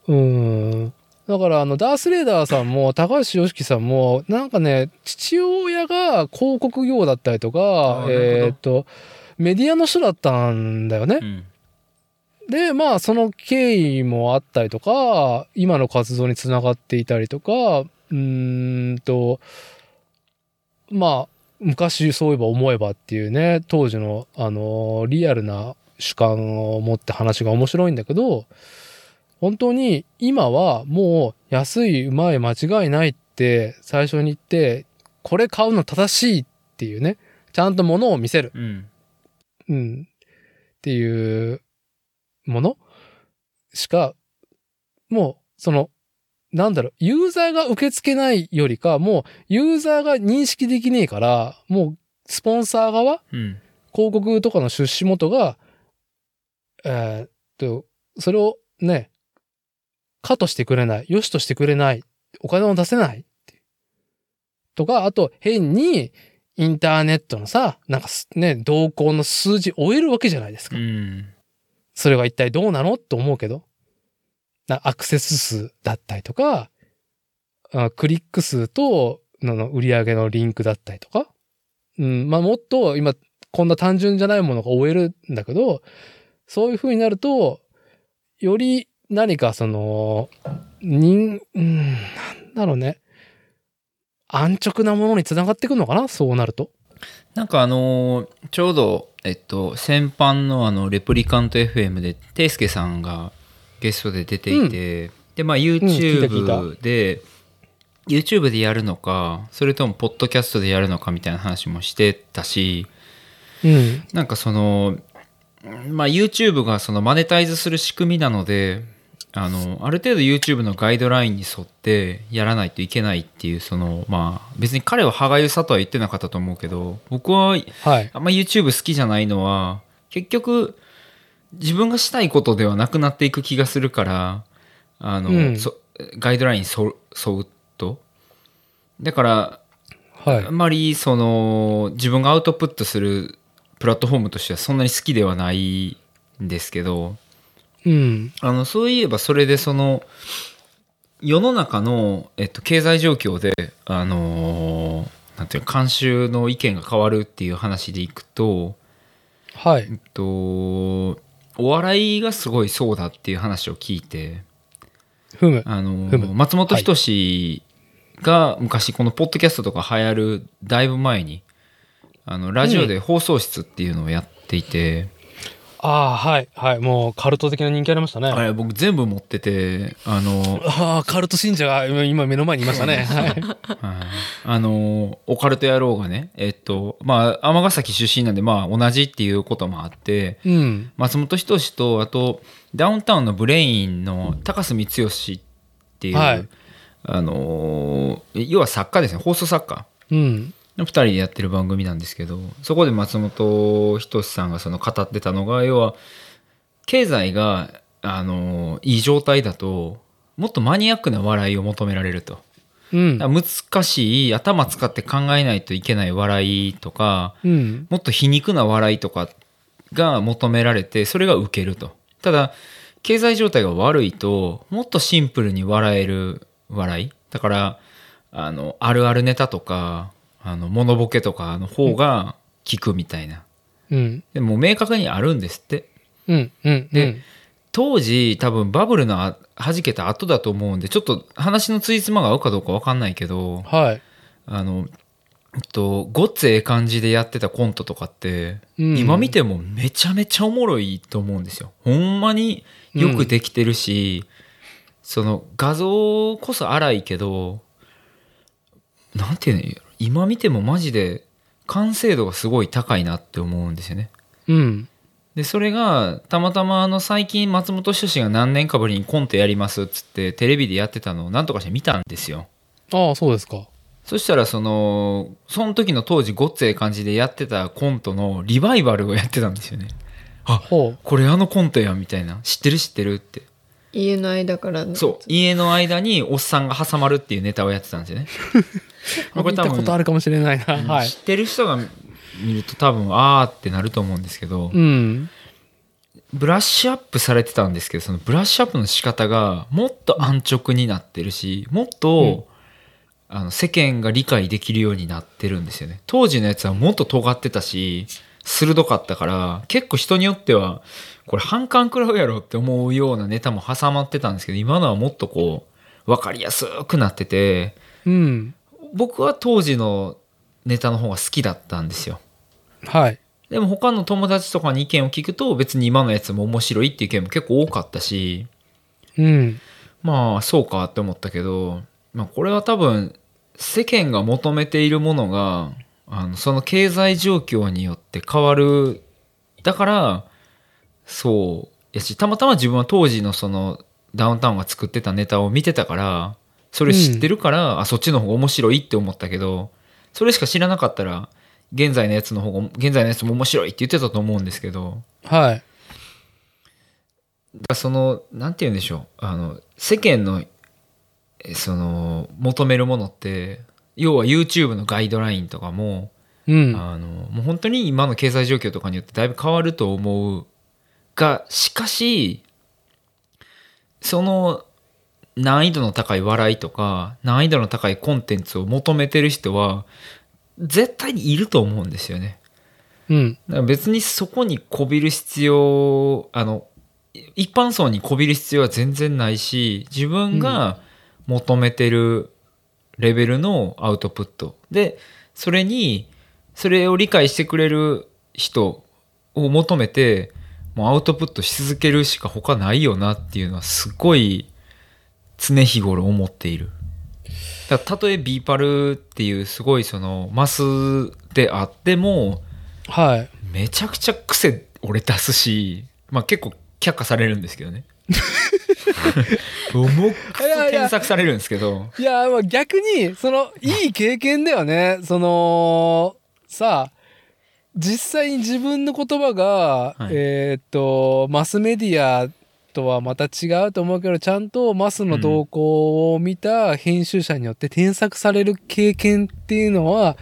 うーん。だから、あの、ダースレーダーさんも、高橋良樹さんも、なんかね、父親が広告業だったりとあかえーっと、メディアの人だったんだよねう。んで、まあ、その経緯もあったりとか、今の活動につながっていたりとか、うーんと、まあ、昔そういえば思えばっていうね、当時の、あの、リアルな主観を持って話が面白いんだけど、本当に今はもう安い、うまい、間違いないって最初に言って、これ買うの正しいっていうね、ちゃんと物を見せる。うんうん。っていうものしか、もう、その、なんだろう、ユーザーが受け付けないよりか、もう、ユーザーが認識できねえから、もう、スポンサー側、うん広告とかの出資元が、えーっと、それをね、可としてくれない、良しとしてくれない、お金を出せないとか、あと、変に、インターネットのさ、なんかすね、動向の数字終えるわけじゃないですか。うんそれは一体どうなのと思うけど。なアクセス数だったりとか、あクリック数と、あの売り上げのリンクだったりとか。うん、まあもっと今、こんな単純じゃないものが終えるんだけど、そういう風になると、より何かその、人、うん、なんだろうね。安直なものにつながってくるのかな？そうなると。なんかあのーちょうど、えっと、先般のあの、レプリカント FM で、ていすけさんがゲストで出ていて、で、まあ YouTube で、YouTube でやるのか、それともポッドキャストでやるのかみたいな話もしてたし、うん。なんかその、まあ YouTube がそのマネタイズする仕組みなので、あの、ある程度 YouTube のガイドラインに沿ってやらないといけないっていう、その、まあ別に彼は歯がゆさとは言ってなかったと思うけど、僕ははい。あんま YouTube 好きじゃないのは、結局、自分がしたいことではなくなっていく気がするから、あの、うんそガイドラインに沿う沿うと。だから、はいあ。んまりその自分がアウトプットするプラットフォームとしてはそんなに好きではないんですけどうん。あのそういえばそれでその世の中の、えっと、経済状況であのなんていうの慣習の意見が変わるっていう話でいくと、はいえっ。と、お笑いがすごいそうだっていう話を聞いてふむ。あのふむ松本人志が昔このポッドキャストとか流行るだいぶ前にあのラジオで放送室っていうのをやっていて、ああ、はい。はい。もう、カルト的な人気ありましたね。あれ僕全部持っててあの、[LAUGHS] ああ、カルト信者が今今目の前にいましたね。はい。はいあのオカルト野郎がねえっとまあ尼崎出身なんでまあ同じっていうこともあってうん。松本人志とあとダウンタウンのブレインの高須光義っていう、はいあの要は作家ですね放送作家うん。の2人でやってる番組なんですけどそこで松本人志さんがその語ってたのが要は経済があのいい状態だともっとマニアックな笑いを求められると。うん。難しい頭使って考えないといけない笑いとかうん。もっと皮肉な笑いとかが求められてそれがウケるとただ経済状態が悪いともっとシンプルに笑える笑いだからあのあるあるネタとかあのモノボケとかの方が効くみたいなうん。でも明確にあるんですってうん。うん。で当時多分バブルのあ弾けた後だと思うんでちょっと話のついつまが合うかどうか分かんないけどはい。あの、えっと、ごっつええ感じでやってたコントとかって、うん今見てもめちゃめちゃおもろいと思うんですよ。ほんまによくできてるし、その画像こそ荒いけど、なんていうの今見てもマジで完成度がすごい高いなって思うんですよね。うん。で、それが、たまたまあの最近松本人志が何年かぶりにコントやりますっつってテレビでやってたのをなんとかして見たんですよ。ああ、そうですか。そしたらそのその時の当時ごっつええ感じでやってたコントのリバイバルをやってたんですよねほう。これあのコントやみたいな知ってる知ってるって家の間からのそう家の間におっさんが挟まるっていうネタをやってたんですよね [LAUGHS] あ見たことあるかもしれないな。はい知。ってる人が見ると多分あーってなると思うんですけど、うん。ブラッシュアップされてたんですけどそのブラッシュアップの仕方がもっと安直になってるしもっと、あの世間が理解できるようになってるんですよね当時のやつはもっと尖ってたし鋭かったから結構人によってはこれ反感食らうやろって思うようなネタも挟まってたんですけど今のはもっとこう分かりやすくなっててうん。僕は当時のネタの方が好きだったんですよはい。でも他の友達とかに意見を聞くと別に今のやつも面白いっていう意見も結構多かったしうん。まあそうかって思ったけど、まあ、これは多分世間が求めているものがあのその経済状況によって変わる。だからそう。やしたまたま自分は当時のそのダウンタウンが作ってたネタを見てたからそれ知ってるから、あそっちの方が面白いって思ったけどそれしか知らなかったら現在のやつの方が現在のやつも面白いって言ってたと思うんですけど。はい。だそのなんて言うんでしょう。あの世間のえその求めるものって要は YouTube のガイドラインとかも、うん。あのもう本当に今の経済状況とかによってだいぶ変わると思うがしかしその難易度の高い笑いとか難易度の高いコンテンツを求めてる人は絶対にいると思うんですよね。うん。だから別にそこにこびる必要あの一般層にこびる必要は全然ないし自分が求めてるレベルのアウトプット、でそれにそれを理解してくれる人を求めてもうアウトプットし続けるしか他ないよなっていうのはすごい常日頃思っている。だたとえ BE-PAL っていうすごいそのマスであってもはい。めちゃくちゃ癖俺出すし、まあ結構却下されるんですけどね。[LAUGHS] 重く検索されるんですけど。いや、まあ逆に、その、いい経験だよね。その、さあ、実際に自分の言葉が、はいえーっと、マスメディアとはまた違うと思うけど、ちゃんとマスの動向を見た編集者によって添削される経験っていうのは、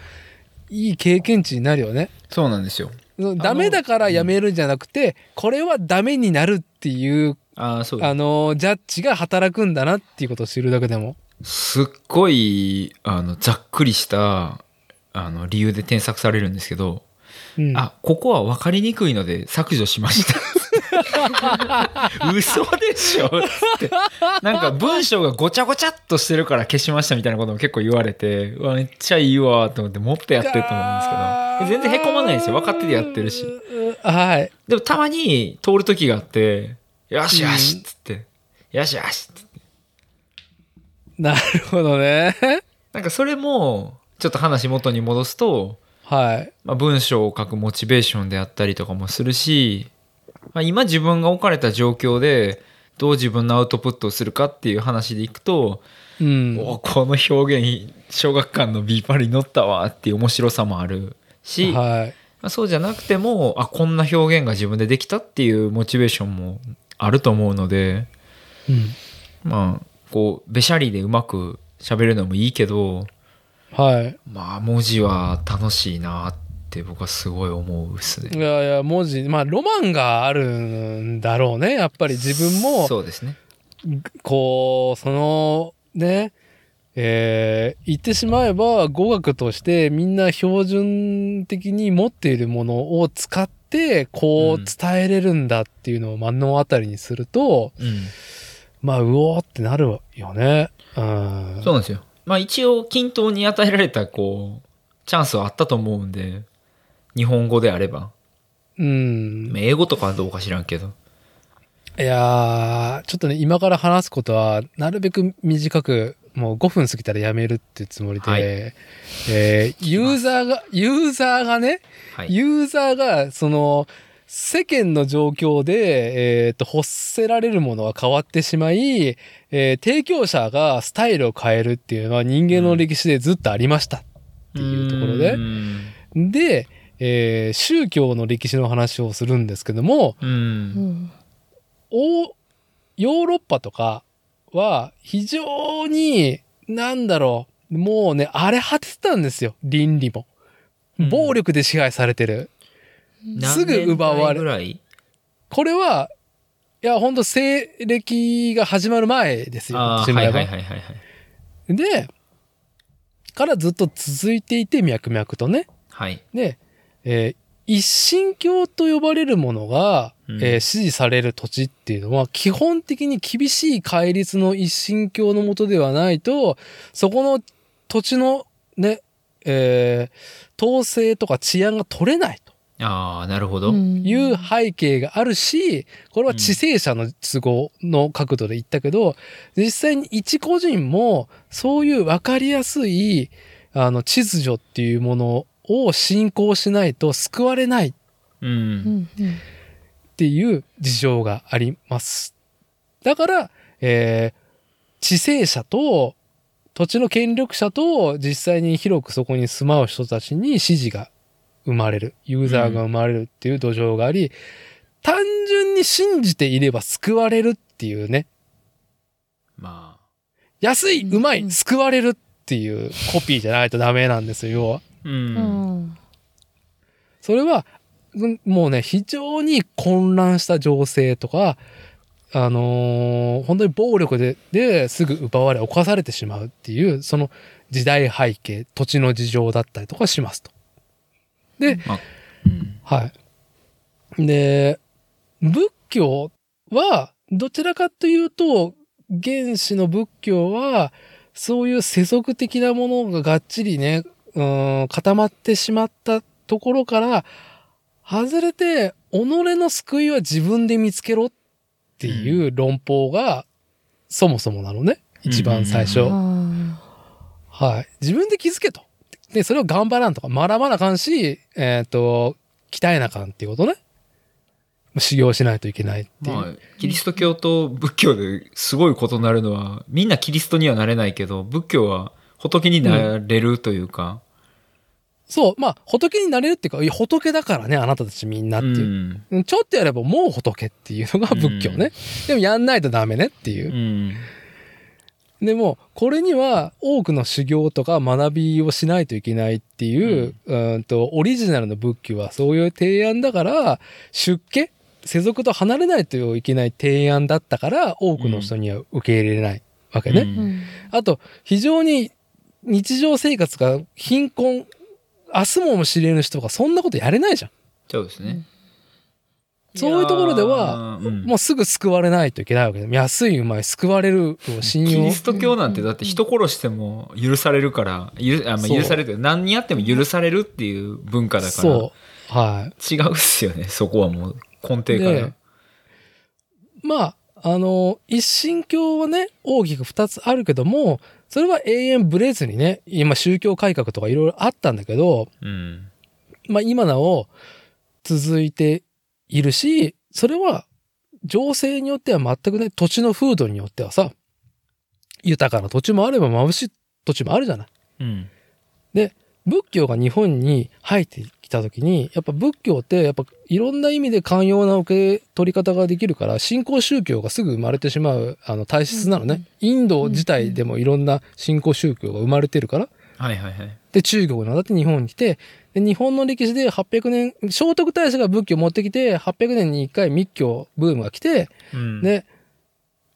いい経験値になるよね。そうなんですよ。ダメだからやめるんじゃなくて、これはダメになるっていう、ああ、そうあの、ジャッジが働くんだなっていうことを知るだけでも。すっごい、あの、ざっくりした、あの、理由で添削されるんですけど、うん、あ、ここは分かりにくいので削除しました。嘘でしょつって。なんか文章がごちゃごちゃっとしてるから消しましたみたいなことも結構言われて、うわ、めっちゃいいわと思ってもっとやってると思うんですけど、全然へこまないんですよ。分かっててやってるし。はい。でもたまに通る時があって、よしよしっつって、よしよしっつって。なるほどね。なんかそれも、ちょっと話元に戻すと、はい。まあ、文章を書くモチベーションであったりとかもするし、まあ、今自分が置かれた状況でどう自分のアウトプットをするかっていう話でいくと、うん。おこの表現小学館の B パリに乗ったわっていう面白さもあるし、まはい。あ、そうじゃなくてもあこんな表現が自分でできたっていうモチベーションもあると思うのでうん。まあこうべしゃりでうまく喋るのもいいけどはい。まあ文字は楽しいなって僕はすごい思うっすね。いやいや、文字、まあ、ロマンがあるんだろうね。やっぱり自分も、そうですね。こう、その、ね、えー言ってしまえば語学としてみんな標準的に持っているものを使ってこう伝えれるんだっていうのを目の当たりにすると、うんまあうおーってなるよね。うん。そうなんですよ。まあ一応均等に与えられたこうチャンスはあったと思うんで日本語であればうん。まあ英語とかはどうか知らんけどいやー、ちょっとね、今から話すことは、なるべく短く、もう5分過ぎたらやめるっていうつもりで、はい。えーユーザーが、ユーザーがね、はい。ユーザーが、その、世間の状況で、えっ、と、欲せられるものが変わってしまい、えー提供者がスタイルを変えるっていうのは人間の歴史でずっとありましたっていうところで。う、ん。で、えー宗教の歴史の話をするんですけども、ヨーロッパとかは非常に、なんだろう、もうね、荒れ果ててたんですよ、倫理も。うん暴力で支配されてる。すぐ奪われ何年代ぐらいこれは、いや、本当西暦が始まる前ですよ。はいはいはいはいはい。で、からずっと続いていて、脈々とね。はい。で、えー一神教と呼ばれるものが、うんえー支持される土地っていうのは、基本的に厳しい戒律の一神教のもとではないと、そこの土地のね、えー統制とか治安が取れないああ、なるほど。いう背景があるし、これは知性者の都合の角度で言ったけど、実際に一個人もそういう分かりやすい、あの、秩序っていうものを信仰しないと救われない。っう。うんんうんていう事情があります。だから、えー知性者と土地の権力者と実際に広くそこに住まう人たちに支持が生まれる、ユーザーが生まれるっていう土壌があり、単純に信じていれば救われるっていうね、ま安い、うんうまい、うん救われるっていうコピーじゃないとダメなんですよ、要は。あ。う。うんんそれは、うんもうね、非常に混乱した情勢とか、あのー本当に暴力で、ですぐ奪われ、侵されてしまうっていう、その時代背景、土地の事情だったりとかしますと。で、まあ、うん。はい。で、仏教は、どちらかというと、原始の仏教は、そういう世俗的なものががっちりね、うん、固まってしまったところから、外れて、己の救いは自分で見つけろっていう論法が、そもそもなのね。一番最初。はい。自分で気づけと。で、それを頑張らんとか、学ばなあかんし、えっ、と、鍛えなあかんっていうことね。修行しないといけないっていう。まあ、キリスト教と仏教ですごい異なるのは、みんなキリストにはなれないけど、仏教は仏になれるというか、そう、まあ、仏になれるっていうか、いや仏だからね、あなたたちみんなっていう。ん。うんちょっとやればもう仏っていうのが仏教ね。でもやんないとダメねっていうう。ん。でも、これには多くの修行とか学びをしないといけないっていう、うん、と、オリジナルの仏教はそういう提案だから、出家世俗と離れないといけない提案だったから、多くの人には受け入れれないわけね。うんうんあと、非常に日常生活が貧困、明日も知れぬ人がそんなことやれないじゃん。そうですね。そういうところでは、うんもうすぐ救われないといけないわけで。安い、うまい、救われるを信用キリ。スト教なんてだって人殺しても許されるから、ゆあまあ、許される何やっても許されるっていう文化だから、そう。はい。違うっすよね、そこはもう根底からで。まあ、あの、一神教はね、大きく二つあるけども、それは永遠ブレずにね、今宗教改革とかいろいろあったんだけど、うん。まあ今なお続いているし、それは情勢によっては全くね、土地の風土によってはさ、豊かな土地もあれば眩しい土地もあるじゃない。うん。仏教が日本に入ってきた時に、やっぱ仏教ってやっぱいろんな意味で寛容な受け取り方ができるから、新興宗教がすぐ生まれてしまうあの体質なのね。インド自体でもいろんな新興宗教が生まれてるから。はいはいはい。で、中国に渡って日本に来て、で日本の歴史で800年、聖徳太子が仏教を持ってきて、800年に1回密教ブームが来て、うん。で、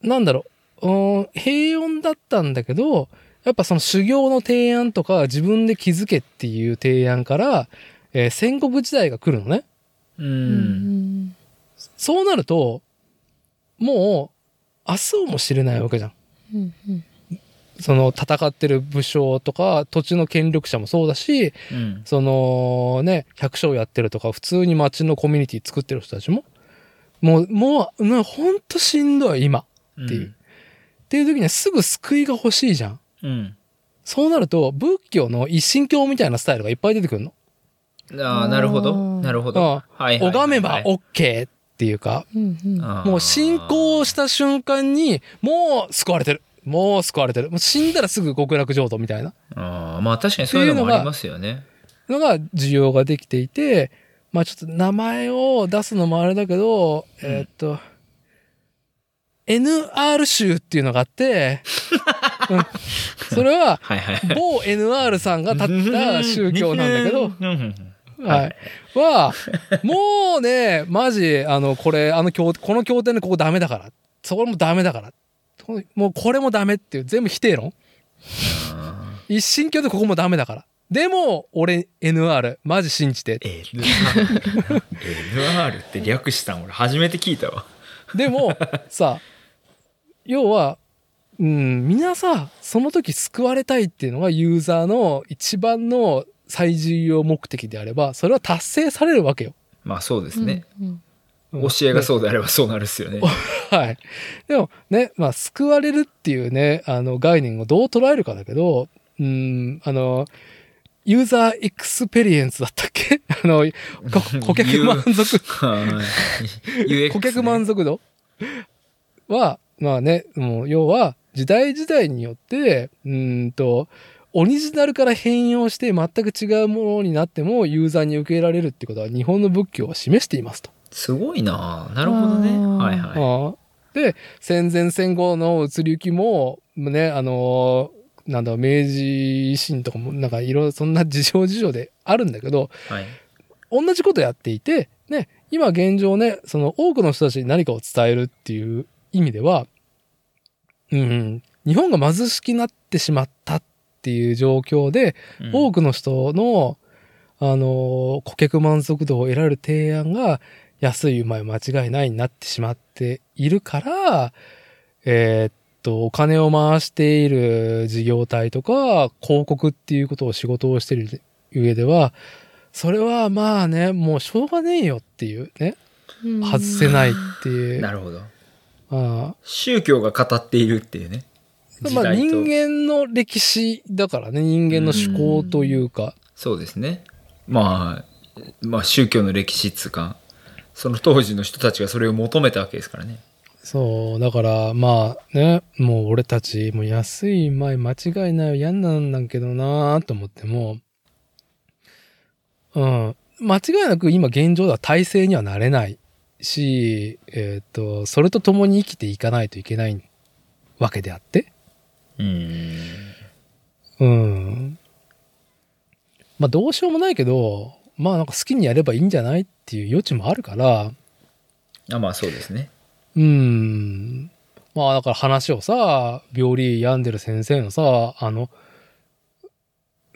なんだろう、うーん平穏だったんだけど、やっぱその修行の提案とか自分で気づけっていう提案から、えー戦国時代が来るのね。う。うんんそうなると、もう、明日をも知れないわけじゃん。うんうんその戦ってる武将とか土地の権力者もそうだし、うん。そのね、百姓やってるとか、普通に町のコミュニティ作ってる人たちも、もう、もう、なほんとしんどい、今。っていうっていう時にはすぐ救いが欲しいじゃん。うん。そうなると、仏教の一神教みたいなスタイルがいっぱい出てくるの。うん。ああ、なるほど。なるほど。あはいはい。拝めば OK っていうか、うんうんもう信仰した瞬間に、もう救われてる。もう救われてる。もう死んだらすぐ極楽浄土みたいなああ、まあ確かにそういうのもありますよね。のが需要ができていて、まあちょっと名前を出すのもあれだけど、えーっと、NR 宗っていうのがあって、[LAUGHS] うんそれは。某 NR さんが立った宗教なんだけど、うんうんはい。は、もうね、マジ、あの、これ、あの経、この経典でここダメだから。そこもダメだから。もうこれもダメっていう、全部否定論。一神教でここもダメだから。でも、俺 NR、マジ信じて。NR, NR って略したん俺初めて聞いたわ。でも、さ、要は、うん、みんなさ、その時救われたいっていうのがユーザーの一番の最重要目的であれば、それは達成されるわけよ。まあそうですね。うんうん教えがそうであればそうなるっすよね。[LAUGHS] はい。でもね、まあ、救われるっていうね、あの、概念をどう捉えるかだけど、うん、あの、ユーザーエクスペリエンスだったっけ？[LAUGHS] あの、こ [LAUGHS] 顧客満足、顧客満足度？は、まあね、もう、要は、時代時代によって、うーんと、オリジナルから変容して全く違うものになってもユーザーに受け入れられるってことは日本の仏教は示していますと。すごいななるほどね。はいはい。で戦前戦後の移り行きもねあのなんだろう明治維新とかもなんかいろいろそんな事情事情であるんだけどはい。同じことやっていて、ね、今現状ねその多くの人たちに何かを伝えるっていう意味では、うん、日本が貧しくなってしまったっていう状況で、うん多くの人の、あの、顧客満足度を得られる提案が安いうまい間違いないになってしまっているから、えーっと、お金を回している事業体とか、広告っていうことを仕事をしている上では、それはまあね、もうしょうがねえよっていうね、うん外せないっていう。なるほど。あ宗教が語っているっていうね。あまあ人間の歴史だからね、人間の思考というか、そうですね。まあ、まあ宗教の歴史っつうか、その当時の人たちがそれを求めたわけですからね。そう、だから、まあね、もう俺たち、もう安い前間違いない嫌なんだけどなと思っても、うん、間違いなく今現状では体制にはなれないし、えっ、と、それと共に生きていかないといけないわけであって、うん。うん。まあどうしようもないけど、まあなんか好きにやればいいんじゃないっていう余地もあるから、あまあそうですね。うん。まあだから話をさ、病理病んでる先生のさ、あの、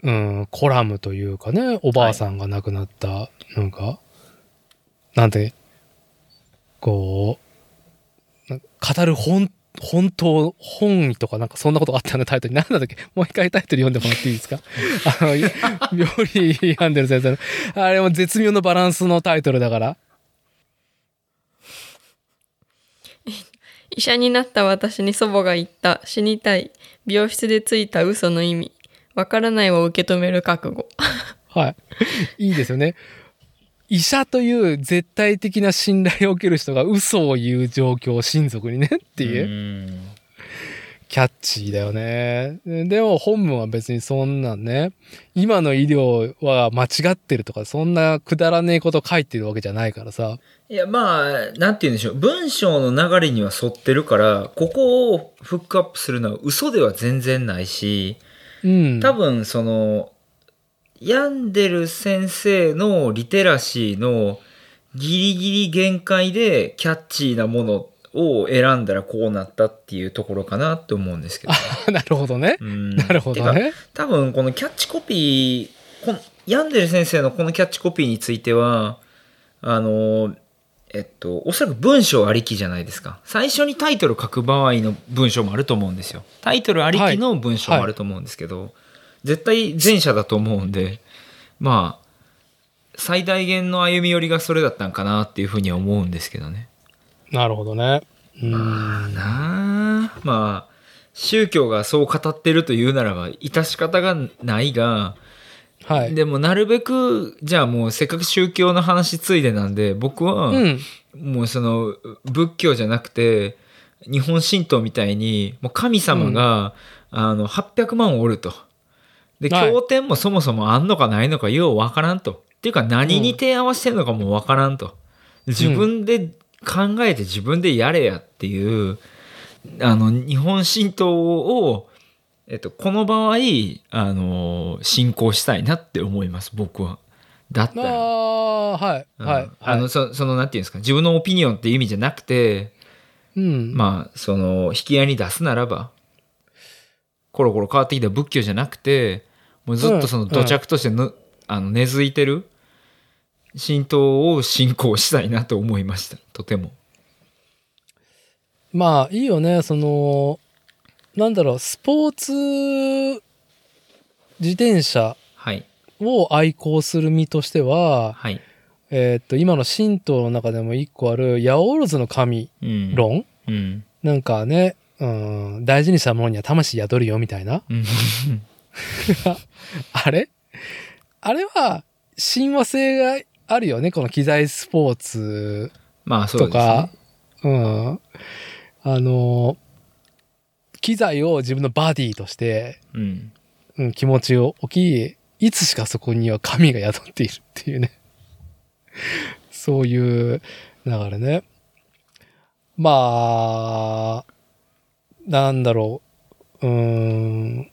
うん、コラムというかね、おばあさんが亡くなった、なんか、なんて、こう、な語る本、本当、本意とかなんかそんなことがあったよね、タイトル。なんだっけ？もう一回タイトル読んでもらっていいですか？[LAUGHS] あの、病理病んでる先生の。あれも絶妙なバランスのタイトルだから。[LAUGHS] 医者になった私に祖母が言った死にたい病室でついた嘘の意味わからないを受け止める覚悟 [LAUGHS] はい。いいですよね。医者という絶対的な信頼を受ける人が嘘を言う状況、親族にねっていう、うんキャッチーだよね。でも本文は別にそんなんね、今の医療は間違ってるとか、そんなくだらねえこと書いてるわけじゃないからさ。いや、まあ、なんて言うんでしょう。文章の流れには沿ってるから、ここをフックアップするのは嘘では全然ないし、うん。多分その、病んでる先生のリテラシーのギリギリ限界でキャッチーなものを選んだらこうなったっていうところかなって思うんですけど。[LAUGHS] なるほどね。うんなるほどね。多分このキャッチコピー、この病んでる先生のこのキャッチコピーについては、あの、えっと、おそらく文章ありきじゃないですか。最初にタイトル書く場合の文章もあると思うんですよ。タイトルありきの文章もあると思うんですけど、絶対前者だと思うんで、まあ、最大限の歩み寄りがそれだったんかなっていうふうには思うんですけどね。なるほどね。うん。なあまあ宗教がそう語ってるというならば致し方がないがはい。でもなるべくじゃあもうせっかく宗教の話ついでなんで僕はうん。もうその仏教じゃなくて日本神道みたいにもう神様が、あの800万おると。ではい経典もそもそもあんのかないのかようわからんと。っていうか何に提案はしてんのかもわからんと。自分で考えて自分でやれやっていう、あの日本神道を、えっと、この場合、あの、信仰したいなって思います、僕は。だったら。ああ、はい、うんはい。あの、そその、なんていうんですか、自分のオピニオンっていう意味じゃなくて、うん。まあ、その、引き合いに出すならば、コロコロ変わってきた仏教じゃなくて、もうずっとその土着としてぬ、あの根付いてる神道を信仰したいなと思いました。とても。まあ、いいよね。その、なんだろう、スポーツ自転車はい。を愛好する身としては、はい。えーっと、今の神道の中でも一個ある、ヤオールズの神うん。論、うん。なんかね、うん、大事にしたものには魂宿るよみたいな。うん。あれ？あれは、親和性があるよね、この機材スポーツまあ、そうですとかね。。うん。あの、機材を自分のバディとして、うん。うん、気持ちを置き、いつしかそこには神が宿っているっていうね。そういう流れね。まあ、なんだろう。うーん。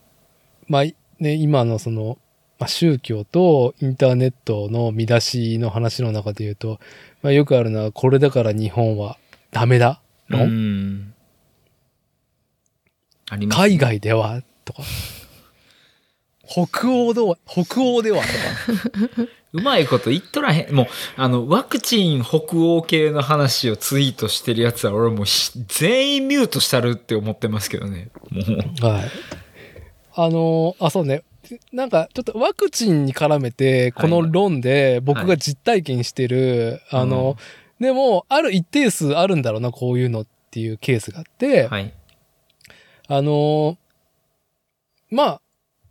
まあ、ね、今のその、まあ、宗教とインターネットの見出しの話の中で言うと、まあ、よくあるのは、これだから日本はダメだう論、ん。あります、海外ではとか。北欧では、北欧ではとか。[LAUGHS] うまいこと言っとらへん。もう、あの、ワクチン北欧系の話をツイートしてるやつは、俺もうひ全員ミュートしたるって思ってますけどね。もう。はい。あのーあ、そうね。なんか、ちょっとワクチンに絡めて、この論で僕が実体験してる、あの、でも、ある一定数あるんだろうな、こういうのっていうケースがあって、はい。あのーまあ、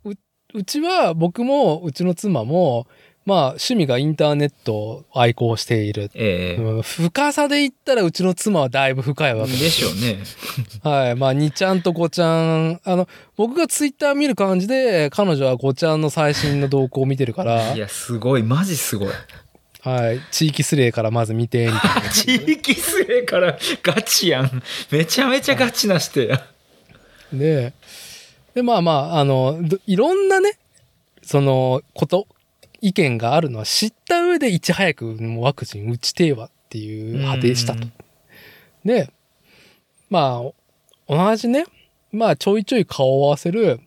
う、うちは、僕も、うちの妻も、まあ、趣味がインターネットを愛好している。ええうん深さで言ったら、うちの妻はだいぶ深いわけでしょうね。[LAUGHS] はい。まあ、2ちゃんと5ちゃん。あの、僕がツイッター見る感じで、彼女は5ちゃんの最新の動向を見てるから [LAUGHS] い、や、すごい。マジすごい。はい。地域スレイからまず見て、みたいな。[LAUGHS] 地域性からガチやん。めちゃめちゃガチなしてや。で、で、まあまあ、あの、どいろんなね、その、こと、意見があるのは知った上でいち早くもうワクチン打ちてえわっていう派手したと。で、まあ、同じね、まあちょいちょい顔を合わせる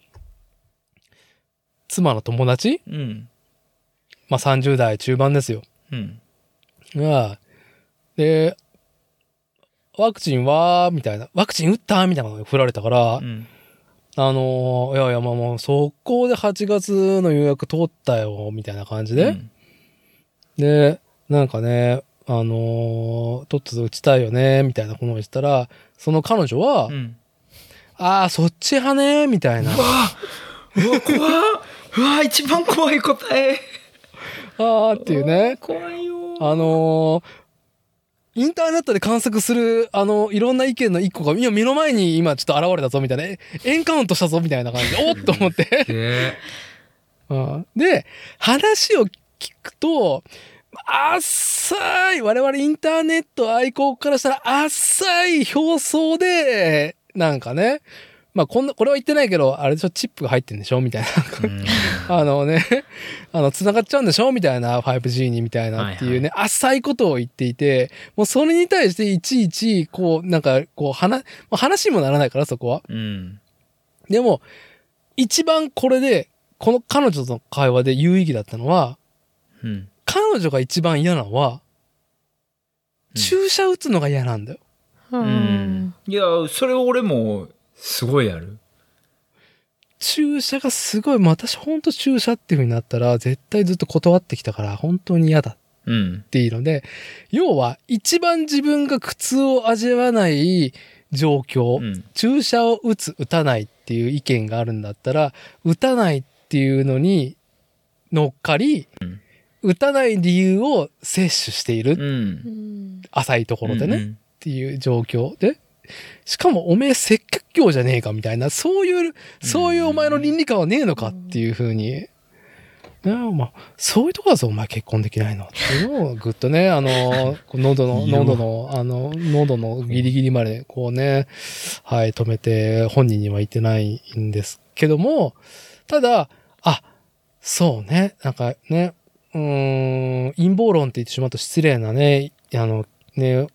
妻の友達うん。まあ30代中盤ですよ。うん。が、で、ワクチンは、みたいな、ワクチン打ったみたいなのが振られたから、うん。あのーいやいや、まあもう、速攻で8月の予約通ったよ、みたいな感じで。うんで、なんかね、あのーとっとと打ちたいよね、みたいなことを言ったら、その彼女は、うん。ああ、そっち派ね、みたいな。うわうわ、怖っうわ、一番怖い答え。[LAUGHS] ああっていうね。怖いよ。あのーインターネットで観測する、あの、いろんな意見の一個が、今目の前に今ちょっと現れたぞ、みたいな、えエンカウントしたぞ、みたいな感じで、[LAUGHS] おっと思って。で、[LAUGHS] うんで、話を聞くと、あっさい我々インターネット愛好からしたら、あっさい表層で、なんかね、まあこんな、これは言ってないけど、あれでしょ、チップが入ってんでしょみたいな。うん [LAUGHS] あのね、[LAUGHS] あの、繋がっちゃうんでしょみたいな、5G にみたいなっていうね、浅いことを言っていて、もうそれに対していちいち、こう、なんか、こう、話、まあ話にもならないから、そこは。うん。でも、一番これで、この彼女との会話で有意義だったのは、うん。彼女が一番嫌なのは、うん注射打つのが嫌なんだよ。ううん。いや、それ俺も、すごいある。注射がすごい、もう私ほんと注射っていう風になったら、絶対ずっと断ってきたから、本当に嫌だうんっ。ていうので、要は一番自分が苦痛を味わわない状況、うん。注射を打つ、打たないっていう意見があるんだったら、打たないっていうのに乗っかり、うん打たない理由を摂取している、うん。うん浅いところでね、っうんていう状況で、しかもおめえ接客業じゃねえかみたいな、そういう、そういうお前の倫理観はねえのかっていうふうに、ねまあ、そういうとこだぞ、お前結婚できないのっていうのをぐっとね、あの、[LAUGHS] 喉の、喉の、あの、喉のギリギリまでこうね、はい、止めて本人には言ってないんですけども、ただ、あ、そうね、なんかね、うーん、陰謀論って言ってしまうと失礼なね、あの、ね、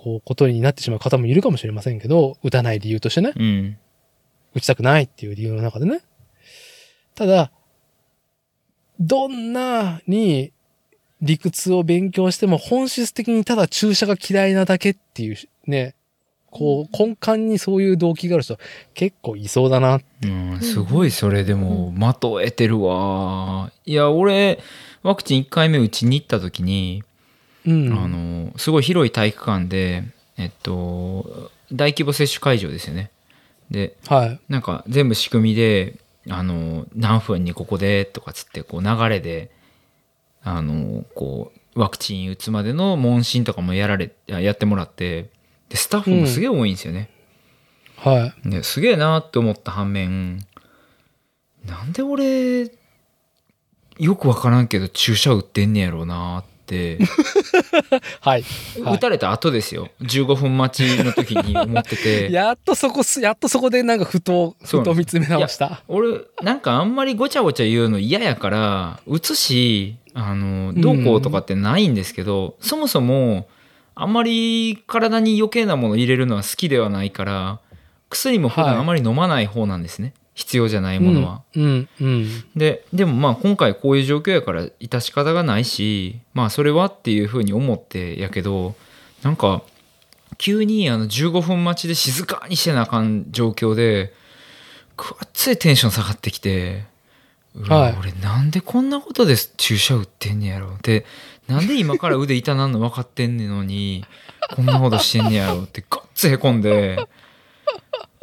こう、ことになってしまう方もいるかもしれませんけど、打たない理由としてね、うん。打ちたくないっていう理由の中でね。ただ、どんなに理屈を勉強しても本質的にただ注射が嫌いなだけっていうね、こう、根幹にそういう動機がある人結構いそうだな。うん、すごいそれでも的を得てるわ。いや、俺、ワクチン1回目打ちに行った時に、うん。あの、すごい広い体育館で、えっと、大規模接種会場ですよね。で、はい。なんか全部仕組みで、あの、何分にここでとかつって、こう流れで、あの、こう、ワクチン打つまでの問診とかもやられ、ややってもらって、で、スタッフもすげえ多いんですよね。はい。ですげえなって思った反面、なんで俺、よくわからんけど注射打ってんねやろうなって、[LAUGHS] はい。はい打たれた後ですよ。15分待ちの時に思ってて。[LAUGHS] やっとそこす、やっとそこでなんかふと、ふと見つめ直した。俺なんかあんまりごちゃごちゃ言うの嫌やから打つしあのどうこうとかってないんですけど、そもそもあんまり体に余計なもの入れるのは好きではないから薬も普はい段あまり飲まない方なんですね、必要じゃないものは。うん、うん、うん。ででもまあ今回こういう状況やから致し方がないしまあそれはっていうふうに思ってやけどなんか急にあの15分待ちで静かにしてなあかん状況でくわっついテンション下がってきて、うわはい。俺なんでこんなことで注射打ってんねやろってなんで今から腕痛なんの分かってんねのにこんなことしてんねやろってガッツへこんで。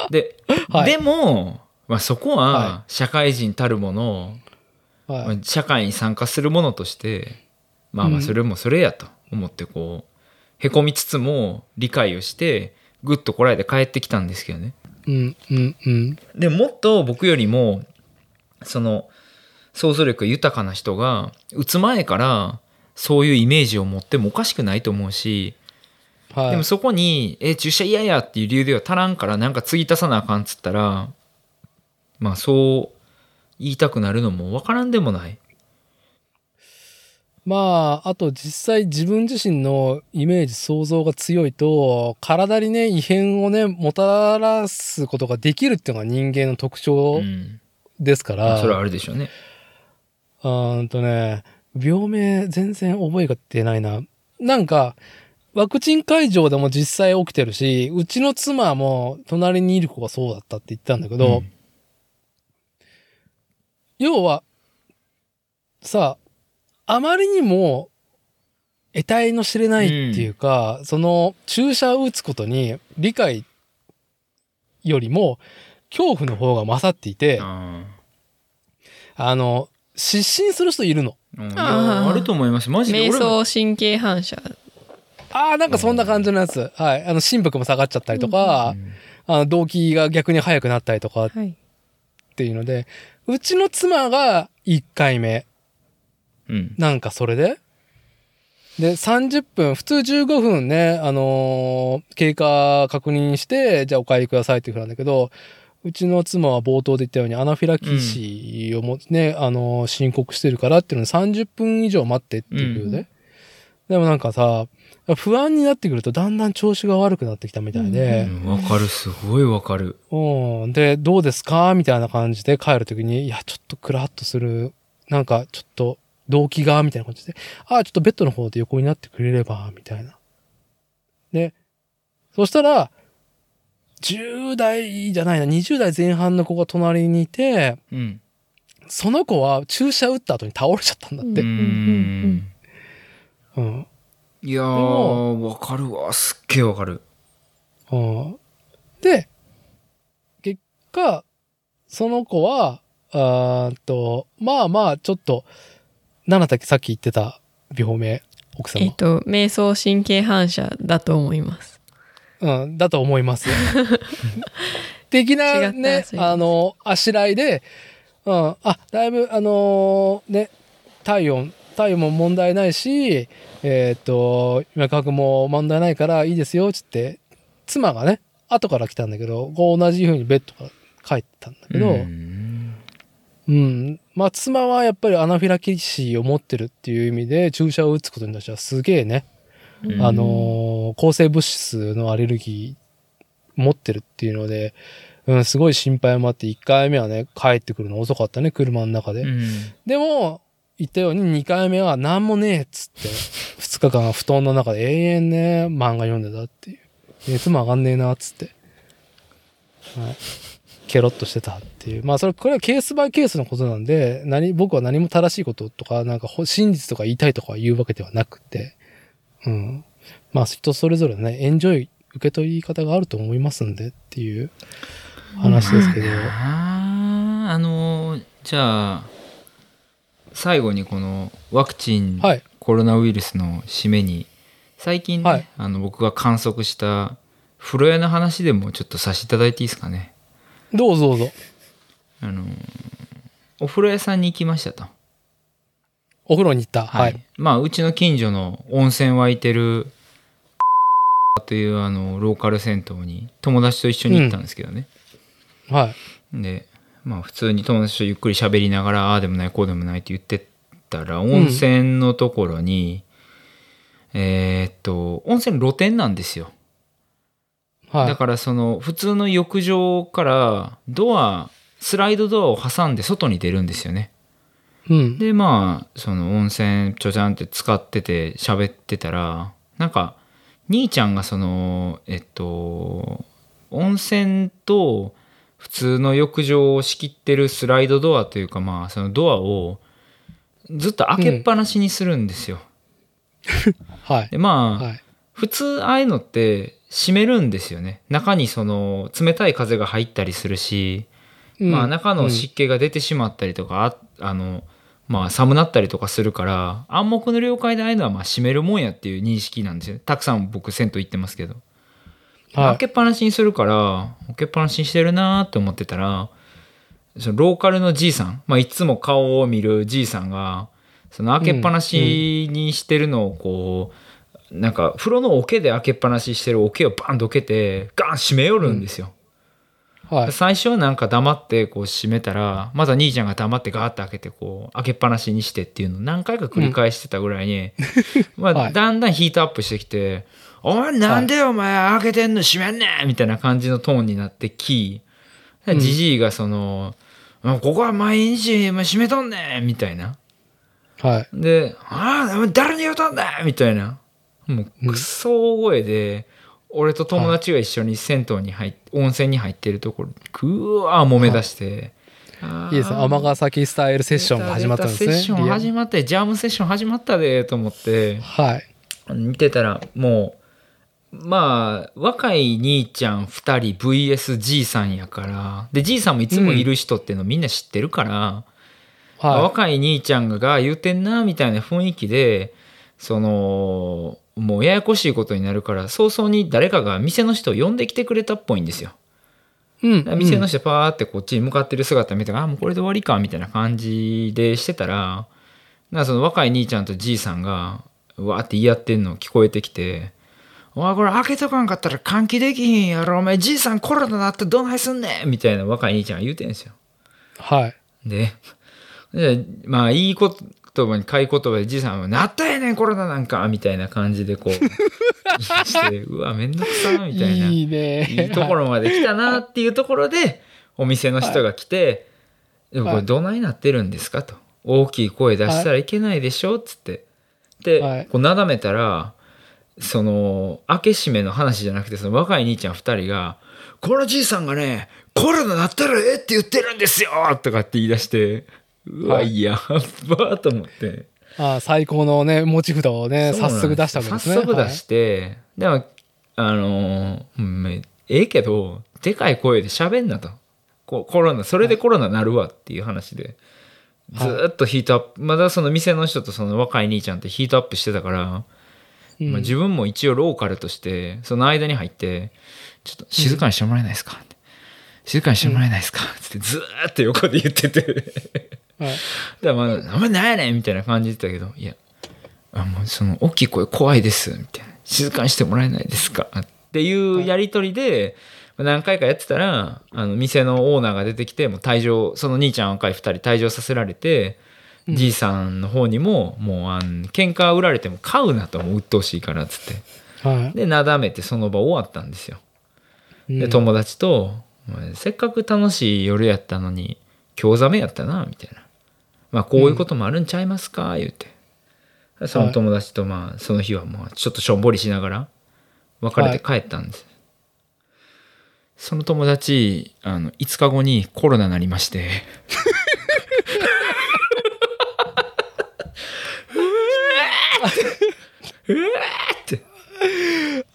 で、はい。でも、まあ、そこはは社会人たるもの、まあはい。社会に参加するものとしてまあまうんあそれもそれやと思ってこうへこみつつも理解をしてぐっとこらえて帰ってきたんですけどねうん、うん、うん。でもっと僕よりもその想像力豊かな人が打つ前からそういうイメージを持ってもおかしくないと思うしはい。でもそこに「え注射嫌や」っていう理由では足らんからなんか継ぎ足さなあかんっつったらまあそう言いたくなるのもわからんでもない。まあ、あと実際自分自身のイメージ、想像が強いと、体にね、異変をね、もたらすことができるっていうのが人間の特徴うんですから、それはあるでしょうね。うーんとね、病名全然覚えがってないな。なんか、ワクチン会場でも実際起きてるし、うちの妻も隣にいる子がそうだったって言ったんだけど、うん要は、さ、あまりにも、得体の知れないっていうか、その注射を打つことに理解よりも恐怖の方が勝っていて、ああの、失神する人いるの。ーうんいあると思います。マジで瞑想神経反射。ああ、なんかそんな感じのやつ。はい。あの、心拍も下がっちゃったりとか、あの、動機が逆に速くなったりとかっはい。ていうので、うちの妻が1回目。うん。なんかそれで？で、30分、普通15分ね、あのー経過確認して、じゃあお帰りくださいっていうふうなんだけど、うちの妻は冒頭で言ったようにアナフィラキシーをもね、あのー申告してるからっていうので30分以上待ってっていうふうで。うんでもなんかさ、不安になってくるとだんだん調子が悪くなってきたみたいで、うんわかる。すごいわかる。うん。で、どうですかみたいな感じで帰るときに、いや、ちょっとクラッとする、なんかちょっと動機が、みたいな感じで、ああ、ちょっとベッドの方で横になってくれれば、みたいな。で、そしたら、10代じゃないな、20代前半の子が隣にいて、うん。その子は注射打った後に倒れちゃったんだって。ううんん。うん。いやー、もわかるわ。すっげえわかる。うんで、結果、その子は、あーっと、まあまあ、ちょっと、なんだったっけさっき言ってた病名、奥様。えっと、瞑想神経反射だと思います。うん、だと思います。[LAUGHS] 的なねあの、あしらいで、うん、あ、だいぶ、あのーね、体温、体温も問題ないし、えっ、と、脈拍も問題ないからいいですよ、つって、妻がね、後から来たんだけど、こう同じ風にベッドから帰ったんだけど、うんうん。まあ、妻はやっぱりアナフィラキシーを持ってるっていう意味で注射を打つことに対してはすげえね、うんあのー抗生物質のアレルギー持ってるっていうので、うん、すごい心配もあって、1回目はね、帰ってくるの遅かったね、車の中で。うんでも、言ったように2回目は何もねえっつって、[LAUGHS] 2日間布団の中で永遠ね、漫画読んでたっていう。熱も上がんねえなっつって。はい。ケロッとしてたっていう。まあそれ、これはケースバイケースのことなんで、何、僕は何も正しいこととか、なんかほ真実とか言いたいとか言うわけではなくて、うん。まあ人それぞれね、エンジョイ、受け取り方があると思いますんでっていう話ですけど。あーあのじゃあ最後にこのワクチン、はい。コロナウイルスの締めに最近ね、はいあの僕が観測した風呂屋の話でもちょっとさせていただいていいですかねどうぞどうぞ。あのお風呂屋さんに行きましたとお風呂に行った。はい。まあうちの近所の温泉湧いてるというあのローカル銭湯に友達と一緒に行ったんですけどね、はい。でまあ普通に友達とゆっくり喋りながらああでもないこうでもないって言ってたら温泉のところに、えーっと温泉露天なんですよはい。だからその普通の浴場からドアスライドドアを挟んで外に出るんですよねうん。でまあその温泉ちょちゃんって使ってて喋ってたらなんか兄ちゃんがそのえっと温泉と普通の浴場を仕切ってるスライドドアというかまあそのドアをずっと開けっぱなしにするんですよ。[LAUGHS] はい。でまあ、はい。普通ああいうのって閉めるんですよね。中にその冷たい風が入ったりするし、まあ中の湿気が出てしまったりとか、ああの、まあ寒なったりとかするから、暗黙の了解でああいうのはまあ閉めるもんやっていう認識なんですよ。たくさん僕銭湯行ってますけど。はい開けっぱなしにするから、開けっぱなしにしてるなーって思ってたら、そのローカルのじいさん、まあいつも顔を見るじいさんが、その開けっぱなしにしてるのをこう、なんか風呂の桶で開けっぱなししてる桶をバンとどけて、ガン閉めよるんですよ。はい。最初はなんか黙ってこう閉めたらまた兄ちゃんが黙ってガーッて開けてこう開けっぱなしにしてっていうのを何回か繰り返してたぐらいに、まあ [LAUGHS] はいだんだんヒートアップしてきて「お前なんでお前開けてんの閉めんねん!」みたいな感じのトーンになってきうんじじいがその「ここは毎日閉めとんねん!」みたいなはい。で「ああ誰に言うとんねん!」みたいなもうクソ大声で、俺と友達が一緒に銭湯に入っ温泉に入ってるところぐわー揉め出して、あーいいですね。尼崎スタイルセッションが始まったんですね。セッション始まってジャムセッション始まったでと思ってはい。見てたらもうまあ若い兄ちゃん2人 VS じいさんやからでじいさんもいつもいる人っていうのみんな知ってるから、は若い兄ちゃんがが言うてんなみたいな雰囲気でそのもうややこしいことになるから早々に誰かが店の人を呼んできてくれたっぽいんですよ。い。うん。店の人パーってこっちに向かってる姿見てあもうこれで終わりかみたいな感じでしてたらなその若い兄ちゃんとじいさんがうわーって言い合ってんの聞こえてきて「お前これ開けとかんかったら換気できひんやろお前じいさんコロナなってどないすんねん」みたいな若い兄ちゃんが言うてんですよ。はい。で、でまあ、いい言葉に買い言葉でじいさんは、なったやねん、コロナなんかみたいな感じでこう、[LAUGHS] して、うわ、めんどくさみたいな。いいいね。いところまで来たなっていうところで、お店の人が来て、でもこれどないなってるんですかと。大きい声出したらいけないでしょっつって。で、はいこうなだめたら、その、開け閉めの話じゃなくて、その若い兄ちゃん二人が、このじいさんがね、コロナなったらええって言ってるんですよとかって言い出して、うわ、はいやっ [LAUGHS] ばーと思って。ああ最高のね、持ち札をね、早速出したわけですね。早速出して、でも、あのーうんええけど、でかい声で喋んなと。こコロナ、それでコロナなるわっていう話で、ずはい。ーっとヒートアップ、まだその店の人とその若い兄ちゃんってヒートアップしてたから、はいうん。まあ、自分も一応ローカルとして、その間に入って、ちょっと静かにしてもらえないですか、って。静かにしてもらえないですか、つってずーっと横で言ってて。はい。[LAUGHS] だからまあ、お前なんやね？んみたいな感じでたけど、いや、あもうその、大きい声怖いです、みたいな。静かにしてもらえないですか？っていうやりとりで、何回かやってたら、あの、店のオーナーが出てきて、もう退場、その兄ちゃん若い二人退場させられて、うんじいさんの方にも、もう、あん、喧嘩売られても買うなと、もう鬱陶しいから、つって。はで、なだめてその場終わったんですよ。い。で、うん友達と、せっかく楽しい夜やったのに、今日ザメやったな、みたいな。まあ、こういうこともあるんちゃいますか、言うて。その友達と、まあ、その日はまあ、ちょっとしょんぼりしながら、別れて帰ったんです。その友達、あの、5日後にコロナになりまして、[LAUGHS] うわーって、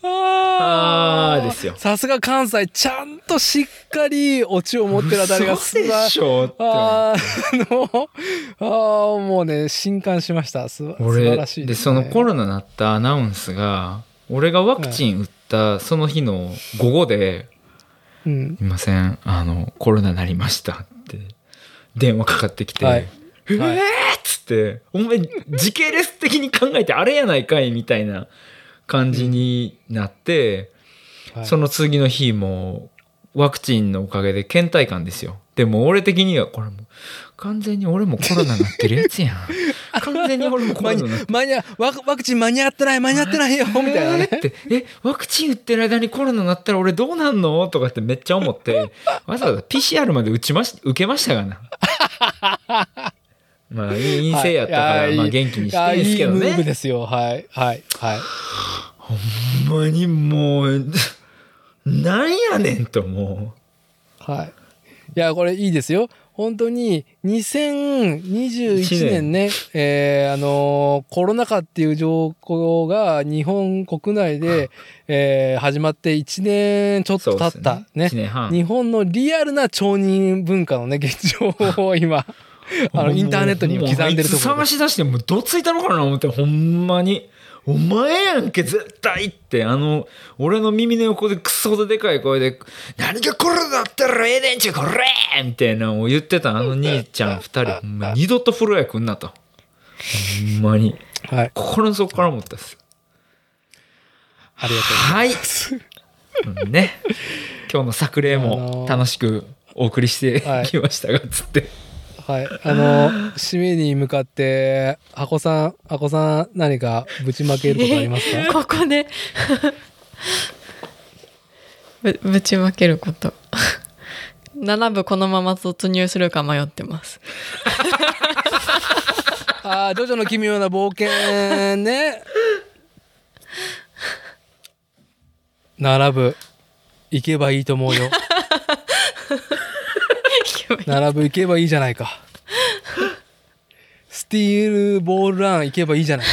あーですよ。さすが関西、ちゃんとしっかりオチを持ってるあたりが嘘でしょって思ってあの、あーもうね、震撼しました。すば素晴俺らしいでね。そのコロナなったアナウンスが俺がワクチン打ったその日の午後でうん「すいませんあのコロナなりました」って電話かかってきて「はいえー!」っつって「お前時系列的に考えてあれやないかい」みたいな感じになって、はいその次の日もワクチンのおかげで倦怠感ですよ。でも俺的にはこれもう完全に俺もコロナなってるやつやん。[LAUGHS] 完全に俺もコロナなって間に合ワクワクチン間に合ってない間に合ってないよみたいなねえーって、え、ワクチン打ってる間にコロナになったら俺どうなんの？とかってめっちゃ思って、わざわざ PCR まで打ちまし、受けましたがな。[LAUGHS] まあ、陰性やったから、まあ元気にしてあんですけどいいムーブね。ですよ。はい。はい。はい。ほんまにもう、なんやねんともはい。いやこれいいですよ。本当に2021年ね、えーあのーコロナ禍っていう状況が日本国内で、えー始まって1年ちょっと経ったね。ね。1年半。日本のリアルな町人文化のね現状を今あのインターネットに刻んでるとこ探し出してもうどついたのかな思ってほんまに。お前やんけ絶対って。あの俺の耳の横でクソほどでかい声で「何がこれだったらええねんちゅうこれ!」みたいなのを言ってたあの兄ちゃん二人。ほんま二度と風呂屋来んなと。ほんまに。はい。心の底から思ったっす。ありがとうはい。うんね。[LAUGHS] 今日の作例あも楽しくお送りしてはい。きましたがつって、はい。あの、締めに向かって、箱さん、箱さん、何かぶちまけることありますか？[LAUGHS] ここでぶぶちまけること7部このまま突入するか迷ってます [LAUGHS] ああ、ジョジョの奇妙な冒険ね。[LAUGHS] 並ぶ。行けばいいと思うよ。並ぶ行けばいいじゃないか。スティールボールラン行けばいいじゃないか。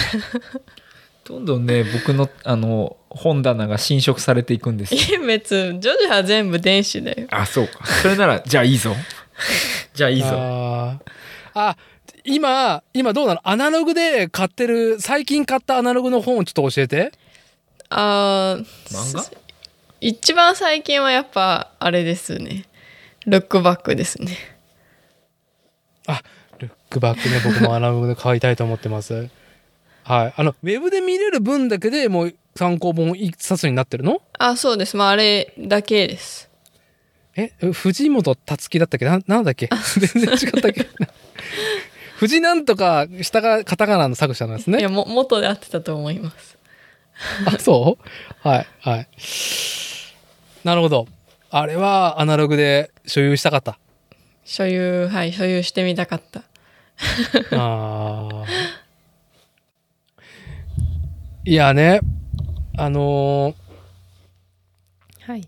どんどんね僕のあの本棚が侵食されていくんです。よいや別ジョジョは全部電子だよ。あそうか。それならじゃあいいぞ。じゃあいいぞ。あー。あ、今、今どうなの？アナログで買ってる、最近買ったアナログの本をちょっと教えて。あー漫画？一番最近はやっぱあれですねルックバックですねあ、ルックバックね、僕もアナログで買いたいと思ってます。はい。あの、ウェブで見れる分だけでもう参考本一冊になってるの？あそうですまああれだけですえ、藤本達樹だったっけ？ななんだっけ？[LAUGHS] 全然違ったっけ？藤なんとか、下がカタカナの作者なんですね。いやも元で合ってたと思いますあ、そう？はい、はい。なるほど。あれはアナログで所有したかった？所有はい所有してみたかった。あー。いやね、あのーはい。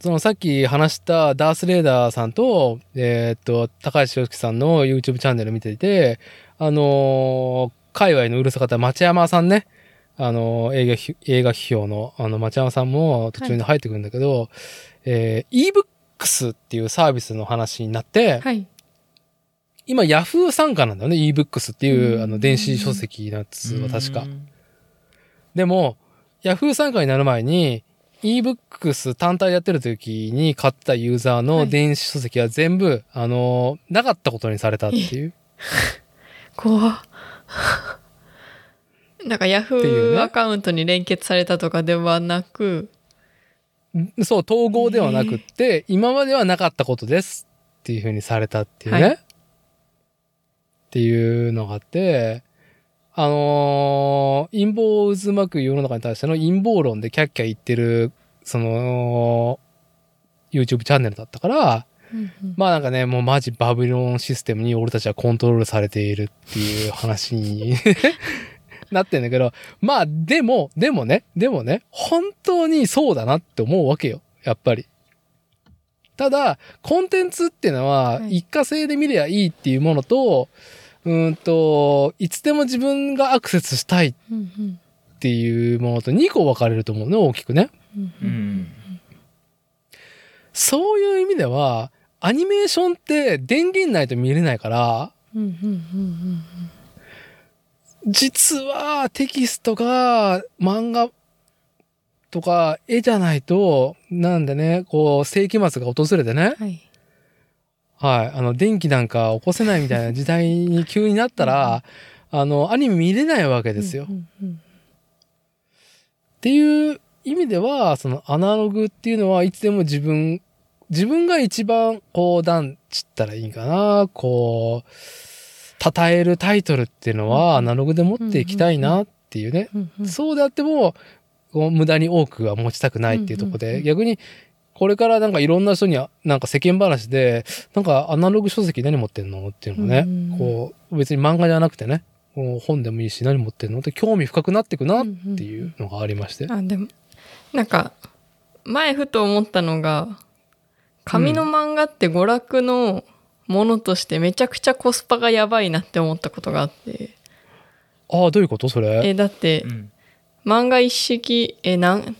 そのさっき話したダース・レーダーさんと、えーっと、高橋洋樹さんの YouTube チャンネル見ていて、あのー界隈のうるさかった町山さんね、あのー映画ひ、映画批評の、あの、町山さんも途中に入ってくるんだけど、えー ebooks っていうサービスの話になって、はい。今 Yahoo 参加なんだよね、ebooks っていう、あの、電子書籍のやつは確か。う。ん。でも、Yahoo 参加になる前に、ebooks 単体でやってる時に買ったユーザーのはい。電子書籍は全部、あの、なかったことにされたっていう。[LAUGHS] 怖っ。[LAUGHS] なんかヤフっていうね。ーアカウントに連結されたとかではなく、そう、統合ではなくって、今まではなかったことですっていうふうにされたっていうね。はい。っていうのがあって、あのー陰謀を渦巻く世の中に対しての陰謀論でキャッキャ言ってる、その、YouTube チャンネルだったから、まあなんかね、もうマジバビロンシステムに俺たちはコントロールされているっていう話に [LAUGHS] なってんだけど、まあでも、でもね、でもね、本当にそうだなって思うわけよ。やっぱり。ただ、コンテンツっていうのははい一過性で見りゃいいっていうものと、うーんと、いつでも自分がアクセスしたいっていうものと2個分かれると思うね、大きくね。うんう。ん。そういう意味では、アニメーションって電源ないと見れないから、実はテキストが漫画とか絵じゃないと、なんでね、こう、世紀末が訪れてね、はい。はい、あの、電気なんか起こせないみたいな時代に急になったら、あの、アニメ見れないわけですよ。っうんうんていう意味では、そのアナログっていうのはいつでも自分、自分が一番、こう、なんちったらいいかな、こう、称えるタイトルっていうのはアナログで持っていきたいなっていうね。そうであっても、無駄に多くは持ちたくないっていうとこで、逆に、これからなんかいろんな人には、なんか世間話で、なんかアナログ書籍何持ってんのっていうのをね、こう、別に漫画じゃなくてね、本でもいいし何持ってんのって興味深くなっていくなっていうのがありまして。あでもなんか前ふと思ったのが紙の漫画って娯楽のものとしてめちゃくちゃコスパがやばいなって思ったことがあって。ああ、どういうこと？それ。えだってうん。漫画一式えなん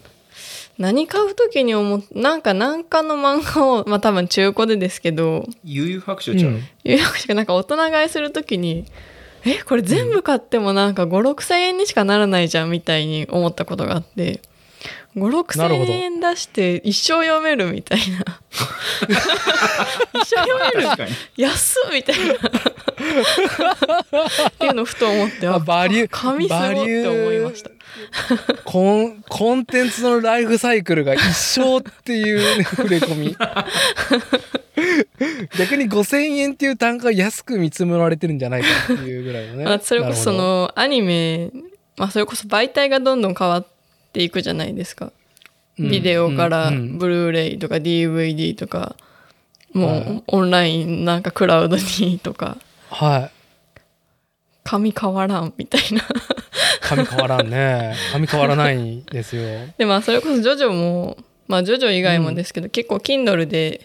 何買う時に思っなんか何かの漫画をまあ多分中古でですけど。悠々白書ちゃう。うん。有楽町がなんか大人買いする時にえこれ全部買ってもなんか5 6千円にしかならないじゃんみたいに思ったことがあって5 6なるほど千円出して一生読めるみたいな一生読める。安っみたいなっていうのをふと思ってあバリュー紙すごって思いましたコン、コンテンツのライフサイクルが一生っていう、ね、触れ込み。[LAUGHS] 逆に5000円っていう単価が安く見積もられてるんじゃないかっていうぐらいのね。あそれこそそのアニメ、まあ、それこそ媒体がどんどん変わっていくじゃないですかうんビデオからブルーレイとか DVD とかもはいうオンラインなんかクラウドにとかはい。紙変わらんみたいな髪変わらんね。髪変わらないんですよ。[LAUGHS] でまあそれこそジョジョもまあジョジョ以外もですけど、結構 Kindle で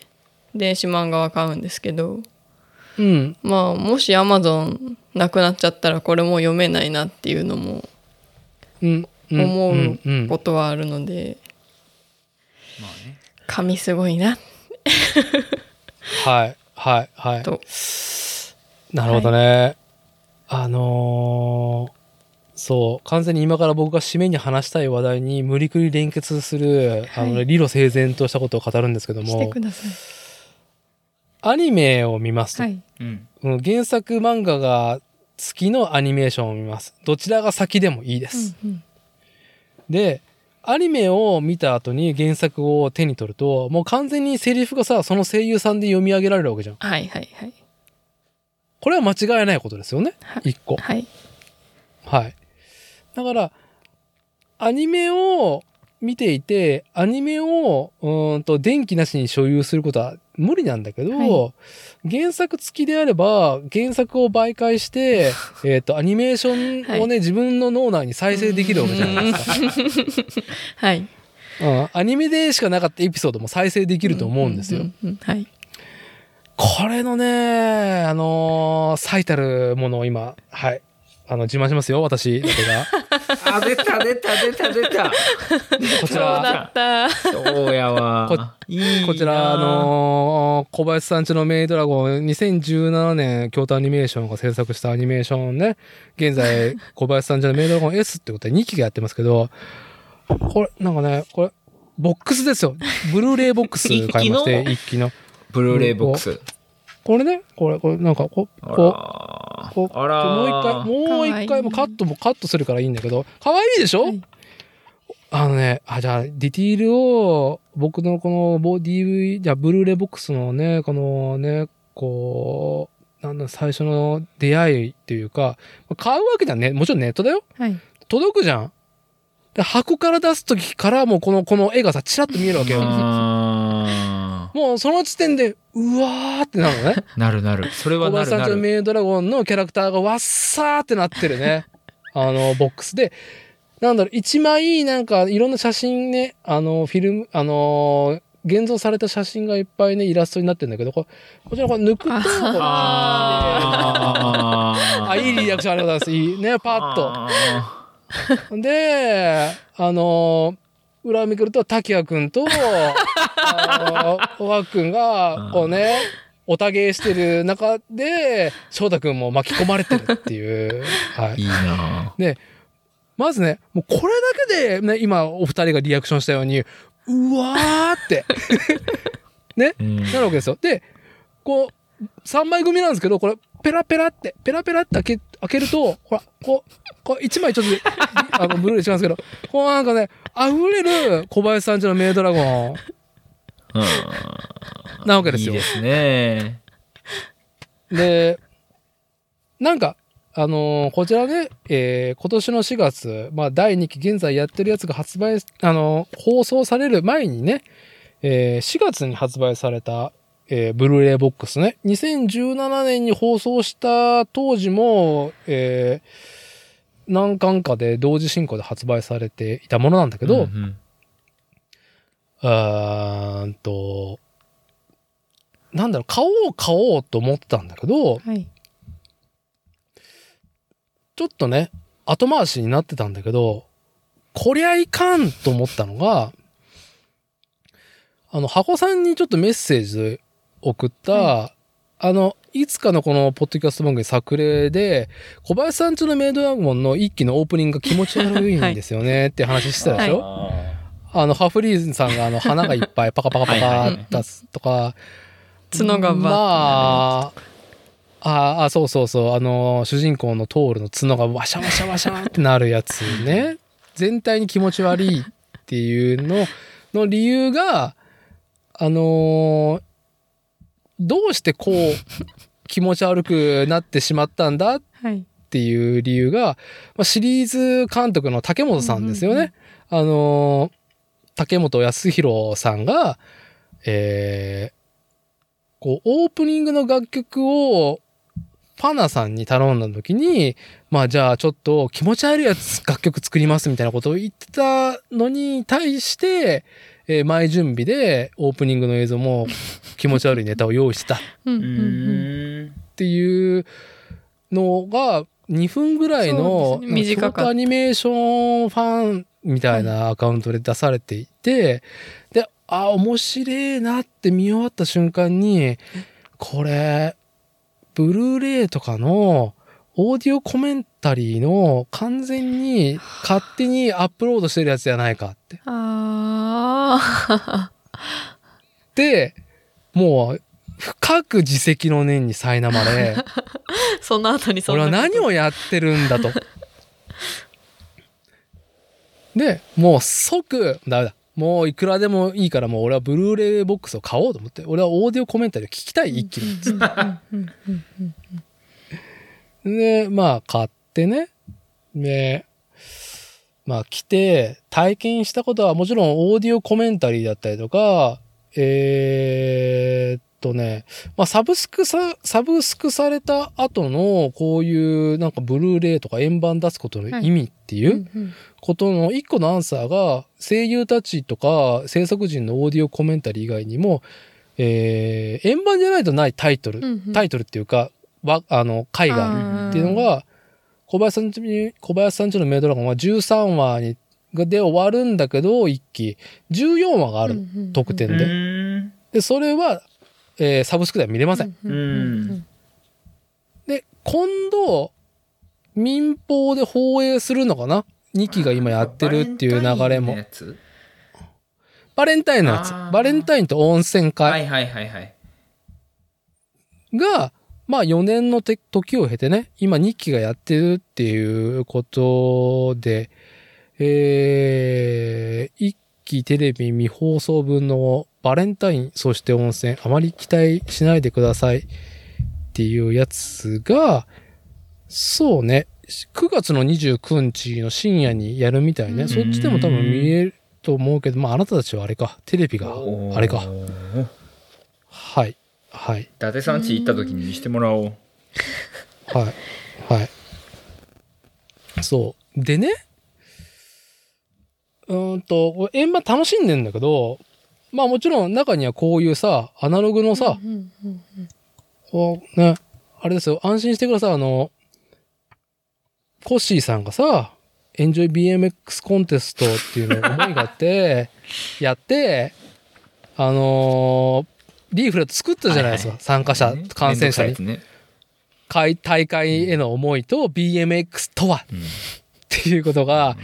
電子漫画は買うんですけどうん。まあもし Amazon なくなっちゃったらこれもう読めないなっていうのもうん。うん思うことはあるので、まあね。紙すごいなはい。はい。はい。となるほどね。あのーそう、完全に今から僕が締めに話したい話題に無理くり連結する、あのね、はい理路整然としたことを語るんですけどもしてく、ださい。アニメを見ますと、はい。原作漫画が好きのアニメーションを見ます。どちらが先でもいいです。うんうんで、アニメを見た後に原作を手に取ると、もう完全にセリフがさ、その声優さんで読み上げられるわけじゃん。はいはいはい。これは間違いないことですよね。は一個。はい。はい。だから、アニメを見ていて、アニメを、うーんと、電気なしに所有することは無理なんだけど、はい原作付きであれば、原作を媒介して、[LAUGHS] えっと、アニメーションをね、自分の脳内に再生できるわけじゃないですか。[LAUGHS] はい。うん。アニメでしかなかったエピソードも再生できると思うんですよ。はい。これのね、あのー最たるものを今、はい。あの、自慢しますよ、私だけが。[LAUGHS] あ、出た出た出た出た。こちそうだら、った。そうやわ。いいなこちら、あ、のー小林さんちのメイドラゴン、2017年、京都アニメーションが制作したアニメーションね、現在、[LAUGHS] 小林さんちのメイドラゴン S ってことで2期がやってますけど、これ、なんかね、これ、ボックスですよ。ブルーレイボックス [LAUGHS] 買いまして、一期の。ブルーレイボックス。これね、これ、これ、なんか、こここうあらもう一回、もう一回、もうカットもカットするからいいんだけど、可愛いでしょ、はいあのね、あ、じゃあ、ディティールを、僕のこのボ DV、じゃあ、ブルーレイボックスのね、このね、こう、なんだ、最初の出会いっていうか、買うわけじゃね、もちろんネットだよ。はい。届くじゃん。で、箱から出すときからもうこの、この絵がさ、チラッと見えるわけよ。あもうその時点で、うわーってなるのね。ー [LAUGHS] なるなる。それは小林さんちのなるなる。メイドラゴンのキャラクターがわっさーってなってるね。[LAUGHS] あの、ボックスで。なんだろう、一枚なんかいろんな写真ね、あの、フィルム、あの、現像された写真がいっぱいね、イラストになってるんだけど、ここちらこれ抜くと、こうあーあ、いいリアクションありがとうございます。いいね、パッと。あで、あの、裏をめくると、滝谷くんと、あの、くんが、こうね、おたげしてる中で、翔太くんも巻き込まれてるっていう。はい。ーいいなまずね、もうこれだけで、ね、今お二人がリアクションしたように、うわーって、[LAUGHS] うんなるわけですよ。で、こう、3枚組なんですけど、これ、ペラペラって、ペラペラって開け、開けると、ほら、こう、こう1枚ちょっと、あの、ブルーレイ違うんですけど、こうなんかね、溢れる小林さんちのメイドラゴンうんなわけですよ。いいですね。で、なんか、あのーこちらね、えー今年の4月、まあ、第2期現在やってるやつが発売、あのー放送される前にね、えー4月に発売された、えーブルーレイボックスね、2017年に放送した当時も、えー何巻かで同時進行で発売されていたものなんだけど、うんうんあーんと、なんだろう、買おう買おうと思ってたんだけど、はい。ちょっとね、後回しになってたんだけど、こりゃいかんと思ったのが、あの、箱さんにちょっとメッセージで送った、あの、いつかのこのポッドキャスト番組作例で、小林さんちのメイドラゴンの一期のオープニングが気持ち悪いんですよねって話してたでしょ、ああの、ハフリーズさんがあの、花がいっぱいパカパカパカ出すとか、角がバッまあ、ああ、そうそうそう、あの、主人公のトールの角がワシャワシャワシャってなるやつね。全体に気持ち悪いっていうのの理由が、あのーどうしてこう、気持ち悪くなってしまったんだ？っていう理由が、まあ、シリーズ監督の竹本さんですよね。あのー竹本康弘さんが、えーこう、オープニングの楽曲をパナさんに頼んだ時に、まあじゃあちょっと気持ち悪いやつ楽曲作りますみたいなことを言ってたのに対して、えー前準備でオープニングの映像も [LAUGHS] 気持ち悪いネタを用意してたっていうのが2分ぐらいそのね。短アニメーションファンみたいなアカウントで出されていて、で、あ、面白いなって見終わった瞬間に、これ、ブルーレイとかのオーディオコメンタリーの完全に勝手にアップロードしてるやつじゃないかって。あで、もう、深く自責の念に苛まれ、あ、[LAUGHS] その後にそん俺は何をやってるんだと。で、もう即、ダメだ。もういくらでもいいからもう俺はブルーレイボックスを買おうと思って。俺はオーディオコメンタリーを聞きたい、一気に。で、まあ買ってね。で、まあ来て体験したことはもちろんオーディオコメンタリーだったりとか、えーっとね、まあサブスクさ、サブスクされた後のこういうなんかブルーレイとか円盤出すことの意味っていうことの一個のアンサーが声優たちとか制作人のオーディオコメンタリー以外にも、えー円盤じゃないとないタイトル、タイトルっていうか、わあの、回があるっていうのが、小林さんちに、小林さんちのメイドラゴンは13話に、で終わるんだけど、一期、14話がある。特典で。で、それは、えーサブスクでは見れません。で、今度、民放で放映するのかな ?2 期が今やってるっていう流れもや。つバレンタインのやつバレンタインと温泉は会いはいはいはい。が、まあ4年のて時を経てね、今2期がやってるっていうことで、えー、一期テレビ未放送分のバレンタイン、そして温泉、あまり期待しないでくださいっていうやつが、そうね、9月の29日の深夜にやるみたいね。うんそっちでも多分見えると思うけど、まああなたたちはあれか、テレビが、あれか。はい。はい。伊達さん家行った時に見せてもらおうはい。はい。そう。でね、うーんと、円盤楽しんでんだけど、まあもちろん中にはこういうさ、アナログのさ、うんうんうんこうね、あれですよ、安心してください。あの、コッシーさんがさ、エンジョイ BMX コンテストっていうのを思いがあって、やって、あのーリーフレット作ったじゃないですか。はいはい。参加者、ね。感染者に。ね。会大会への思いと BMX とはうん。っていうことが、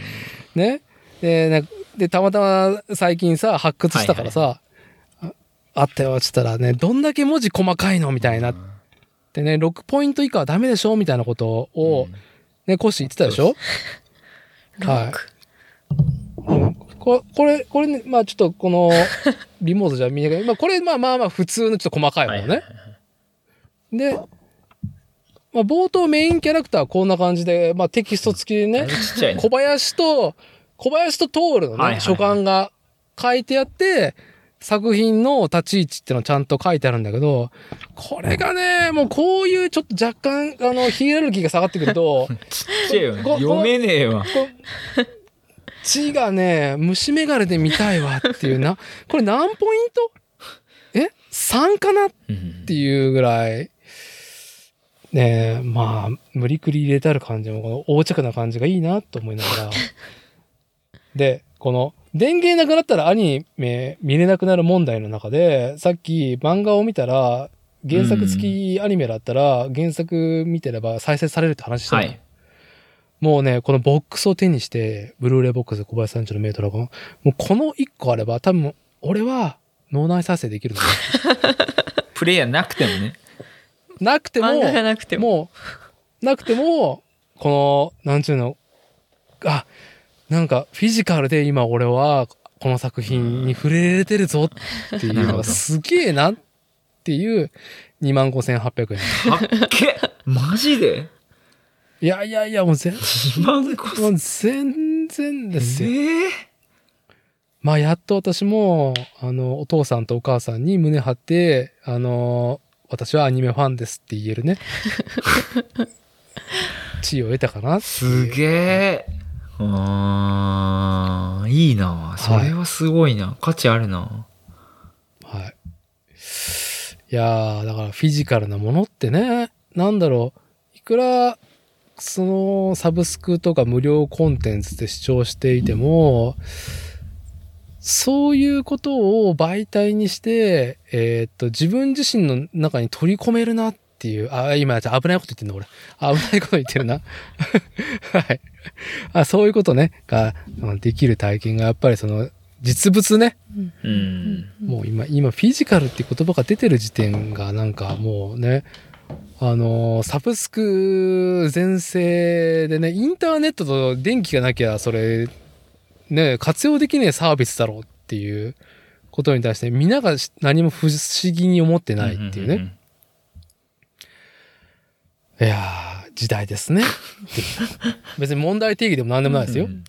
ね。で、なで、たまたま最近さ、発掘したからさ、ああったよ、つったらね、どんだけ文字細かいのみたいな。でね、6ポイント以下はダメでしょみたいなことを、ね、コッシー言ってたでしょ？はい。うん。ここれ、これね、まあちょっとこの、[LAUGHS] リモートじゃ見えない。まあこれ、まあまあまあ普通のちょっと細かいものね。で、まあ冒頭メインキャラクターはこんな感じで、まあテキスト付きでね小林と、小林とトールのね、はいはいはい。書簡が書いてあって、作品の立ち位置っていうのちゃんと書いてあるんだけど、これがね、もうこういうちょっと若干、あの、ヒエラルキーが下がってくると、[LAUGHS] ちっちゃいよね。こ読めねえわこ字がね、虫眼鏡で見たいわっていうな、[LAUGHS] これ何ポイント？え ?3 かなっうんていうぐらい、ねえ、まあ、無理くり入れてある感じも、この横着な感じがいいなと思いながら。[LAUGHS] で、この、電源なくなったらアニメ見れなくなる問題の中で、さっき漫画を見たら、原作付きアニメだったら、原作見てれば再生されるって話したの、はいもうね、このボックスを手にして、ブルーレイボックスで小林さんちのメイドラゴン、もうこの1個あれば、多分、俺は脳内再生できる。[LAUGHS] プレイヤーなくてもねなくても、漫画がなくても。もう、なくても、この、なんちゅうの、あ、なんかフィジカルで今俺はこの作品に触れれてるぞっていうのがすげえなっていう25,800円。はっけマジで？いやいやいや、もう全2万5もう全然ですよ。ええまあやっと私も、あの、お父さんとお母さんに胸張って、あの、私はアニメファンですって言えるね。[LAUGHS] 地位を得たかなすげえ。あーいいな。それはすごいな、価値あるな。はい。いやー、だからフィジカルなものってね、なんだろう、いくら、そのサブスクとか無料コンテンツで視聴していても、そういうことを媒体にして、えーっと、自分自身の中に取り込めるなっていう、あ、今、危ないこと言ってんだ、俺。危ないこと言ってるな。[LAUGHS] はい。あ、そういうことね、が、うんできる体験が、やっぱりその、実物ね、うんもう今、今、フィジカルって言葉が出てる時点が、なんかもうね、あのーサブスク全盛でね、インターネットと電気がなきゃ、それ、ね、活用できねえサービスだろうっていうことに対して、みんなが何も不思議に思ってないっていうね。んいやー、時代ですね。[LAUGHS] 別に問題定義でも何でもないですよ。うん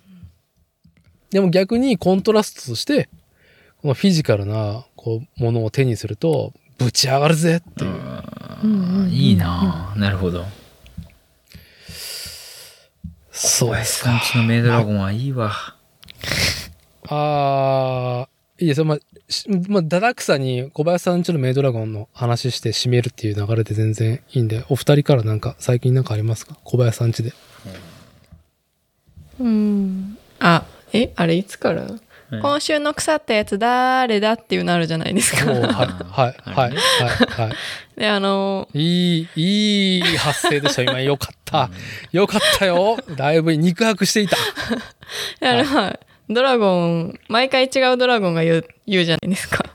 でも逆にコントラストとして、このフィジカルな、こう、ものを手にすると、ぶち上がるぜっていう。うんいいななるほどそうですか。さんちのメイドラゴンはいいわあー、いいですよ。まあ、しまあ、だだくさに小林さんちのメイドラゴンの話して締めるっていう流れで全然いいんで、お二人からなんか最近なんかありますか？小林さんちで。うん。あ、え、あれいつから、うん今週の腐ったやつ誰だっていうのあるじゃないですか。はい、[LAUGHS] はい、はい、はい、はい。で、あの、いい、いい発声でした。今、よかった。よかったよ。だいぶ肉薄していた。[LAUGHS] あれは、ドラゴン、毎回違うドラゴンが言う言うじゃないですか。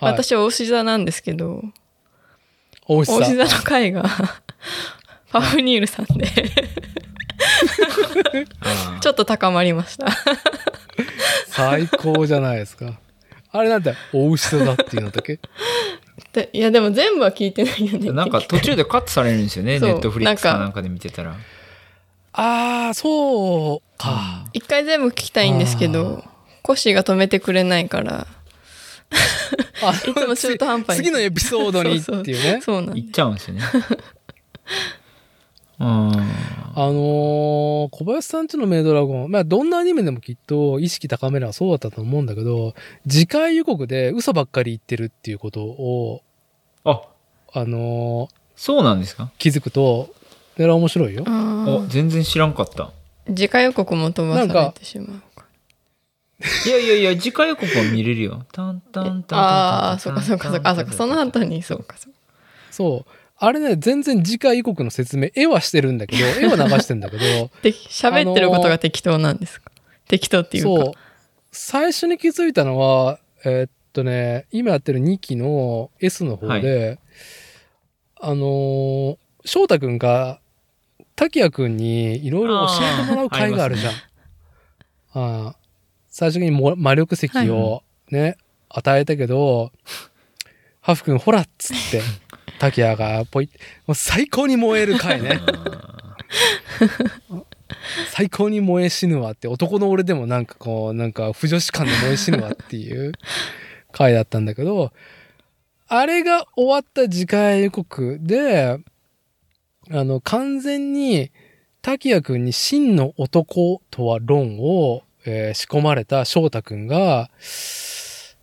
はい、私、大志座なんですけど、大石さん。大志座の回が、[LAUGHS] パフニールさんで、あちょっと高まりました。[LAUGHS] 最高じゃないですか。あれなんだよ、お牛座だっていうんだけ？でいや、でも全部は聞いてないよね。ーなんか途中でカットされるんですよね。そうネットフリックスかなんかで見てたら。あー、そうか。一回全部聞きたいんですけど、コッシーが止めてくれないから、あ [LAUGHS] いつも中途半端に [LAUGHS] 次のエピソードにっていうね。そうなん行っちゃうんですよね。うん。あのー小林さんちのメイドラゴン、まあ、どんなアニメでもきっと意識高めればそうだったと思うんだけど、次回予告で嘘ばっかり言ってるっていうことを、あ、あのーそうなんですか？気づくと、それは面白いよ。お、全然知らんかった。次回予告も飛ばされてしまうかいやいやいや、次回予告は見れるよ。タンタンタンタンタンああ、そうかそうかそうか。あ、そうか。その後に、そうかそうか。そう。あれね、全然次回予告の説明、絵はしてるんだけど、絵は流してんだけど、[LAUGHS] で、喋ってることが適当なんですか？適当っていうか。そう。最初に気づいたのは、えーっとね、今やってる2期の S の方で、あのー翔太くんが、滝谷くんにいろいろ教えてもらう会があるじゃん。ああ最初にも魔力石をね、与えたけど、ハフくんほらっつって、滝谷がポイもう最高に燃える回ね。[LAUGHS] 最高に燃え死ぬわって男の俺でもなんかこうなんか不女子感で燃え死ぬわっていう回だったんだけどあれが終わった次回予告であの完全に滝谷くんに真の男とは論を、えー仕込まれた翔太くんが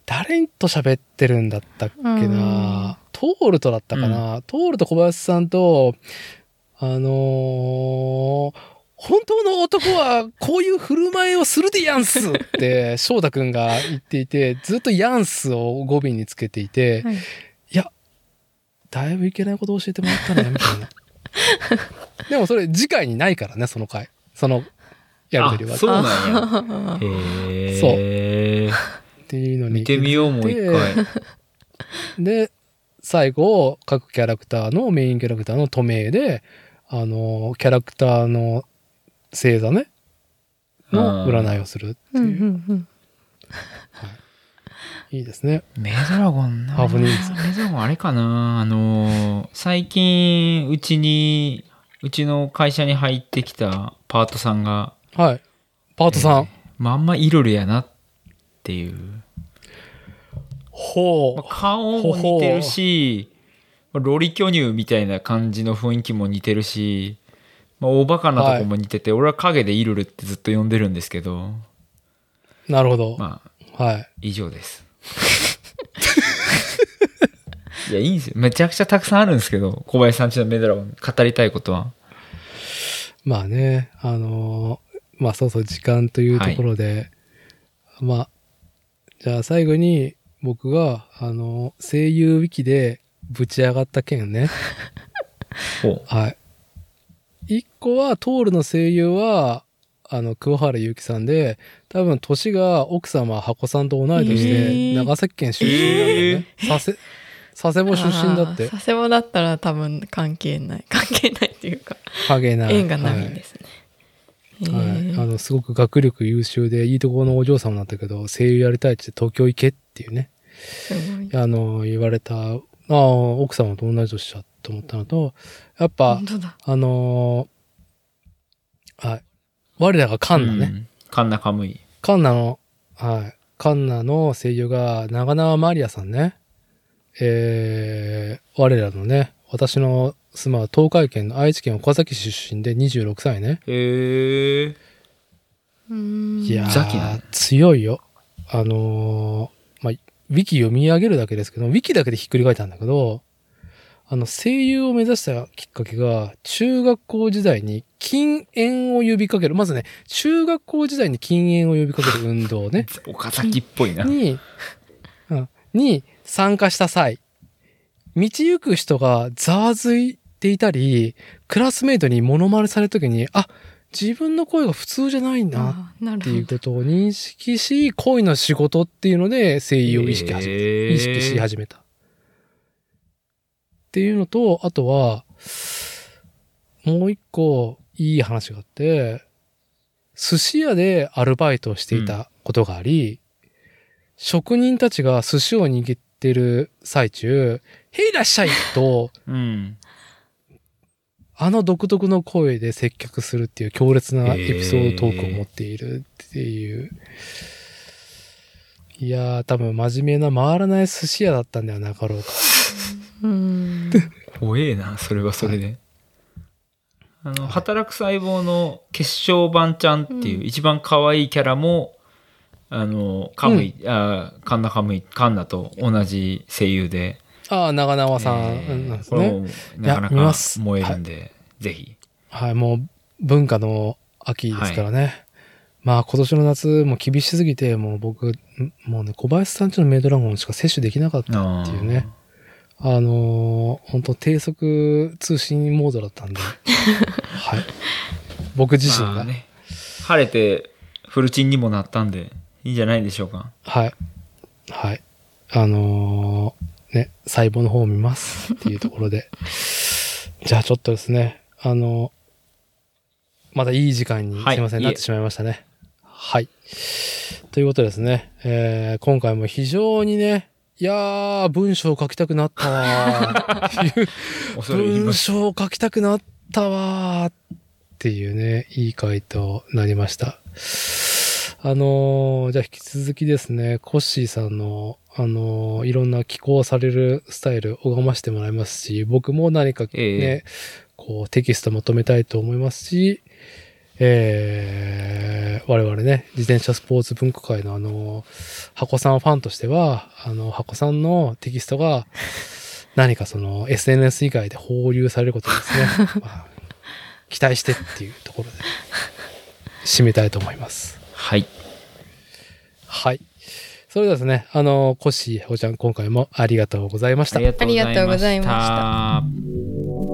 誰と喋ってるんだったっけなトールとだったかな、トールと小林さんとあのー本当の男はこういう振る舞いをするでやんすって [LAUGHS] 翔太くんが言っていて、ずっとやんすを語尾につけていて、はいいや、だいぶいけないこと教えてもらったね、みたいな。[LAUGHS] でもそれ次回にないからね、その回。そのやりとりは。あそうなんや。あへえ。っていうのに。見てみよう、もう一回。で、最後、各キャラクターのメインキャラクターの透明で、あの、キャラクターの星座ね、の占いをするってうんういう。んうん。いいですね。メイドラゴンな。ハーフニーズメイドラゴンあれかなあのー、最近、うちに、うちの会社に入ってきたパートさんが、はい。パートさん。まんまイルルやなっていう。ほまあ顔も似てるし、まあロリ巨乳みたいな感じの雰囲気も似てるし、まあ、大バカなとこも似てて、俺は影でイルルってずっと呼んでるんですけど、う。なるほど。まあ、はい。以上です。いや、いいんですよ。めちゃくちゃたくさんあるんですけど、小林さんちのメドラゴン語りたいことは。まあね、あのーまあそうそう、時間というところで、まあ、じゃあ最後に僕が、あのー声優ウィキでぶち上がった件ね。[LAUGHS] ほはい。一個は、トールの声優は、あの、桑原ゆきさんで、多分年が奥様、箱さんと同い年へで、ー長崎県出身なんだよね。佐世、佐世保出身だって。佐世保だったら多分関係ない。関係ないっていうか、影ない。縁がないんですね。はい。あの、すごく学力優秀で、いいところのお嬢様なんだけど、声優やりたいって東京行けっていうね。あの、言われた、ああ、奥様と同じ年だと思ったのと、やっぱ。あのーはい。我らがカンナね。うんカンナカムイ。カンナの、はい。カンナの声優が長縄マリアさんね。えー、我らのね、私の住まう東海県の愛知県岡崎市出身で26歳ね。へえ。いやー、強いよ。あのーまあ、ウィキ読み上げるだけですけど、ウィキだけでひっくり返ったんだけど、あの、声優を目指したきっかけが、中学校時代に禁煙を呼びかける。まずね、中学校時代に禁煙を呼びかける運動ね。[LAUGHS] 岡崎っぽいな。に、うん、に参加した際、道行く人がざわついていたり、クラスメイトにモノマネされた時に、あ、自分の声が普通じゃないなあーなっていう。ことを認識し、恋の仕事っていうので声優を意識始めへー意識し始めた。っていうのと、あとは、もう一個、いい話があって、寿司屋でアルバイトをしていたことがあり、職人たちが寿司を握ってる最中、へいらっしゃいと、うん。あの独特の声で接客するっていう強烈なエピソードトークを持っているっていう。いやー、多分真面目な回らない寿司屋だったんではなかろうか。うん。怖えな、それはそれで。あの、働く細胞の結晶版ちゃんっていう一番可愛いキャラも、あの、カムイ、あカンナカムイ、カンナと同じ声優で、ああ、長縄さんえーなんですね。なかなかす燃えるんで、ぜひ。はい、もう文化の秋ですからね。まあ今年の夏も厳しすぎて、もう僕、んもうね、小林さんちのメイドラゴンしか摂取できなかったっていうね。あのー本当低速通信モードだったんで。[LAUGHS] はい。僕自身が。まあね、晴れてフルチンにもなったんで、いいんじゃないでしょうか。はい。はい。あのーね、細胞の方を見ます [LAUGHS] っていうところで。じゃあちょっとですね、あのまだいい時間に、はいすいません、なってしまいましたね。はい。ということでですね、えー今回も非常にね、いやー、文章を書きたくなったわーっていう文す。章を書きたくなったわーっていうね、いい回答になりました。あのーじゃあ引き続きですね、コッシーさんの、あのーいろんな寄稿されるスタイル拝ましてもらいますし、僕も何かね、えこうテキストまとめたいと思いますし、えー、我々ね、自転車スポーツ文化会のあの、箱さんファンとしては、あの、箱さんのテキストが、何かその SNS 以外で放流されることをですね、[LAUGHS] まあ期待してっていうところで、締めたいと思います。はい。はい。それではですね、あの、コッシー、ほちゃん、今回もありがとうございましたあり。がとうございました。ありがとうございました